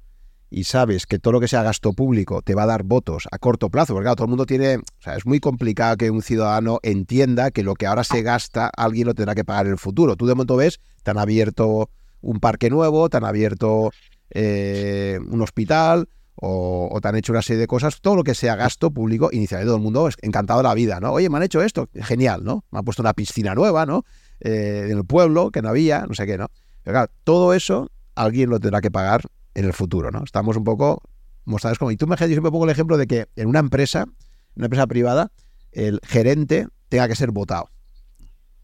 y sabes que todo lo que sea gasto público te va a dar votos a corto plazo, porque claro, todo el mundo tiene, o sea, es muy complicado que un ciudadano entienda que lo que ahora se gasta alguien lo tendrá que pagar en el futuro. Tú de momento ves, te han abierto un parque nuevo, te han abierto eh, un hospital o, o, te han hecho una serie de cosas, todo lo que sea gasto público, inicialmente todo el mundo es encantado de la vida, ¿no? Oye, me han hecho esto, genial, ¿no? Me han puesto una piscina nueva, ¿no? Eh, en el pueblo, que no había, no sé qué, ¿no? Pero claro, todo eso alguien lo tendrá que pagar en el futuro, ¿no? Estamos un poco mostrados como... Y tú me yo siempre pongo el ejemplo de que en una empresa, una empresa privada, el gerente tenga que ser votado.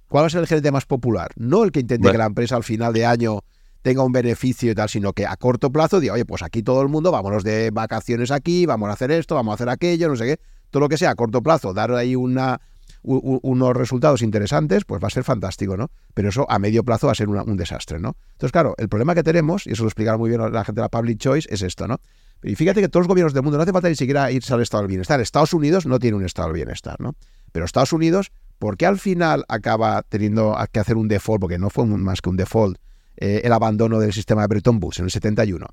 ¿Cuál va a ser el gerente más popular? No el que intente que la empresa al final de año tenga un beneficio y tal, sino que a corto plazo diga, oye, pues aquí todo el mundo, vámonos de vacaciones aquí, vamos a hacer esto, vamos a hacer aquello, no sé qué. Todo lo que sea a corto plazo, dar ahí una, unos resultados interesantes, pues va a ser fantástico, ¿no? Pero eso a medio plazo va a ser un desastre, ¿no? Entonces, claro, el problema que tenemos, y eso lo explicará muy bien la gente de la Public Choice, es esto, ¿no? Y fíjate que todos los gobiernos del mundo no hace falta ni siquiera irse al estado del bienestar. Estados Unidos no tiene un estado del bienestar, ¿no? Pero Estados Unidos, ¿por qué al final acaba teniendo que hacer un default? Porque no fue más que un default, eh, el abandono del sistema de Bretton Woods en el 71.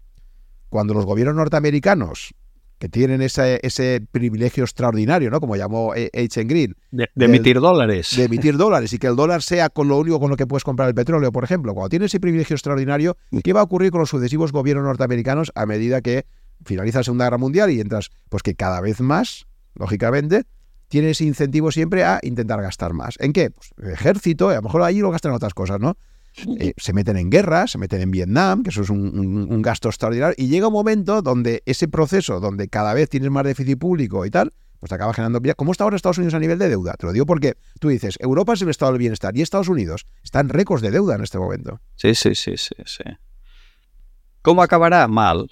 Cuando los gobiernos norteamericanos que tienen ese, ese privilegio extraordinario, ¿no? Como llamó H. Green. De, emitir dólares. De emitir dólares y que el dólar sea con lo único con lo que puedes comprar el petróleo, por ejemplo. Cuando tiene ese privilegio extraordinario, ¿qué va a ocurrir con los sucesivos gobiernos norteamericanos a medida que finaliza la Segunda Guerra Mundial y entras? Pues que cada vez más, lógicamente, tienes incentivo siempre a intentar gastar más. ¿En qué? Pues ejército, a lo mejor ahí lo gastan en otras cosas, ¿no? Eh, se meten en guerra, se meten en Vietnam, que eso es un, gasto extraordinario, y llega un momento donde ese proceso, donde cada vez tienes más déficit público y tal, pues te acaba generando... ¿Cómo está ahora Estados Unidos a nivel de deuda? Te lo digo porque tú dices, Europa es el estado del bienestar y Estados Unidos están récords de deuda en este momento. Sí, sí, sí, sí, sí. ¿Cómo acabará? Mal.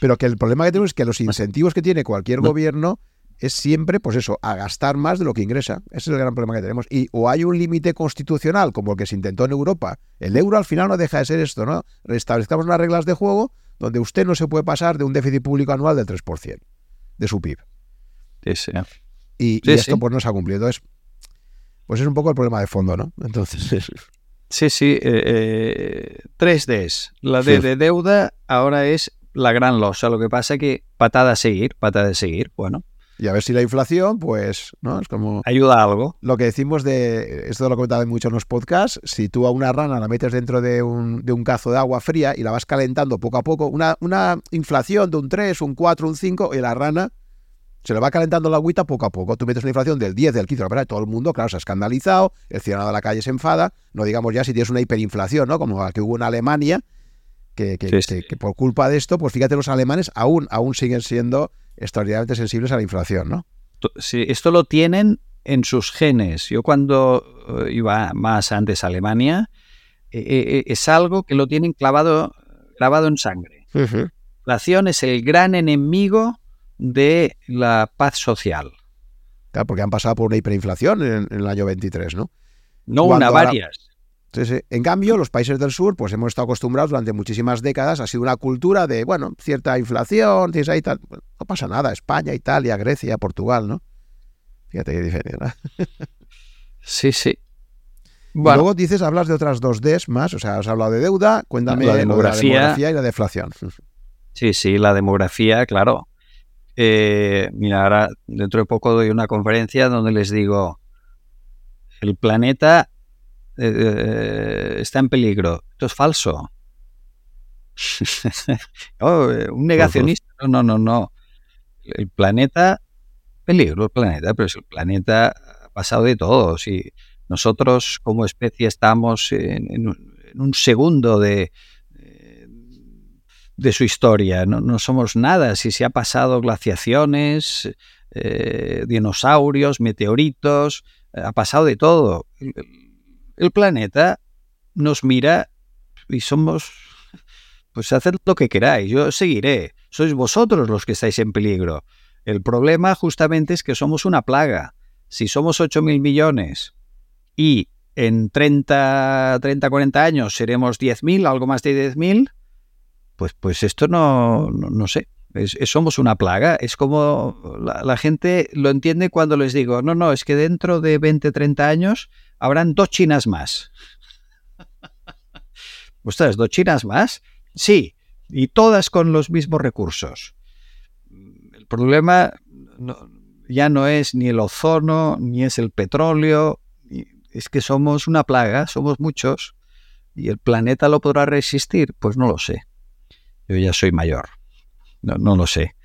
Pero que el problema que tenemos es que los incentivos que tiene cualquier gobierno es siempre, pues eso, a gastar más de lo que ingresa. Ese es el gran problema que tenemos. Y o hay un límite constitucional, como el que se intentó en Europa. El euro al final no deja de ser esto, ¿no? Restablezcamos las reglas de juego donde usted no se puede pasar de un déficit público anual del 3% de su PIB. Sí, sí. Y, esto pues no se ha cumplido. Entonces, pues es un poco el problema de fondo, ¿no? Entonces... Sí, sí. Eh, 3Ds. Eh, la D de deuda ahora es la gran losa. Lo que pasa es que patada a seguir, patada de seguir. Bueno, y a ver si la inflación, pues, ¿no? Es como... Ayuda algo. Lo que decimos de, esto lo he comentado mucho en los podcasts, si tú a una rana la metes dentro de un, de un cazo de agua fría y la vas calentando poco a poco, una, una inflación de un 3, un 4, un 5, y la rana se le va calentando la agüita poco a poco. Tú metes una inflación del 10, del 15, la todo el mundo, claro, se ha escandalizado, el ciudadano de la calle se enfada, no digamos ya si tienes una hiperinflación, ¿no? Como la que hubo en Alemania, que, que, que, por culpa de esto, pues fíjate, los alemanes aún, aún siguen siendo extraordinariamente sensibles a la inflación, ¿no? Sí, esto lo tienen en sus genes. Yo cuando eh, iba más antes a Alemania, eh, eh, es algo que lo tienen clavado, clavado en sangre. La inflación es el gran enemigo de la paz social. Claro, porque han pasado por una hiperinflación en, el año 23, ¿no? No una, varias. En cambio, los países del sur, pues hemos estado acostumbrados durante muchísimas décadas, ha sido una cultura de, bueno, cierta inflación, tal. no pasa nada, España, Italia, Grecia, Portugal, ¿no? Fíjate qué diferencia. sí, sí. Luego dices, hablas de otras dos Ds más, o sea, has hablado de deuda, cuéntame la demografía, y la deflación. Sí, sí, la demografía, claro. Eh, mira, ahora dentro de poco doy una conferencia donde les digo, el planeta eh, eh, está en peligro. Esto es falso. Oh, eh, un negacionista. No, no, no, El planeta, peligro el planeta, pero es el planeta ha pasado de todo. Si nosotros como especie estamos en, un segundo de, de su historia, no, somos nada. Si se ha pasado glaciaciones, dinosaurios, meteoritos, ha pasado de todo el planeta nos mira y somos, pues haced lo que queráis, yo seguiré, sois vosotros los que estáis en peligro. El problema justamente es que somos una plaga. Si somos 8 mil millones y en 30, 30 40 años seremos 10.000, algo más de 10.000, pues, pues esto no, no, sé. somos una plaga. Es como la, la, gente lo entiende cuando les digo, no, no, es que dentro de 20, 30 años habrán dos chinas más. ¿Ustedes dos chinas más? Sí, y todas con los mismos recursos. El problema ya no es ni el ozono, ni es el petróleo, es que somos una plaga, somos muchos, y el planeta lo podrá resistir, pues no lo sé. Yo ya soy mayor, no, no lo sé.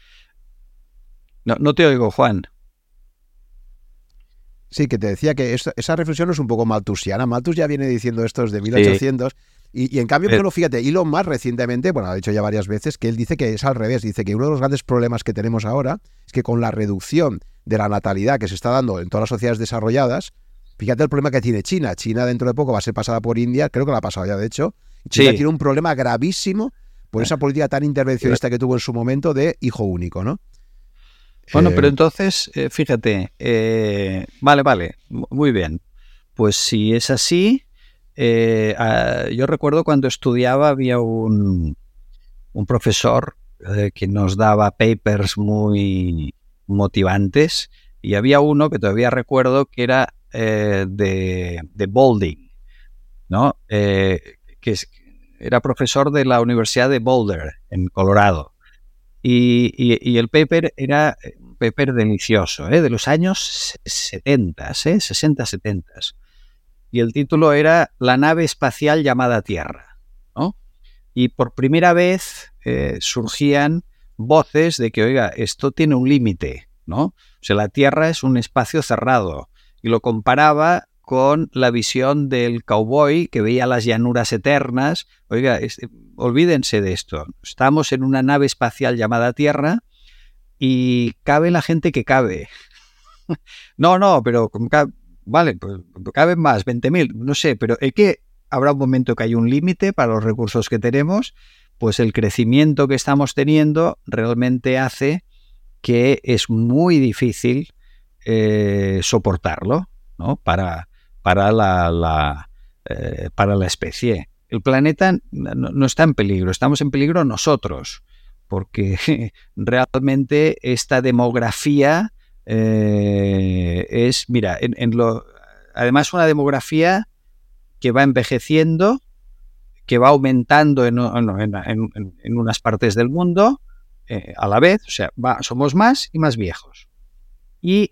No, no te oigo, Juan. Sí, que te decía que esa reflexión es un poco maltusiana. Malthus ya viene diciendo esto desde 1800. Y, en cambio, pero, fíjate, Elon más recientemente, bueno, ha dicho ya varias veces, que él dice que es al revés. Dice que uno de los grandes problemas que tenemos ahora es que con la reducción de la natalidad que se está dando en todas las sociedades desarrolladas, fíjate el problema que tiene China. China dentro de poco va a ser pasada por India, creo que la ha pasado ya de hecho. China tiene un problema gravísimo por esa política tan intervencionista que tuvo en su momento de hijo único, ¿no? Bueno, pero eh, entonces, eh, fíjate, eh, vale, vale, muy bien. Pues si es así, ah, yo recuerdo cuando estudiaba había un, un profesor que nos daba papers muy motivantes y había uno que todavía recuerdo que era de, de Boulding, ¿no? que era profesor de la Universidad de Boulder, en Colorado. Y, el paper era un paper delicioso, ¿eh? de los años 70, ¿eh? 60, 70. Y el título era La nave espacial llamada Tierra. Y por primera vez eh, surgían voces de que, oiga, esto tiene un límite, ¿no? O sea, la Tierra es un espacio cerrado. Y lo comparaba con la visión del cowboy que veía las llanuras eternas. Oiga, olvídense de esto. Estamos en una nave espacial llamada Tierra y cabe la gente que cabe. no, no, pero vale, pues caben más, 20.000, no sé, pero el que habrá un momento que hay un límite para los recursos que tenemos, pues el crecimiento que estamos teniendo realmente hace que es muy difícil eh, soportarlo ¿no? para, para la, eh, para la especie. El planeta no, está en peligro, estamos en peligro nosotros, porque realmente esta demografía eh, es, mira, en, lo, además una demografía que va envejeciendo, que va aumentando en, unas partes del mundo eh, a la vez, o sea, somos más y más viejos. Y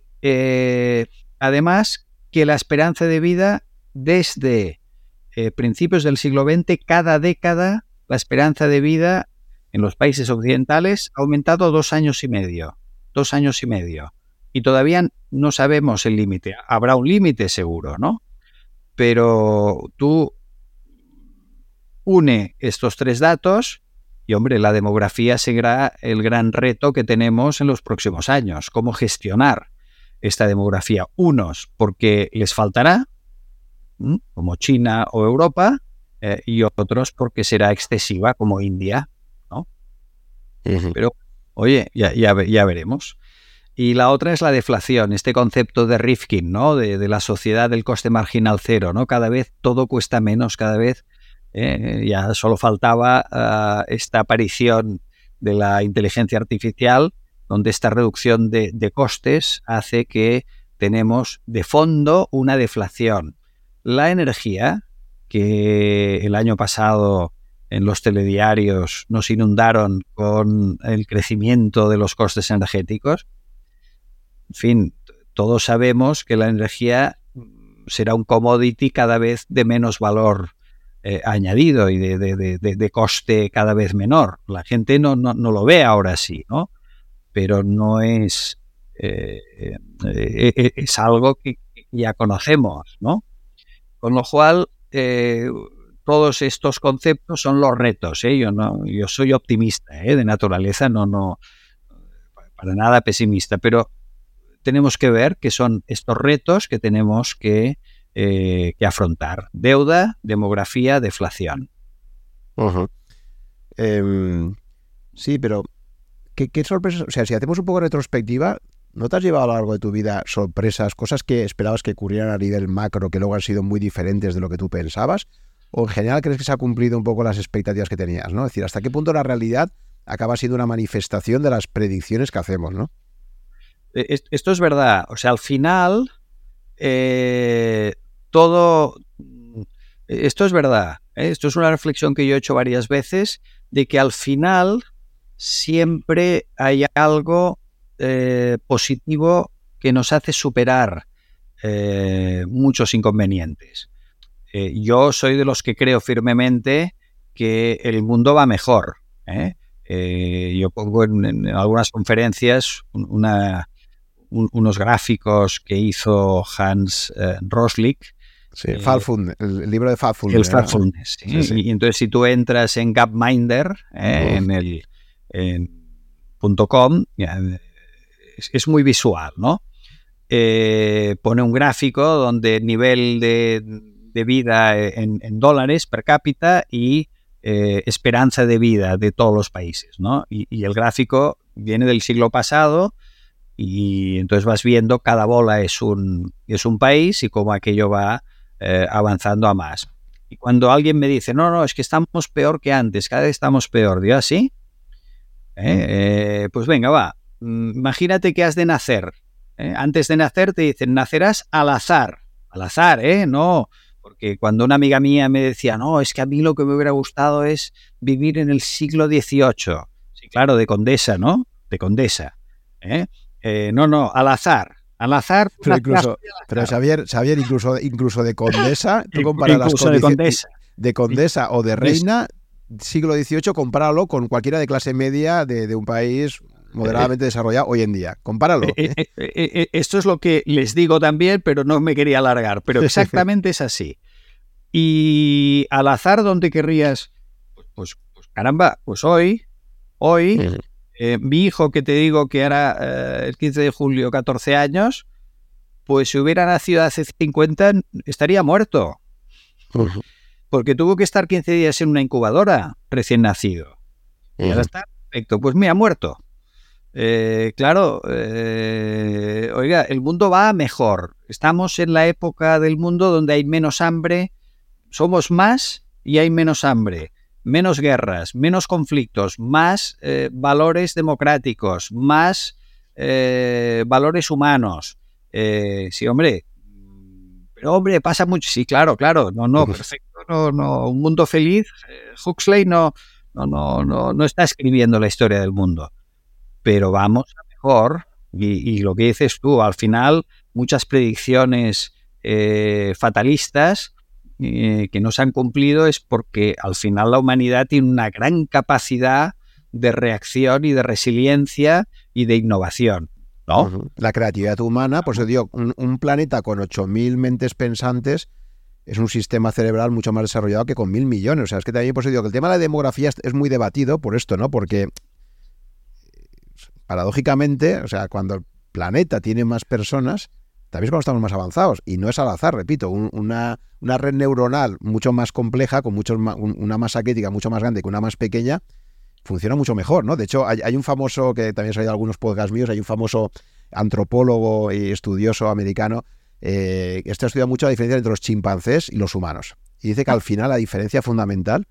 además que la esperanza de vida desde eh, principios del siglo XX, cada década, la esperanza de vida en los países occidentales ha aumentado dos años y medio. Dos años y medio. Y todavía no sabemos el límite. Habrá un límite seguro, ¿no? Pero tú une estos tres datos y, hombre, la demografía será el gran reto que tenemos en los próximos años. Cómo gestionar esta demografía. Unos porque les faltará, como China o Europa, eh, y otros porque será excesiva, como India. ¿no? Pero, oye, ya, ya, veremos. Y la otra es la deflación, este concepto de Rifkin, ¿no? De, la sociedad del coste marginal cero, ¿no? Cada vez todo cuesta menos, cada vez eh, ya solo faltaba ah, esta aparición de la inteligencia artificial donde esta reducción de, costes hace que tenemos de fondo una deflación. La energía, que el año pasado en los telediarios nos inundaron con el crecimiento de los costes energéticos, en fin, todos sabemos que la energía será un commodity cada vez de menos valor eh, añadido y de, coste cada vez menor. La gente no, no, no lo ve ahora así, ¿no? pero no es, eh, eh, es algo que ya conocemos, ¿no? Con lo cual, todos estos conceptos son los retos. Yo, no, yo soy optimista de naturaleza, no, no, para nada pesimista, pero tenemos que ver que son estos retos que tenemos que, afrontar. Deuda, demografía, deflación. Em, sí, pero ¿qué, sorpresas? O sea, si hacemos un poco de retrospectiva, ¿no te has llevado a lo largo de tu vida sorpresas, cosas que esperabas que ocurrieran a nivel macro que luego han sido muy diferentes de lo que tú pensabas? ¿O en general crees que se ha cumplido un poco las expectativas que tenías? ¿no? Es decir, ¿hasta qué punto la realidad acaba siendo una manifestación de las predicciones que hacemos? ¿no? E, esto es verdad. O sea, al final, eh, todo. Esto es verdad. ¿eh? Esto es una reflexión que yo he hecho varias veces, de que al final siempre hay algo eh, positivo que nos hace superar eh, muchos inconvenientes. Eh, yo soy de los que creo firmemente que el mundo va mejor. yo pongo en, algunas conferencias unos gráficos que hizo Hans Roslik. Sí, el libro de Falfund. El Falfund, Y, entonces si tú entras en Gapminder, en el en .com, es, muy visual, ¿no? Eh, pone un gráfico donde nivel de, vida en, dólares per cápita y eh, esperanza de vida de todos los países, ¿no? Y, el gráfico viene del siglo pasado y entonces vas viendo cada bola es un, es un país y cómo aquello va eh, avanzando a más. Y cuando alguien me dice, no, no, es que estamos peor que antes, cada vez estamos peor, digo, así, ¿Ah, ¿eh? Eh, pues venga, va. Mm, imagínate que has de nacer. ¿eh? Antes de nacer te dicen, nacerás al azar. Al azar, ¿eh? No. Porque cuando una amiga mía me decía, no, es que a mí lo que me hubiera gustado es vivir en el siglo XVIII. Sí, claro, de condesa, ¿no? De condesa. no, no, al azar. Al azar. Pero, incluso, pero Xavier, Xavier, incluso, incluso de condesa, tú comparas las de condesa. de condesa o de reina, siglo XVIII, compáralo con cualquiera de clase media de, un país moderadamente desarrollado hoy en día. Compáralo. esto es lo que les digo también, pero no me quería alargar. Pero exactamente es así. Y al azar, ¿dónde querrías? Pues, pues caramba, pues hoy, hoy, mi hijo que te digo que era el 15 de julio, 14 años, pues si hubiera nacido hace 50, estaría muerto. Porque tuvo que estar 15 días en una incubadora recién nacido. Y ahora está perfecto. Pues mira, muerto. Eh, claro, eh, oiga, el mundo va mejor. Estamos en la época del mundo donde hay menos hambre, somos más y hay menos hambre, menos guerras, menos conflictos, más eh, valores democráticos, más valores humanos. sí, hombre, pero hombre, pasa mucho. Sí, claro, claro, no, no, perfecto, no, no, un mundo feliz. Huxley no, no, no, no, no está escribiendo la historia del mundo. Pero vamos a mejor. Y, lo que dices tú, al final, muchas predicciones eh, fatalistas eh, que no se han cumplido es porque al final la humanidad tiene una gran capacidad de reacción y de resiliencia y de innovación. ¿no? La creatividad humana, pues yo digo, un, un planeta con 8.000 mentes pensantes es un sistema cerebral mucho más desarrollado que con mil millones. O sea, es que también por eso digo que el tema de la demografía es muy debatido por esto, ¿no? Porque paradójicamente, o sea, cuando el planeta tiene más personas, también es cuando estamos más avanzados. Y no es al azar, repito, una, red neuronal mucho más compleja, con mucho, una masa crítica mucho más grande que una más pequeña, funciona mucho mejor, ¿no? De hecho, hay, un famoso, que también ha salido algunos podcasts míos, hay un famoso antropólogo y estudioso americano eh, este ha estudiado mucho la diferencia entre los chimpancés y los humanos. Y dice que al final la diferencia fundamental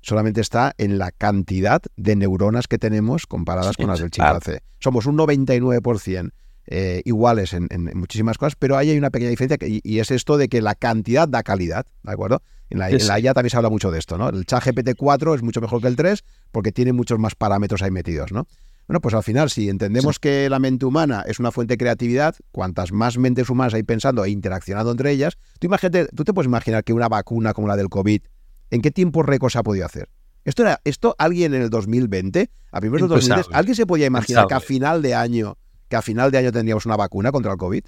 solamente está en la cantidad de neuronas que tenemos comparadas con las del chimpancé. Somos un 99% eh, iguales en, muchísimas cosas, pero ahí hay una pequeña diferencia y, es esto de que la cantidad da calidad, ¿de acuerdo? En la, IA también se habla mucho de esto, ¿no? El chat GPT 4 es mucho mejor que el 3 porque tiene muchos más parámetros ahí metidos, ¿no? Bueno, pues al final, si entendemos que la mente humana es una fuente de creatividad, cuantas más mentes humanas hay pensando e interaccionando entre ellas, tú imagínate, tú te puedes imaginar que una vacuna como la del COVID, ¿en qué tiempo récord se ha podido hacer? Esto era, esto alguien en el 2020, a primeros de 2010, ¿alguien se podía imaginar que a final de año, que a final de año tendríamos una vacuna contra el COVID?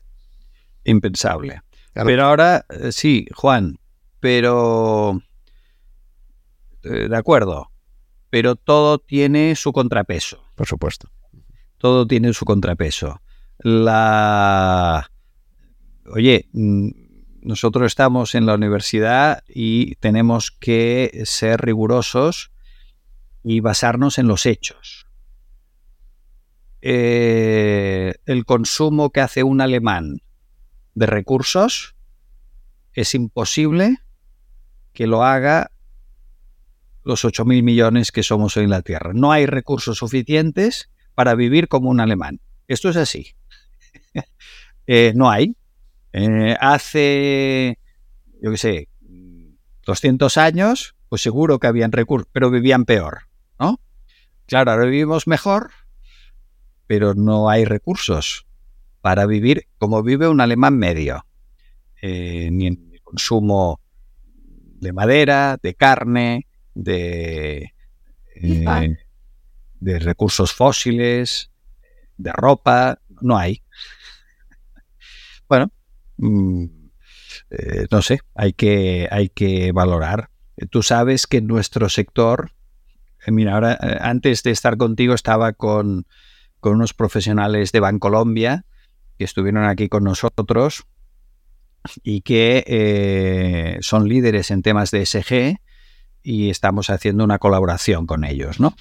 Impensable. Pero ahora, eh, sí, Juan, pero eh, de acuerdo, pero todo tiene su contrapeso. Por supuesto. Todo tiene su contrapeso. La. Oye, mm, nosotros estamos en la universidad y tenemos que ser rigurosos y basarnos en los hechos. Eh, el consumo que hace un alemán de recursos es imposible que lo haga los 8.000 millones que somos hoy en la Tierra. No hay recursos suficientes para vivir como un alemán. Esto es así. Eh, no hay. Eh, hace, yo qué sé, 200 años, pues seguro que habían recursos, pero vivían peor, ¿no? Claro, ahora vivimos mejor, pero no hay recursos para vivir como vive un alemán medio. Eh, ni en el consumo de madera, de carne, de, eh, de recursos fósiles, de ropa, no hay. Bueno, mm, eh, no sé, hay que, hay que valorar. Tú sabes que nuestro sector, eh, mira, ahora antes de estar contigo estaba con, con unos profesionales de Bancolombia que estuvieron aquí con nosotros y que son líderes en temas de SG y estamos haciendo una colaboración con ellos, ¿no?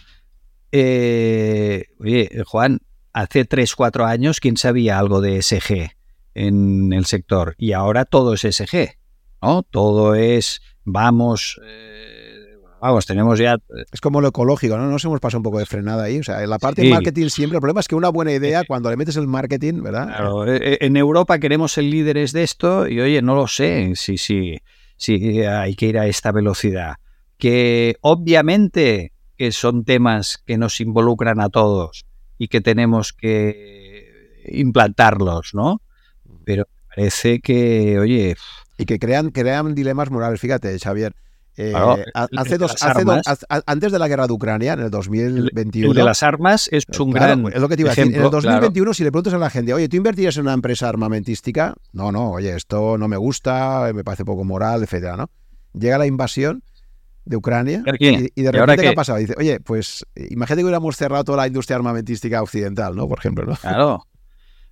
Eh, oye, Juan, hace 3, 4 años, ¿quién sabía algo de SG en el sector? Y ahora todo es SG, ¿no? Todo es, vamos, eh, vamos, tenemos ya... Es como lo ecológico, ¿no? Nos hemos pasado un poco de frenada ahí. O sea, en la parte de marketing siempre, el problema es que una buena idea, cuando le metes el marketing, ¿verdad? Claro, eh, en Europa queremos ser líderes de esto y, oye, no lo sé si, si, si hay que ir a esta velocidad que obviamente que son temas que nos involucran a todos y que tenemos que implantarlos, ¿no? Pero parece que, oye... Y que crean, crean dilemas morales. Fíjate, Xavier, Eh, hace dos, antes de la guerra de Ucrania, en el 2021. El, de las armas es un gran. Es lo que te iba a decir. En el 2021, si le preguntas a la gente, oye, ¿tú invertirías en una empresa armamentística? No, no, oye, esto no me gusta, me parece poco moral, etcétera, ¿no? Llega la invasión de Ucrania y, de repente, ¿qué ha pasado? Dice, oye, pues imagínate que hubiéramos cerrado toda la industria armamentística occidental, ¿no? Por ejemplo, ¿no? Claro.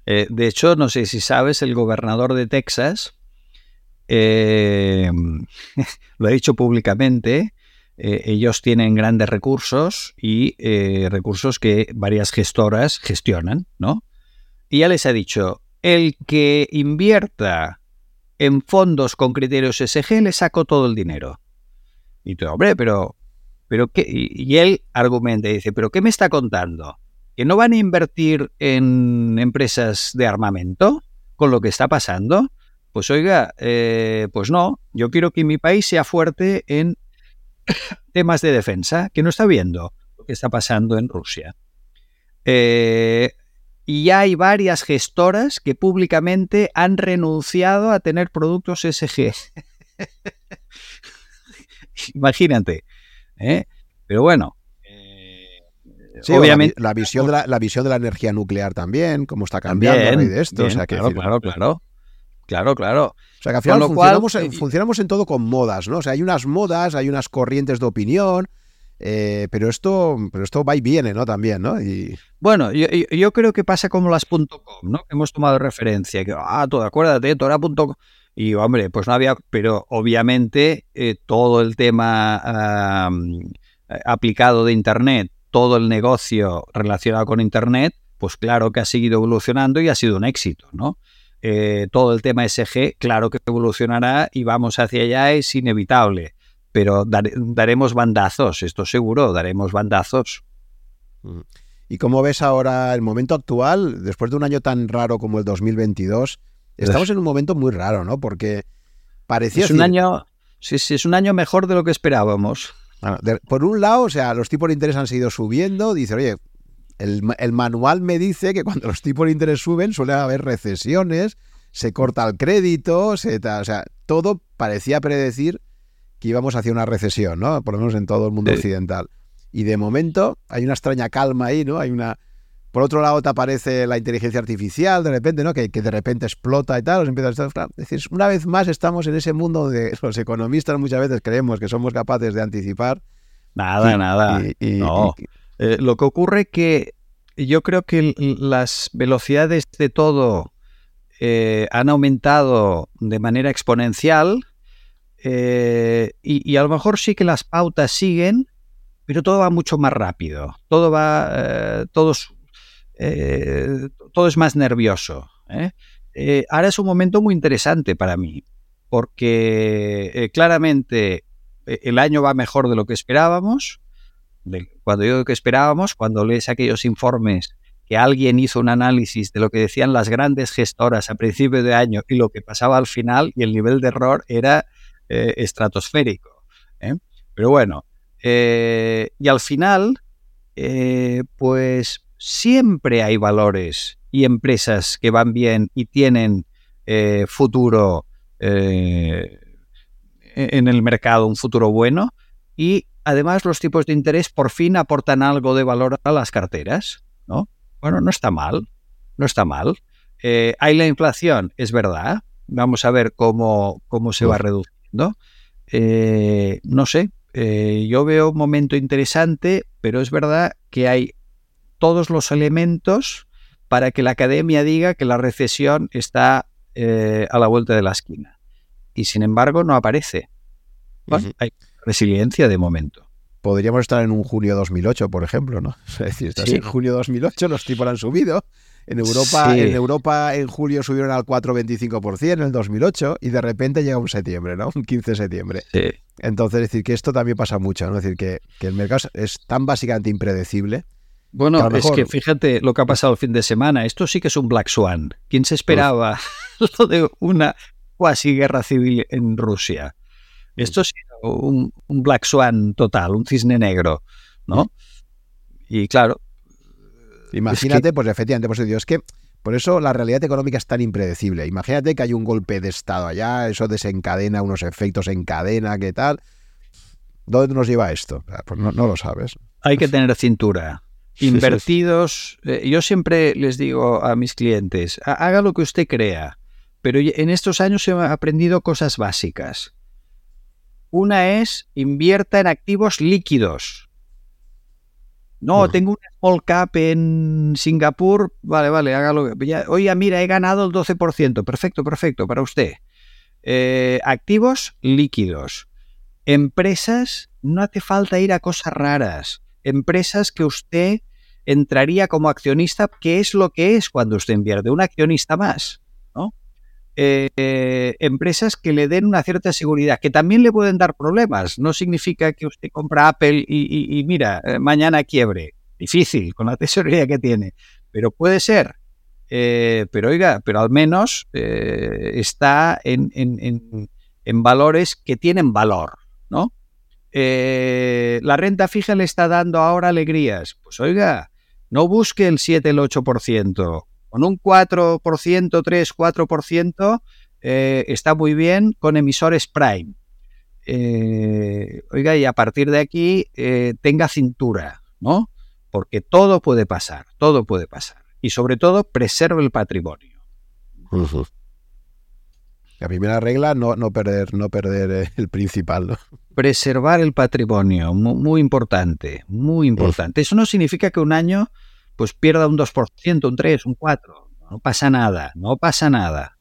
Eh, de hecho, no sé si sabes, el gobernador de Texas eh, lo ha dicho públicamente, eh, ellos tienen grandes recursos y recursos que varias gestoras gestionan, ¿no? Y ya les ha dicho, el que invierta en fondos con criterios SG le saco todo el dinero. Y tú, hombre, pero, pero ¿qué? Y, él argumenta y dice, pero ¿qué me está contando? ¿Que no van a invertir en empresas de armamento con lo que está pasando? Pues oiga, eh, pues no, yo quiero que mi país sea fuerte en temas de defensa, que no está viendo lo que está pasando en Rusia. Eh, y hay varias gestoras que públicamente han renunciado a tener productos SG. Imagínate. ¿eh? Pero bueno. Obviamente. La, visión de la, la, visión de la energía nuclear también, cómo está cambiando de esto. o sea, claro, claro, claro. Claro, claro. O sea, que al final funcionamos, en, funcionamos, en, todo con modas, ¿no? O sea, hay unas modas, hay unas corrientes de opinión, eh, pero esto pero esto va y viene, ¿no? También, ¿no? Y... Bueno, yo, creo que pasa como las .com, ¿no? Hemos tomado referencia, que, ah, todo, acuérdate, Tora.com. Y, hombre, pues no había, pero obviamente eh, todo el tema aplicado de Internet, todo el negocio relacionado con Internet, pues claro que ha seguido evolucionando y ha sido un éxito, ¿no? Eh, todo el tema SG, claro que evolucionará y vamos hacia allá, es inevitable, pero daremos bandazos, esto seguro, daremos bandazos. Mm. ¿Y cómo ves ahora el momento actual, después de un año tan raro como el 2022? Estamos en un momento muy raro, ¿no? Porque parecía... Es un año, sí, sí, es un año mejor de lo que esperábamos. Por un lado, o sea, los tipos de interés han seguido subiendo, dice, oye, el, manual me dice que cuando los tipos de interés suben suele haber recesiones, se corta el crédito, o sea, todo parecía predecir que íbamos hacia una recesión, ¿no? Por lo menos en todo el mundo occidental. Y de momento hay una extraña calma ahí, ¿no? Hay una... Por otro lado te aparece la inteligencia artificial, de repente, ¿no? Que, de repente explota y tal, os empieza a estar... Es decir, una vez más estamos en ese mundo donde los economistas muchas veces creemos que somos capaces de anticipar. Nada, nada. no. Eh, lo que ocurre que yo creo que las velocidades de todo eh, han aumentado de manera exponencial eh, y, a lo mejor sí que las pautas siguen, pero todo va mucho más rápido. Todo va, todo, todo es más nervioso. ahora es un momento muy interesante para mí, porque claramente el año va mejor de lo que esperábamos cuando yo que esperábamos, cuando lees aquellos informes que alguien hizo un análisis de lo que decían las grandes gestoras a principio de año y lo que pasaba al final y el nivel de error era eh, estratosférico. ¿eh? Pero bueno, eh, y al final, pues siempre hay valores y empresas que van bien y tienen futuro en el mercado, un futuro bueno, y además los tipos de interés por fin aportan algo de valor a las carteras, ¿no? Bueno, no está mal, no está mal. Eh, hay la inflación, es verdad. Vamos a ver cómo, cómo se va reduciendo. Eh, no sé, eh, yo veo un momento interesante, pero es verdad que hay todos los elementos para que la academia diga que la recesión está a la vuelta de la esquina. Y sin embargo no aparece. Hay resiliencia de momento. Podríamos estar en un junio 2008, por ejemplo, ¿no? Es decir, estás en junio 2008, los tipos han subido. En Europa, en Europa en julio subieron al 4,25% en el 2008 y de repente llega un septiembre, ¿no? Un 15 de septiembre. Entonces, es decir, que esto también pasa mucho, ¿no? Es decir, que, el mercado es tan básicamente impredecible. Bueno, es que fíjate lo que ha pasado el fin de semana. Esto sí que es un Black Swan. ¿Quién se esperaba lo de una cuasi guerra civil en Rusia? Esto sí un, Black Swan total, un cisne negro, ¿no? Y claro. Imagínate, pues efectivamente, pues es que por eso la realidad económica es tan impredecible. Imagínate que hay un golpe de Estado allá, eso desencadena unos efectos en cadena, ¿qué tal? ¿Dónde nos lleva esto? Pues no, lo sabes. Hay que tener cintura. Invertidos, eh, yo siempre les digo a mis clientes, haga lo que usted crea, pero en estos años he aprendido cosas básicas. Una es invierta en activos líquidos. No, tengo un small cap en Singapur. Vale, vale, hágalo. oiga, mira, he ganado el 12%. Perfecto, perfecto, para usted. Eh, activos líquidos. Empresas, no hace falta ir a cosas raras. Empresas que usted entraría como accionista, ¿qué es lo que es cuando usted invierte? Un accionista más. ¿no? Eh, empresas que le den una cierta seguridad, que también le pueden dar problemas. No significa que usted compra Apple y, mira, eh, mañana quiebre. Difícil, con la tesorería que tiene. Pero puede ser. Eh, pero oiga, pero al menos está en, valores que tienen valor, ¿no? Eh, la renta fija le está dando ahora alegrías. Pues oiga, no busque el 7, el 8%. Con un 4%, 3, 4% está muy bien con emisores Prime. oiga, y a partir de aquí tenga cintura, ¿no? Porque todo puede pasar, todo puede pasar y sobre todo preserve el patrimonio. La primera regla, no, no, perder, no perder eh, el principal. Preservar el patrimonio, muy, importante, muy importante. Eso no significa que un año pues pierda un 2%, un 3, un 4. No pasa nada, no pasa nada.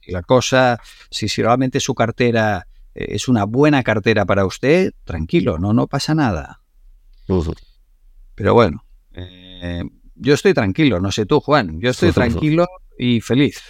Si la cosa, si, realmente su cartera eh, es una buena cartera para usted, tranquilo, no, no pasa nada. Pero bueno, eh, yo estoy tranquilo, no sé tú, Juan, yo estoy tranquilo y feliz.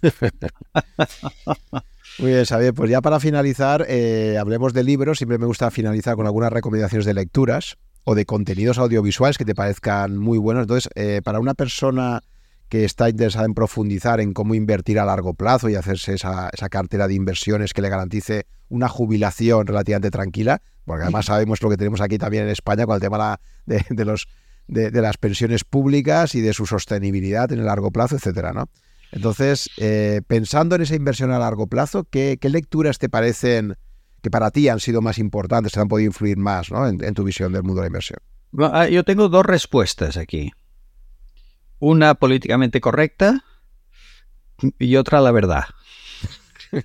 Muy bien, Xavier, pues ya para finalizar, eh, hablemos de libros. Siempre me gusta finalizar con algunas recomendaciones de lecturas o de contenidos audiovisuales que te parezcan muy buenos. Entonces, eh, para una persona que está interesada en profundizar en cómo invertir a largo plazo y hacerse esa, cartera de inversiones que le garantice una jubilación relativamente tranquila, porque además sabemos lo que tenemos aquí también en España con el tema de los de, las pensiones públicas y de su sostenibilidad en el largo plazo, etcétera, ¿no? Entonces, eh, pensando en esa inversión a largo plazo, ¿qué, lecturas te parecen que para ti han sido más importantes, que han podido influir más ¿no? en, tu visión del mundo de la inversión? Ah, yo tengo dos respuestas aquí. Una políticamente correcta y otra la verdad.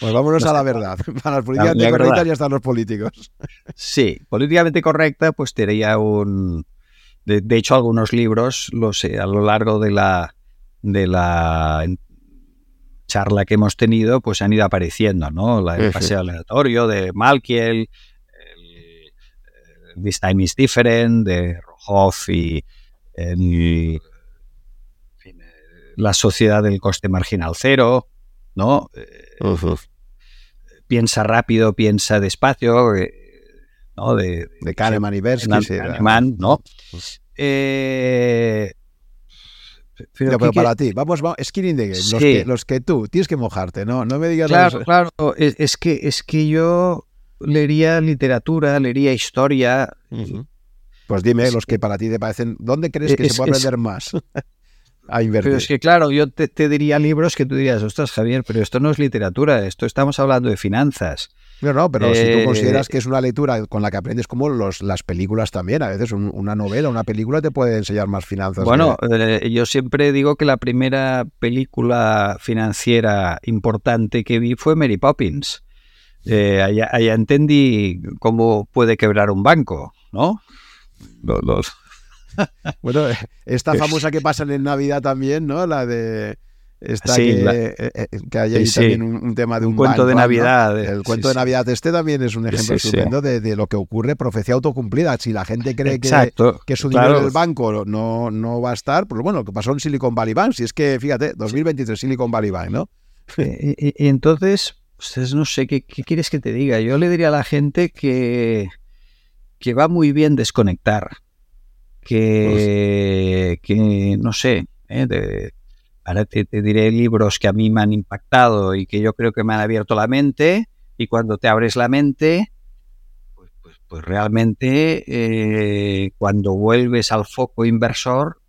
Pues vámonos a la verdad. Para las políticamente correctas ya están los políticos. Sí, políticamente correcta, pues tenía un. De, hecho, algunos libros, lo sé, a lo largo de la, de la charla que hemos tenido, pues han ido apareciendo, ¿no? La, el paseo aleatorio de Malkiel, el, This Time is Different, de Rohoff y la sociedad del coste marginal cero, ¿no? Eh, piensa rápido, piensa despacio, eh, ¿no? De, de Kahneman y Bersky, ¿no? Eh, pero, para ti, vamos, vamos, skin the game, los, que, tú tienes que mojarte, ¿no? No me digas Claro, claro, es, que, es que yo leería literatura, leería historia. Pues dime, los que para ti te parecen, ¿dónde crees que se puede aprender más? Pero es que, claro, yo te, diría libros que tú dirías, ostras, Javier, pero esto no es literatura, esto estamos hablando de finanzas. No, no, pero si tú eh, consideras que es una lectura con la que aprendes como los, las películas también, a veces una novela, una película te puede enseñar más finanzas. Bueno, eh, yo siempre digo que la primera película financiera importante que vi fue Mary Poppins. Eh, allá, entendí cómo puede quebrar un banco, ¿no? los, bueno, esta famosa que pasan en Navidad también, ¿no? La de esta que, eh, eh, que, hay ahí también un, tema de un, cuento de Navidad. El cuento de Navidad este también es un ejemplo estupendo de, lo que ocurre, profecía autocumplida. Si la gente cree que, que, su dinero en el banco no, no va a estar, pues bueno, lo que pasó en Silicon Valley Bank, si es que, fíjate, 2023 Silicon Valley Bank, ¿no? Y, entonces, pues no sé, ¿qué, ¿qué, quieres que te diga? Yo le diría a la gente que, que va muy bien desconectar que, que no sé, ¿eh? Ahora te, diré libros que a mí me han impactado y que yo creo que me han abierto la mente y cuando te abres la mente, pues, pues, pues realmente eh, cuando vuelves al foco inversor,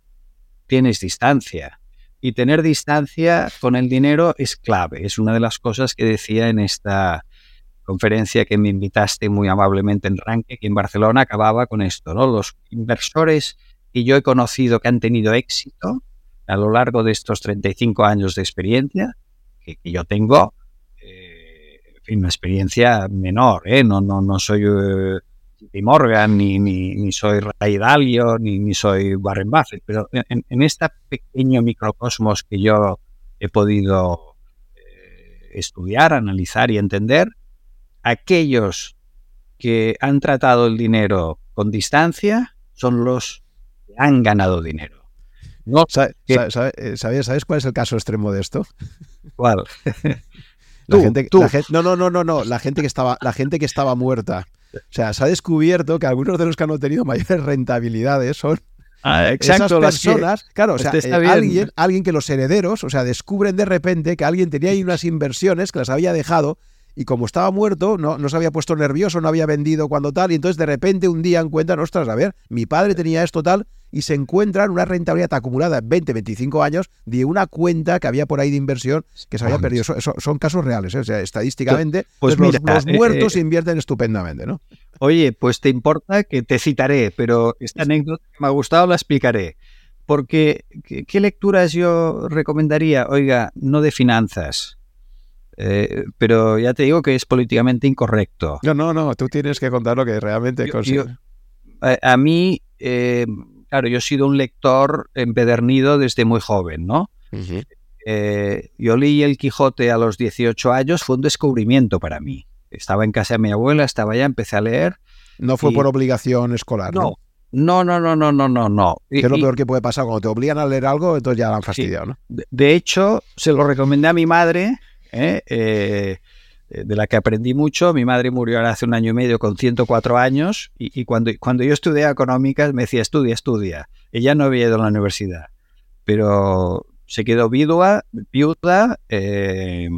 tienes distancia. Y tener distancia con el dinero es clave, es una de las cosas que decía en esta, conferencia que me invitaste muy amablemente en Ranque, que en Barcelona acababa con esto, ¿no? Los inversores que yo he conocido que han tenido éxito a lo largo de estos 35 años de experiencia que, yo tengo, eh, una experiencia menor, ¿eh? No, no, no soy eh, Morgan, ni, ni, soy Ray Dalio, ni, ni soy Warren Buffett, pero en, en este pequeño microcosmos que yo he podido eh, estudiar, analizar y entender, aquellos que han tratado el dinero con distancia son los que han ganado dinero. No, eh, ¿Sabes, cuál es el caso extremo de esto? ¿Cuál? La, gente, no, no, no, no, no. La gente que estaba, la gente que estaba muerta. O sea, se ha descubierto que algunos de los que han obtenido mayores rentabilidades son Ah, exacto, esas personas, claro, o sea, eh, alguien, alguien que los herederos, o sea, descubren de repente que alguien tenía ahí unas inversiones que las había dejado y como estaba muerto, no, no se había puesto nervioso, no había vendido cuando tal, y entonces de repente un día encuentran, ostras, a ver, mi padre tenía esto tal, y se encuentran una rentabilidad acumulada en 20, 25 años de una cuenta que había por ahí de inversión que se había perdido. son casos reales, ¿eh? o sea, estadísticamente pues, los, los, eh, muertos invierten estupendamente, ¿no? Oye, pues te importa que te citaré, pero esta anécdota que me ha gustado la explicaré. Porque, ¿qué, lecturas yo recomendaría? Oiga, no de finanzas, eh, pero ya te digo que es políticamente incorrecto. No, no, no, tú tienes que contar lo que realmente yo, a, mí, eh, claro, yo he sido un lector empedernido desde muy joven, ¿no? Eh, yo leí El Quijote a los 18 años, fue un descubrimiento para mí. Estaba en casa de mi abuela, estaba allá, empecé a leer. No fue por obligación escolar, ¿no? No, no, no, no, no, no, no. ¿Qué es lo peor que puede pasar? Cuando te obligan a leer algo, entonces ya la han fastidiado, ¿no? De hecho, se lo recomendé a mi madre, ¿eh? Eh, de la que aprendí mucho. Mi madre murió hace un año y medio con 104 años y, cuando, cuando yo estudié económicas me decía, estudia, estudia. Ella no había ido a la universidad, pero se quedó viuda, viuda eh,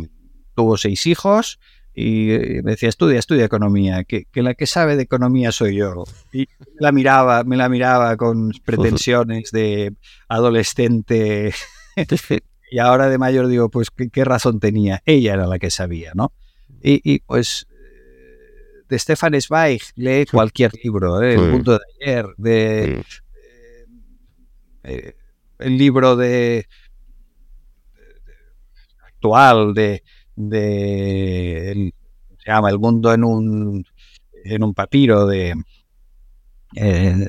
tuvo seis hijos y me decía, estudia, estudia economía, que, la que sabe de economía soy yo. Y la miraba, me la miraba con pretensiones de adolescente. y ahora de mayor digo, pues ¿qué, razón tenía. Ella era la que sabía, ¿no? Y, pues de Stefan Zweig lee cualquier libro, ¿eh? El mundo de ayer, de, eh, el libro de actual de de se llama El mundo en un en un papiro de eh,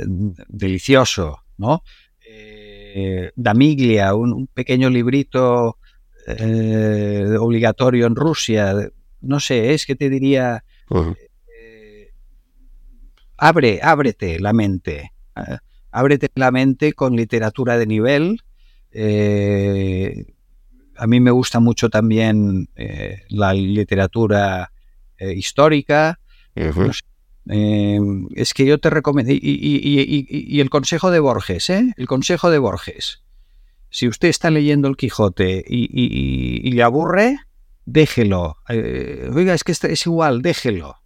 delicioso, ¿no? Eh, Damiglia, un, pequeño librito eh, obligatorio en Rusia, no sé, es que te diría abre, ábrete la mente, ábrete la mente con literatura de nivel a mí me gusta mucho también eh, la literatura eh, histórica. Eh, es que yo te recomiendo. Y, el consejo de Borges, ¿eh? El consejo de Borges. Si usted está leyendo el Quijote y, le aburre, déjelo. oiga, es que es igual, déjelo.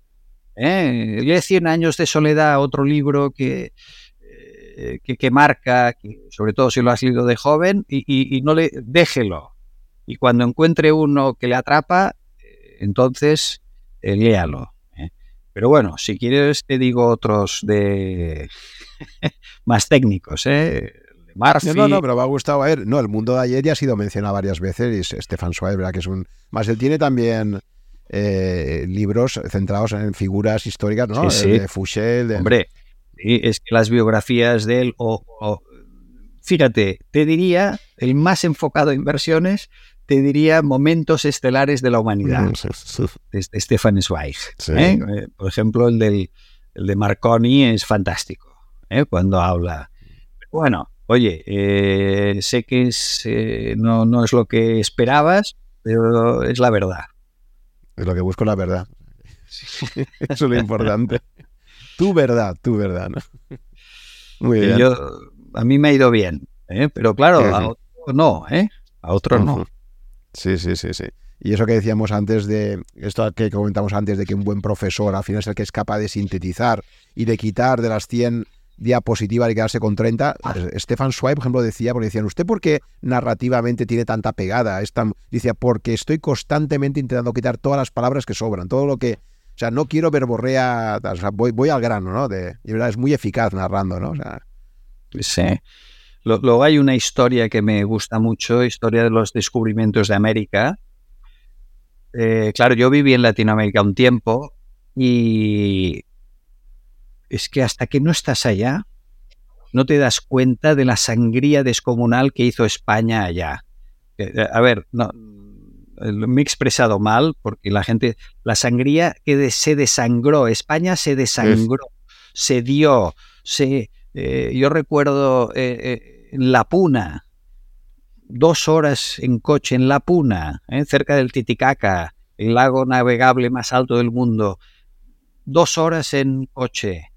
¿eh? Lee Cien años de soledad, otro libro que, que, que, marca, sobre todo si lo has leído de joven, y, no le déjelo y cuando encuentre uno que le atrapa, eh, entonces eh, léalo. ¿eh? Pero bueno, si quieres te digo otros de más técnicos, ¿eh? No, no, no, pero me ha gustado. A ver, no, el mundo de ayer ya ha sido mencionado varias veces y Stefan Zweig, ¿verdad? Que es un. Más él tiene también libros centrados en figuras históricas, ¿no? Sí, De Fouché. De... Hombre, es que las biografías de él, o, fíjate, te diría, el más enfocado a inversiones te diría momentos estelares de la humanidad, mm, de, Stefan Zweig. ¿eh? Eh, por ejemplo, el, del, el de Marconi es fantástico, ¿eh? cuando habla. Bueno, oye, sé que es, no, no es lo que esperabas, pero es la verdad. Es lo que busco la verdad. Eso es lo importante. tu verdad, tu verdad. Muy bien. a mí me ha ido bien, pero claro, a otro no, ¿eh? A otro no. Sí, sí, sí, sí. Y eso que decíamos antes de, esto que comentamos antes de que un buen profesor al final es el que es capaz de sintetizar y de quitar de las 100 diapositivas y quedarse con 30. Stefan Zweig, por ejemplo, decía, porque decían, ¿usted por qué narrativamente tiene tanta pegada? Es tan... Decía, porque estoy constantemente intentando quitar todas las palabras que sobran, todo lo que O sea, no quiero verborrea, o sea, voy, voy al grano, ¿no? De, verdad, es muy eficaz narrando, ¿no? O sea, sí. Luego hay una historia que me gusta mucho, historia de los descubrimientos de América. Eh, claro, yo viví en Latinoamérica un tiempo y es que hasta que no estás allá, no te das cuenta de la sangría descomunal que hizo España allá. Eh, eh, a ver, no, me he expresado mal porque la gente, la sangría que se desangró, España se desangró, se dio, se, yo recuerdo en La Puna, dos horas en coche en La Puna, ¿eh? cerca del Titicaca, el lago navegable más alto del mundo, dos horas en coche,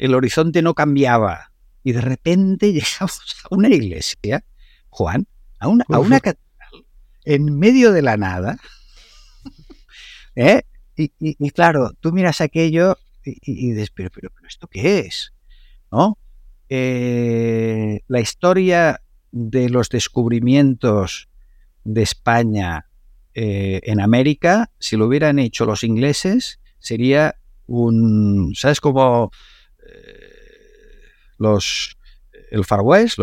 el horizonte no cambiaba y de repente llegamos a una iglesia, Juan, a una, a una catedral, en medio de la nada, ¿eh? y, claro, tú miras aquello y, dices, pero, pero, pero, ¿esto qué es? ¿No? Eh, la historia de los descubrimientos de España eh, en América, si lo hubieran hecho los ingleses, sería un, ¿sabes cómo los, el Far West,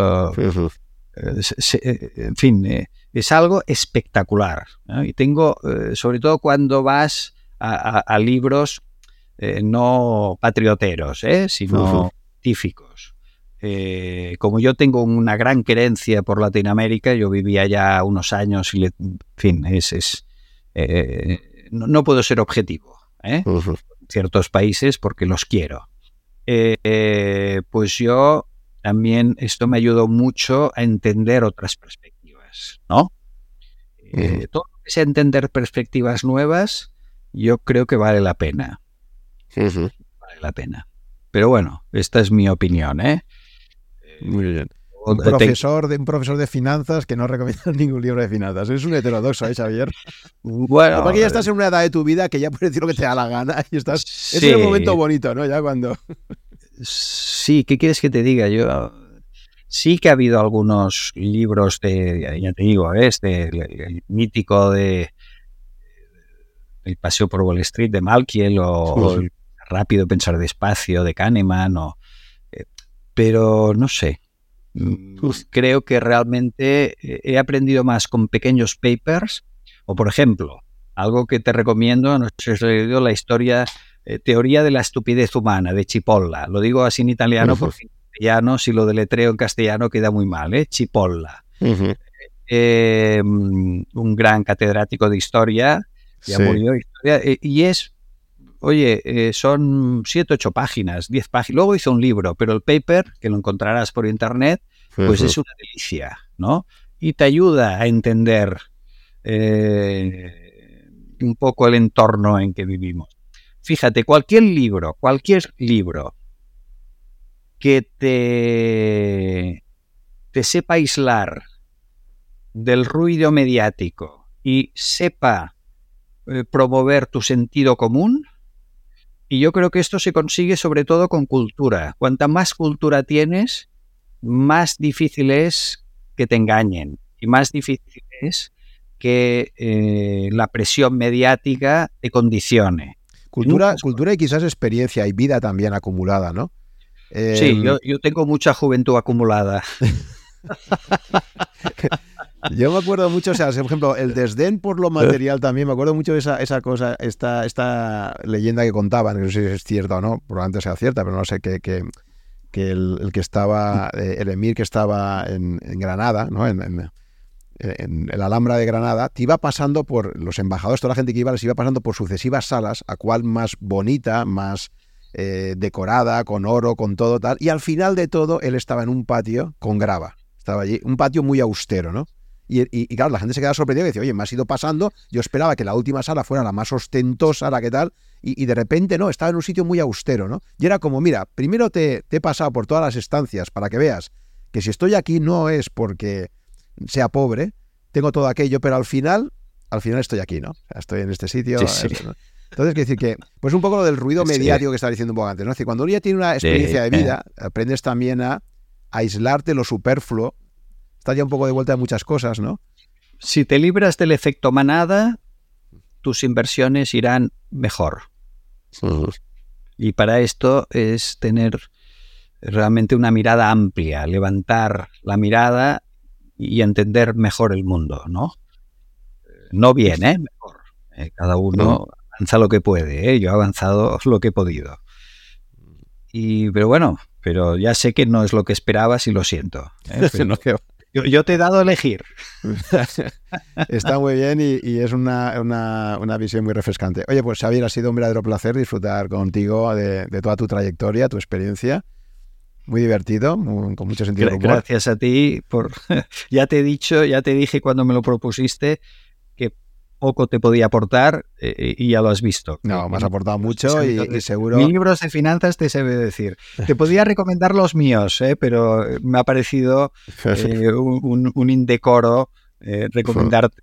en fin, es algo espectacular. Y tengo, sobre todo cuando vas a, libros no patrioteros, sino científicos. Eh, como yo tengo una gran querencia por Latinoamérica, yo vivía ya unos años y, en fin, es, eh, no, puedo ser objetivo ¿eh? ciertos países porque los quiero. Pues yo también esto me ayudó mucho a entender otras perspectivas, ¿no? todo lo que sea entender perspectivas nuevas, yo creo que vale la pena. Vale la pena. Pero bueno, esta es mi opinión, ¿eh? Muy bien. Un profesor, de, un profesor de finanzas que no recomienda ningún libro de finanzas. Es un heterodoxo, ¿eh, Xavier? Bueno. Porque ya estás en una edad de tu vida que ya puedes decir lo que te da la gana y estás. Es un momento bonito, ¿no? Ya cuando. Sí, ¿qué quieres que te diga? Yo. Sí que ha habido algunos libros de, ya te digo, este, el, mítico de El paseo por Wall Street de Malkiel o, Rápido pensar despacio de Kahneman o pero no sé. Mm, creo que realmente eh, he aprendido más con pequeños papers o, por ejemplo, algo que te recomiendo, no sé si has leído la historia, eh, Teoría de la estupidez humana de Chipolla. Lo digo así en italiano porque en castellano, si lo deletreo en castellano queda muy mal, ¿eh? Chipolla. Eh, mm, un gran catedrático de historia, ya murió, historia, y es oye, eh, son siete, ocho páginas, diez páginas. Luego hizo un libro, pero el paper, que lo encontrarás por internet, pues es una delicia, ¿no? Y te ayuda a entender eh, un poco el entorno en que vivimos. Fíjate, cualquier libro, cualquier libro que te, te sepa aislar del ruido mediático y sepa eh, promover tu sentido común, y yo creo que esto se consigue sobre todo con cultura. Cuanta más cultura tienes, más difícil es que te engañen y más difícil es que eh, la presión mediática te condicione. Cultura, cultura y quizás experiencia y vida también acumulada, ¿no? sí, em, yo, yo tengo mucha juventud acumulada. Yo me acuerdo mucho, o sea, por ejemplo, el desdén por lo material también, me acuerdo mucho de esa, esa cosa, esta, esta leyenda que contaban, no sé si es cierta o no, probablemente sea cierta, pero no sé, que, que, que el, que estaba, eh, el emir que estaba en, Granada, ¿no? En, en, el Alhambra de Granada, te iba pasando por, los embajadores, toda la gente que iba, les iba pasando por sucesivas salas, a cual más bonita, más eh, decorada, con oro, con todo tal, y al final de todo, él estaba en un patio con grava. Estaba allí, un patio muy austero, ¿no? Y, claro, la gente se queda sorprendida y dice, oye, me has ido pasando, yo esperaba que la última sala fuera la más ostentosa, la que tal, y, de repente no, estaba en un sitio muy austero, ¿no? Y era como, mira, primero te, he pasado por todas las estancias para que veas que si estoy aquí no es porque sea pobre, tengo todo aquello, pero al final, al final estoy aquí, ¿no? estoy en este sitio. Entonces, quiero decir que, pues un poco lo del ruido mediático que estaba diciendo un poco antes, ¿no? Es decir, cuando uno ya tiene una experiencia de vida, aprendes también a aislarte lo superfluo ya un poco de vuelta de muchas cosas, ¿no? Si te libras del efecto manada, tus inversiones irán mejor. Y para esto es tener realmente una mirada amplia, levantar la mirada y entender mejor el mundo, ¿no? No bien, ¿eh? Mejor. Eh, cada uno avanza lo que puede, ¿eh? Yo he avanzado lo que he podido. Y, pero bueno, pero ya sé que no es lo que esperabas y lo siento. ¿eh? yo, te he dado a elegir. Está muy bien y, es una, visión muy refrescante. Oye, pues Xavier, ha sido un verdadero placer disfrutar contigo de, de toda tu trayectoria, tu experiencia muy divertido, con mucho sentido Gracias a ti por ya te he dicho, ya te dije cuando me lo propusiste poco te podía aportar eh, y ya lo has visto. No, me has aportado mucho y, seguro. libros de finanzas te se debe decir. Te podía recomendar los míos, eh, pero me ha parecido eh, un, indecoro recomendarte.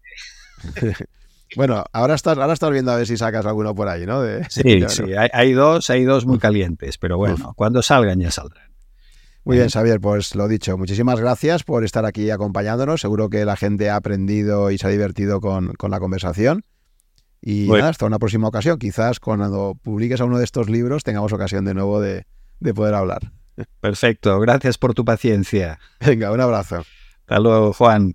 Bueno, ahora estás, ahora estás viendo a ver si sacas alguno por ahí, ¿no? sí, sí, hay, dos, hay dos muy calientes, pero bueno, cuando salgan ya saldrán. Muy bien, Xavier, pues lo dicho, muchísimas gracias por estar aquí acompañándonos. Seguro que la gente ha aprendido y se ha divertido con, la conversación. Y nada, hasta una próxima ocasión. Quizás cuando publiques a uno de estos libros tengamos ocasión de nuevo de, de poder hablar. Perfecto, gracias por tu paciencia. Venga, un abrazo. Hasta luego, Juan.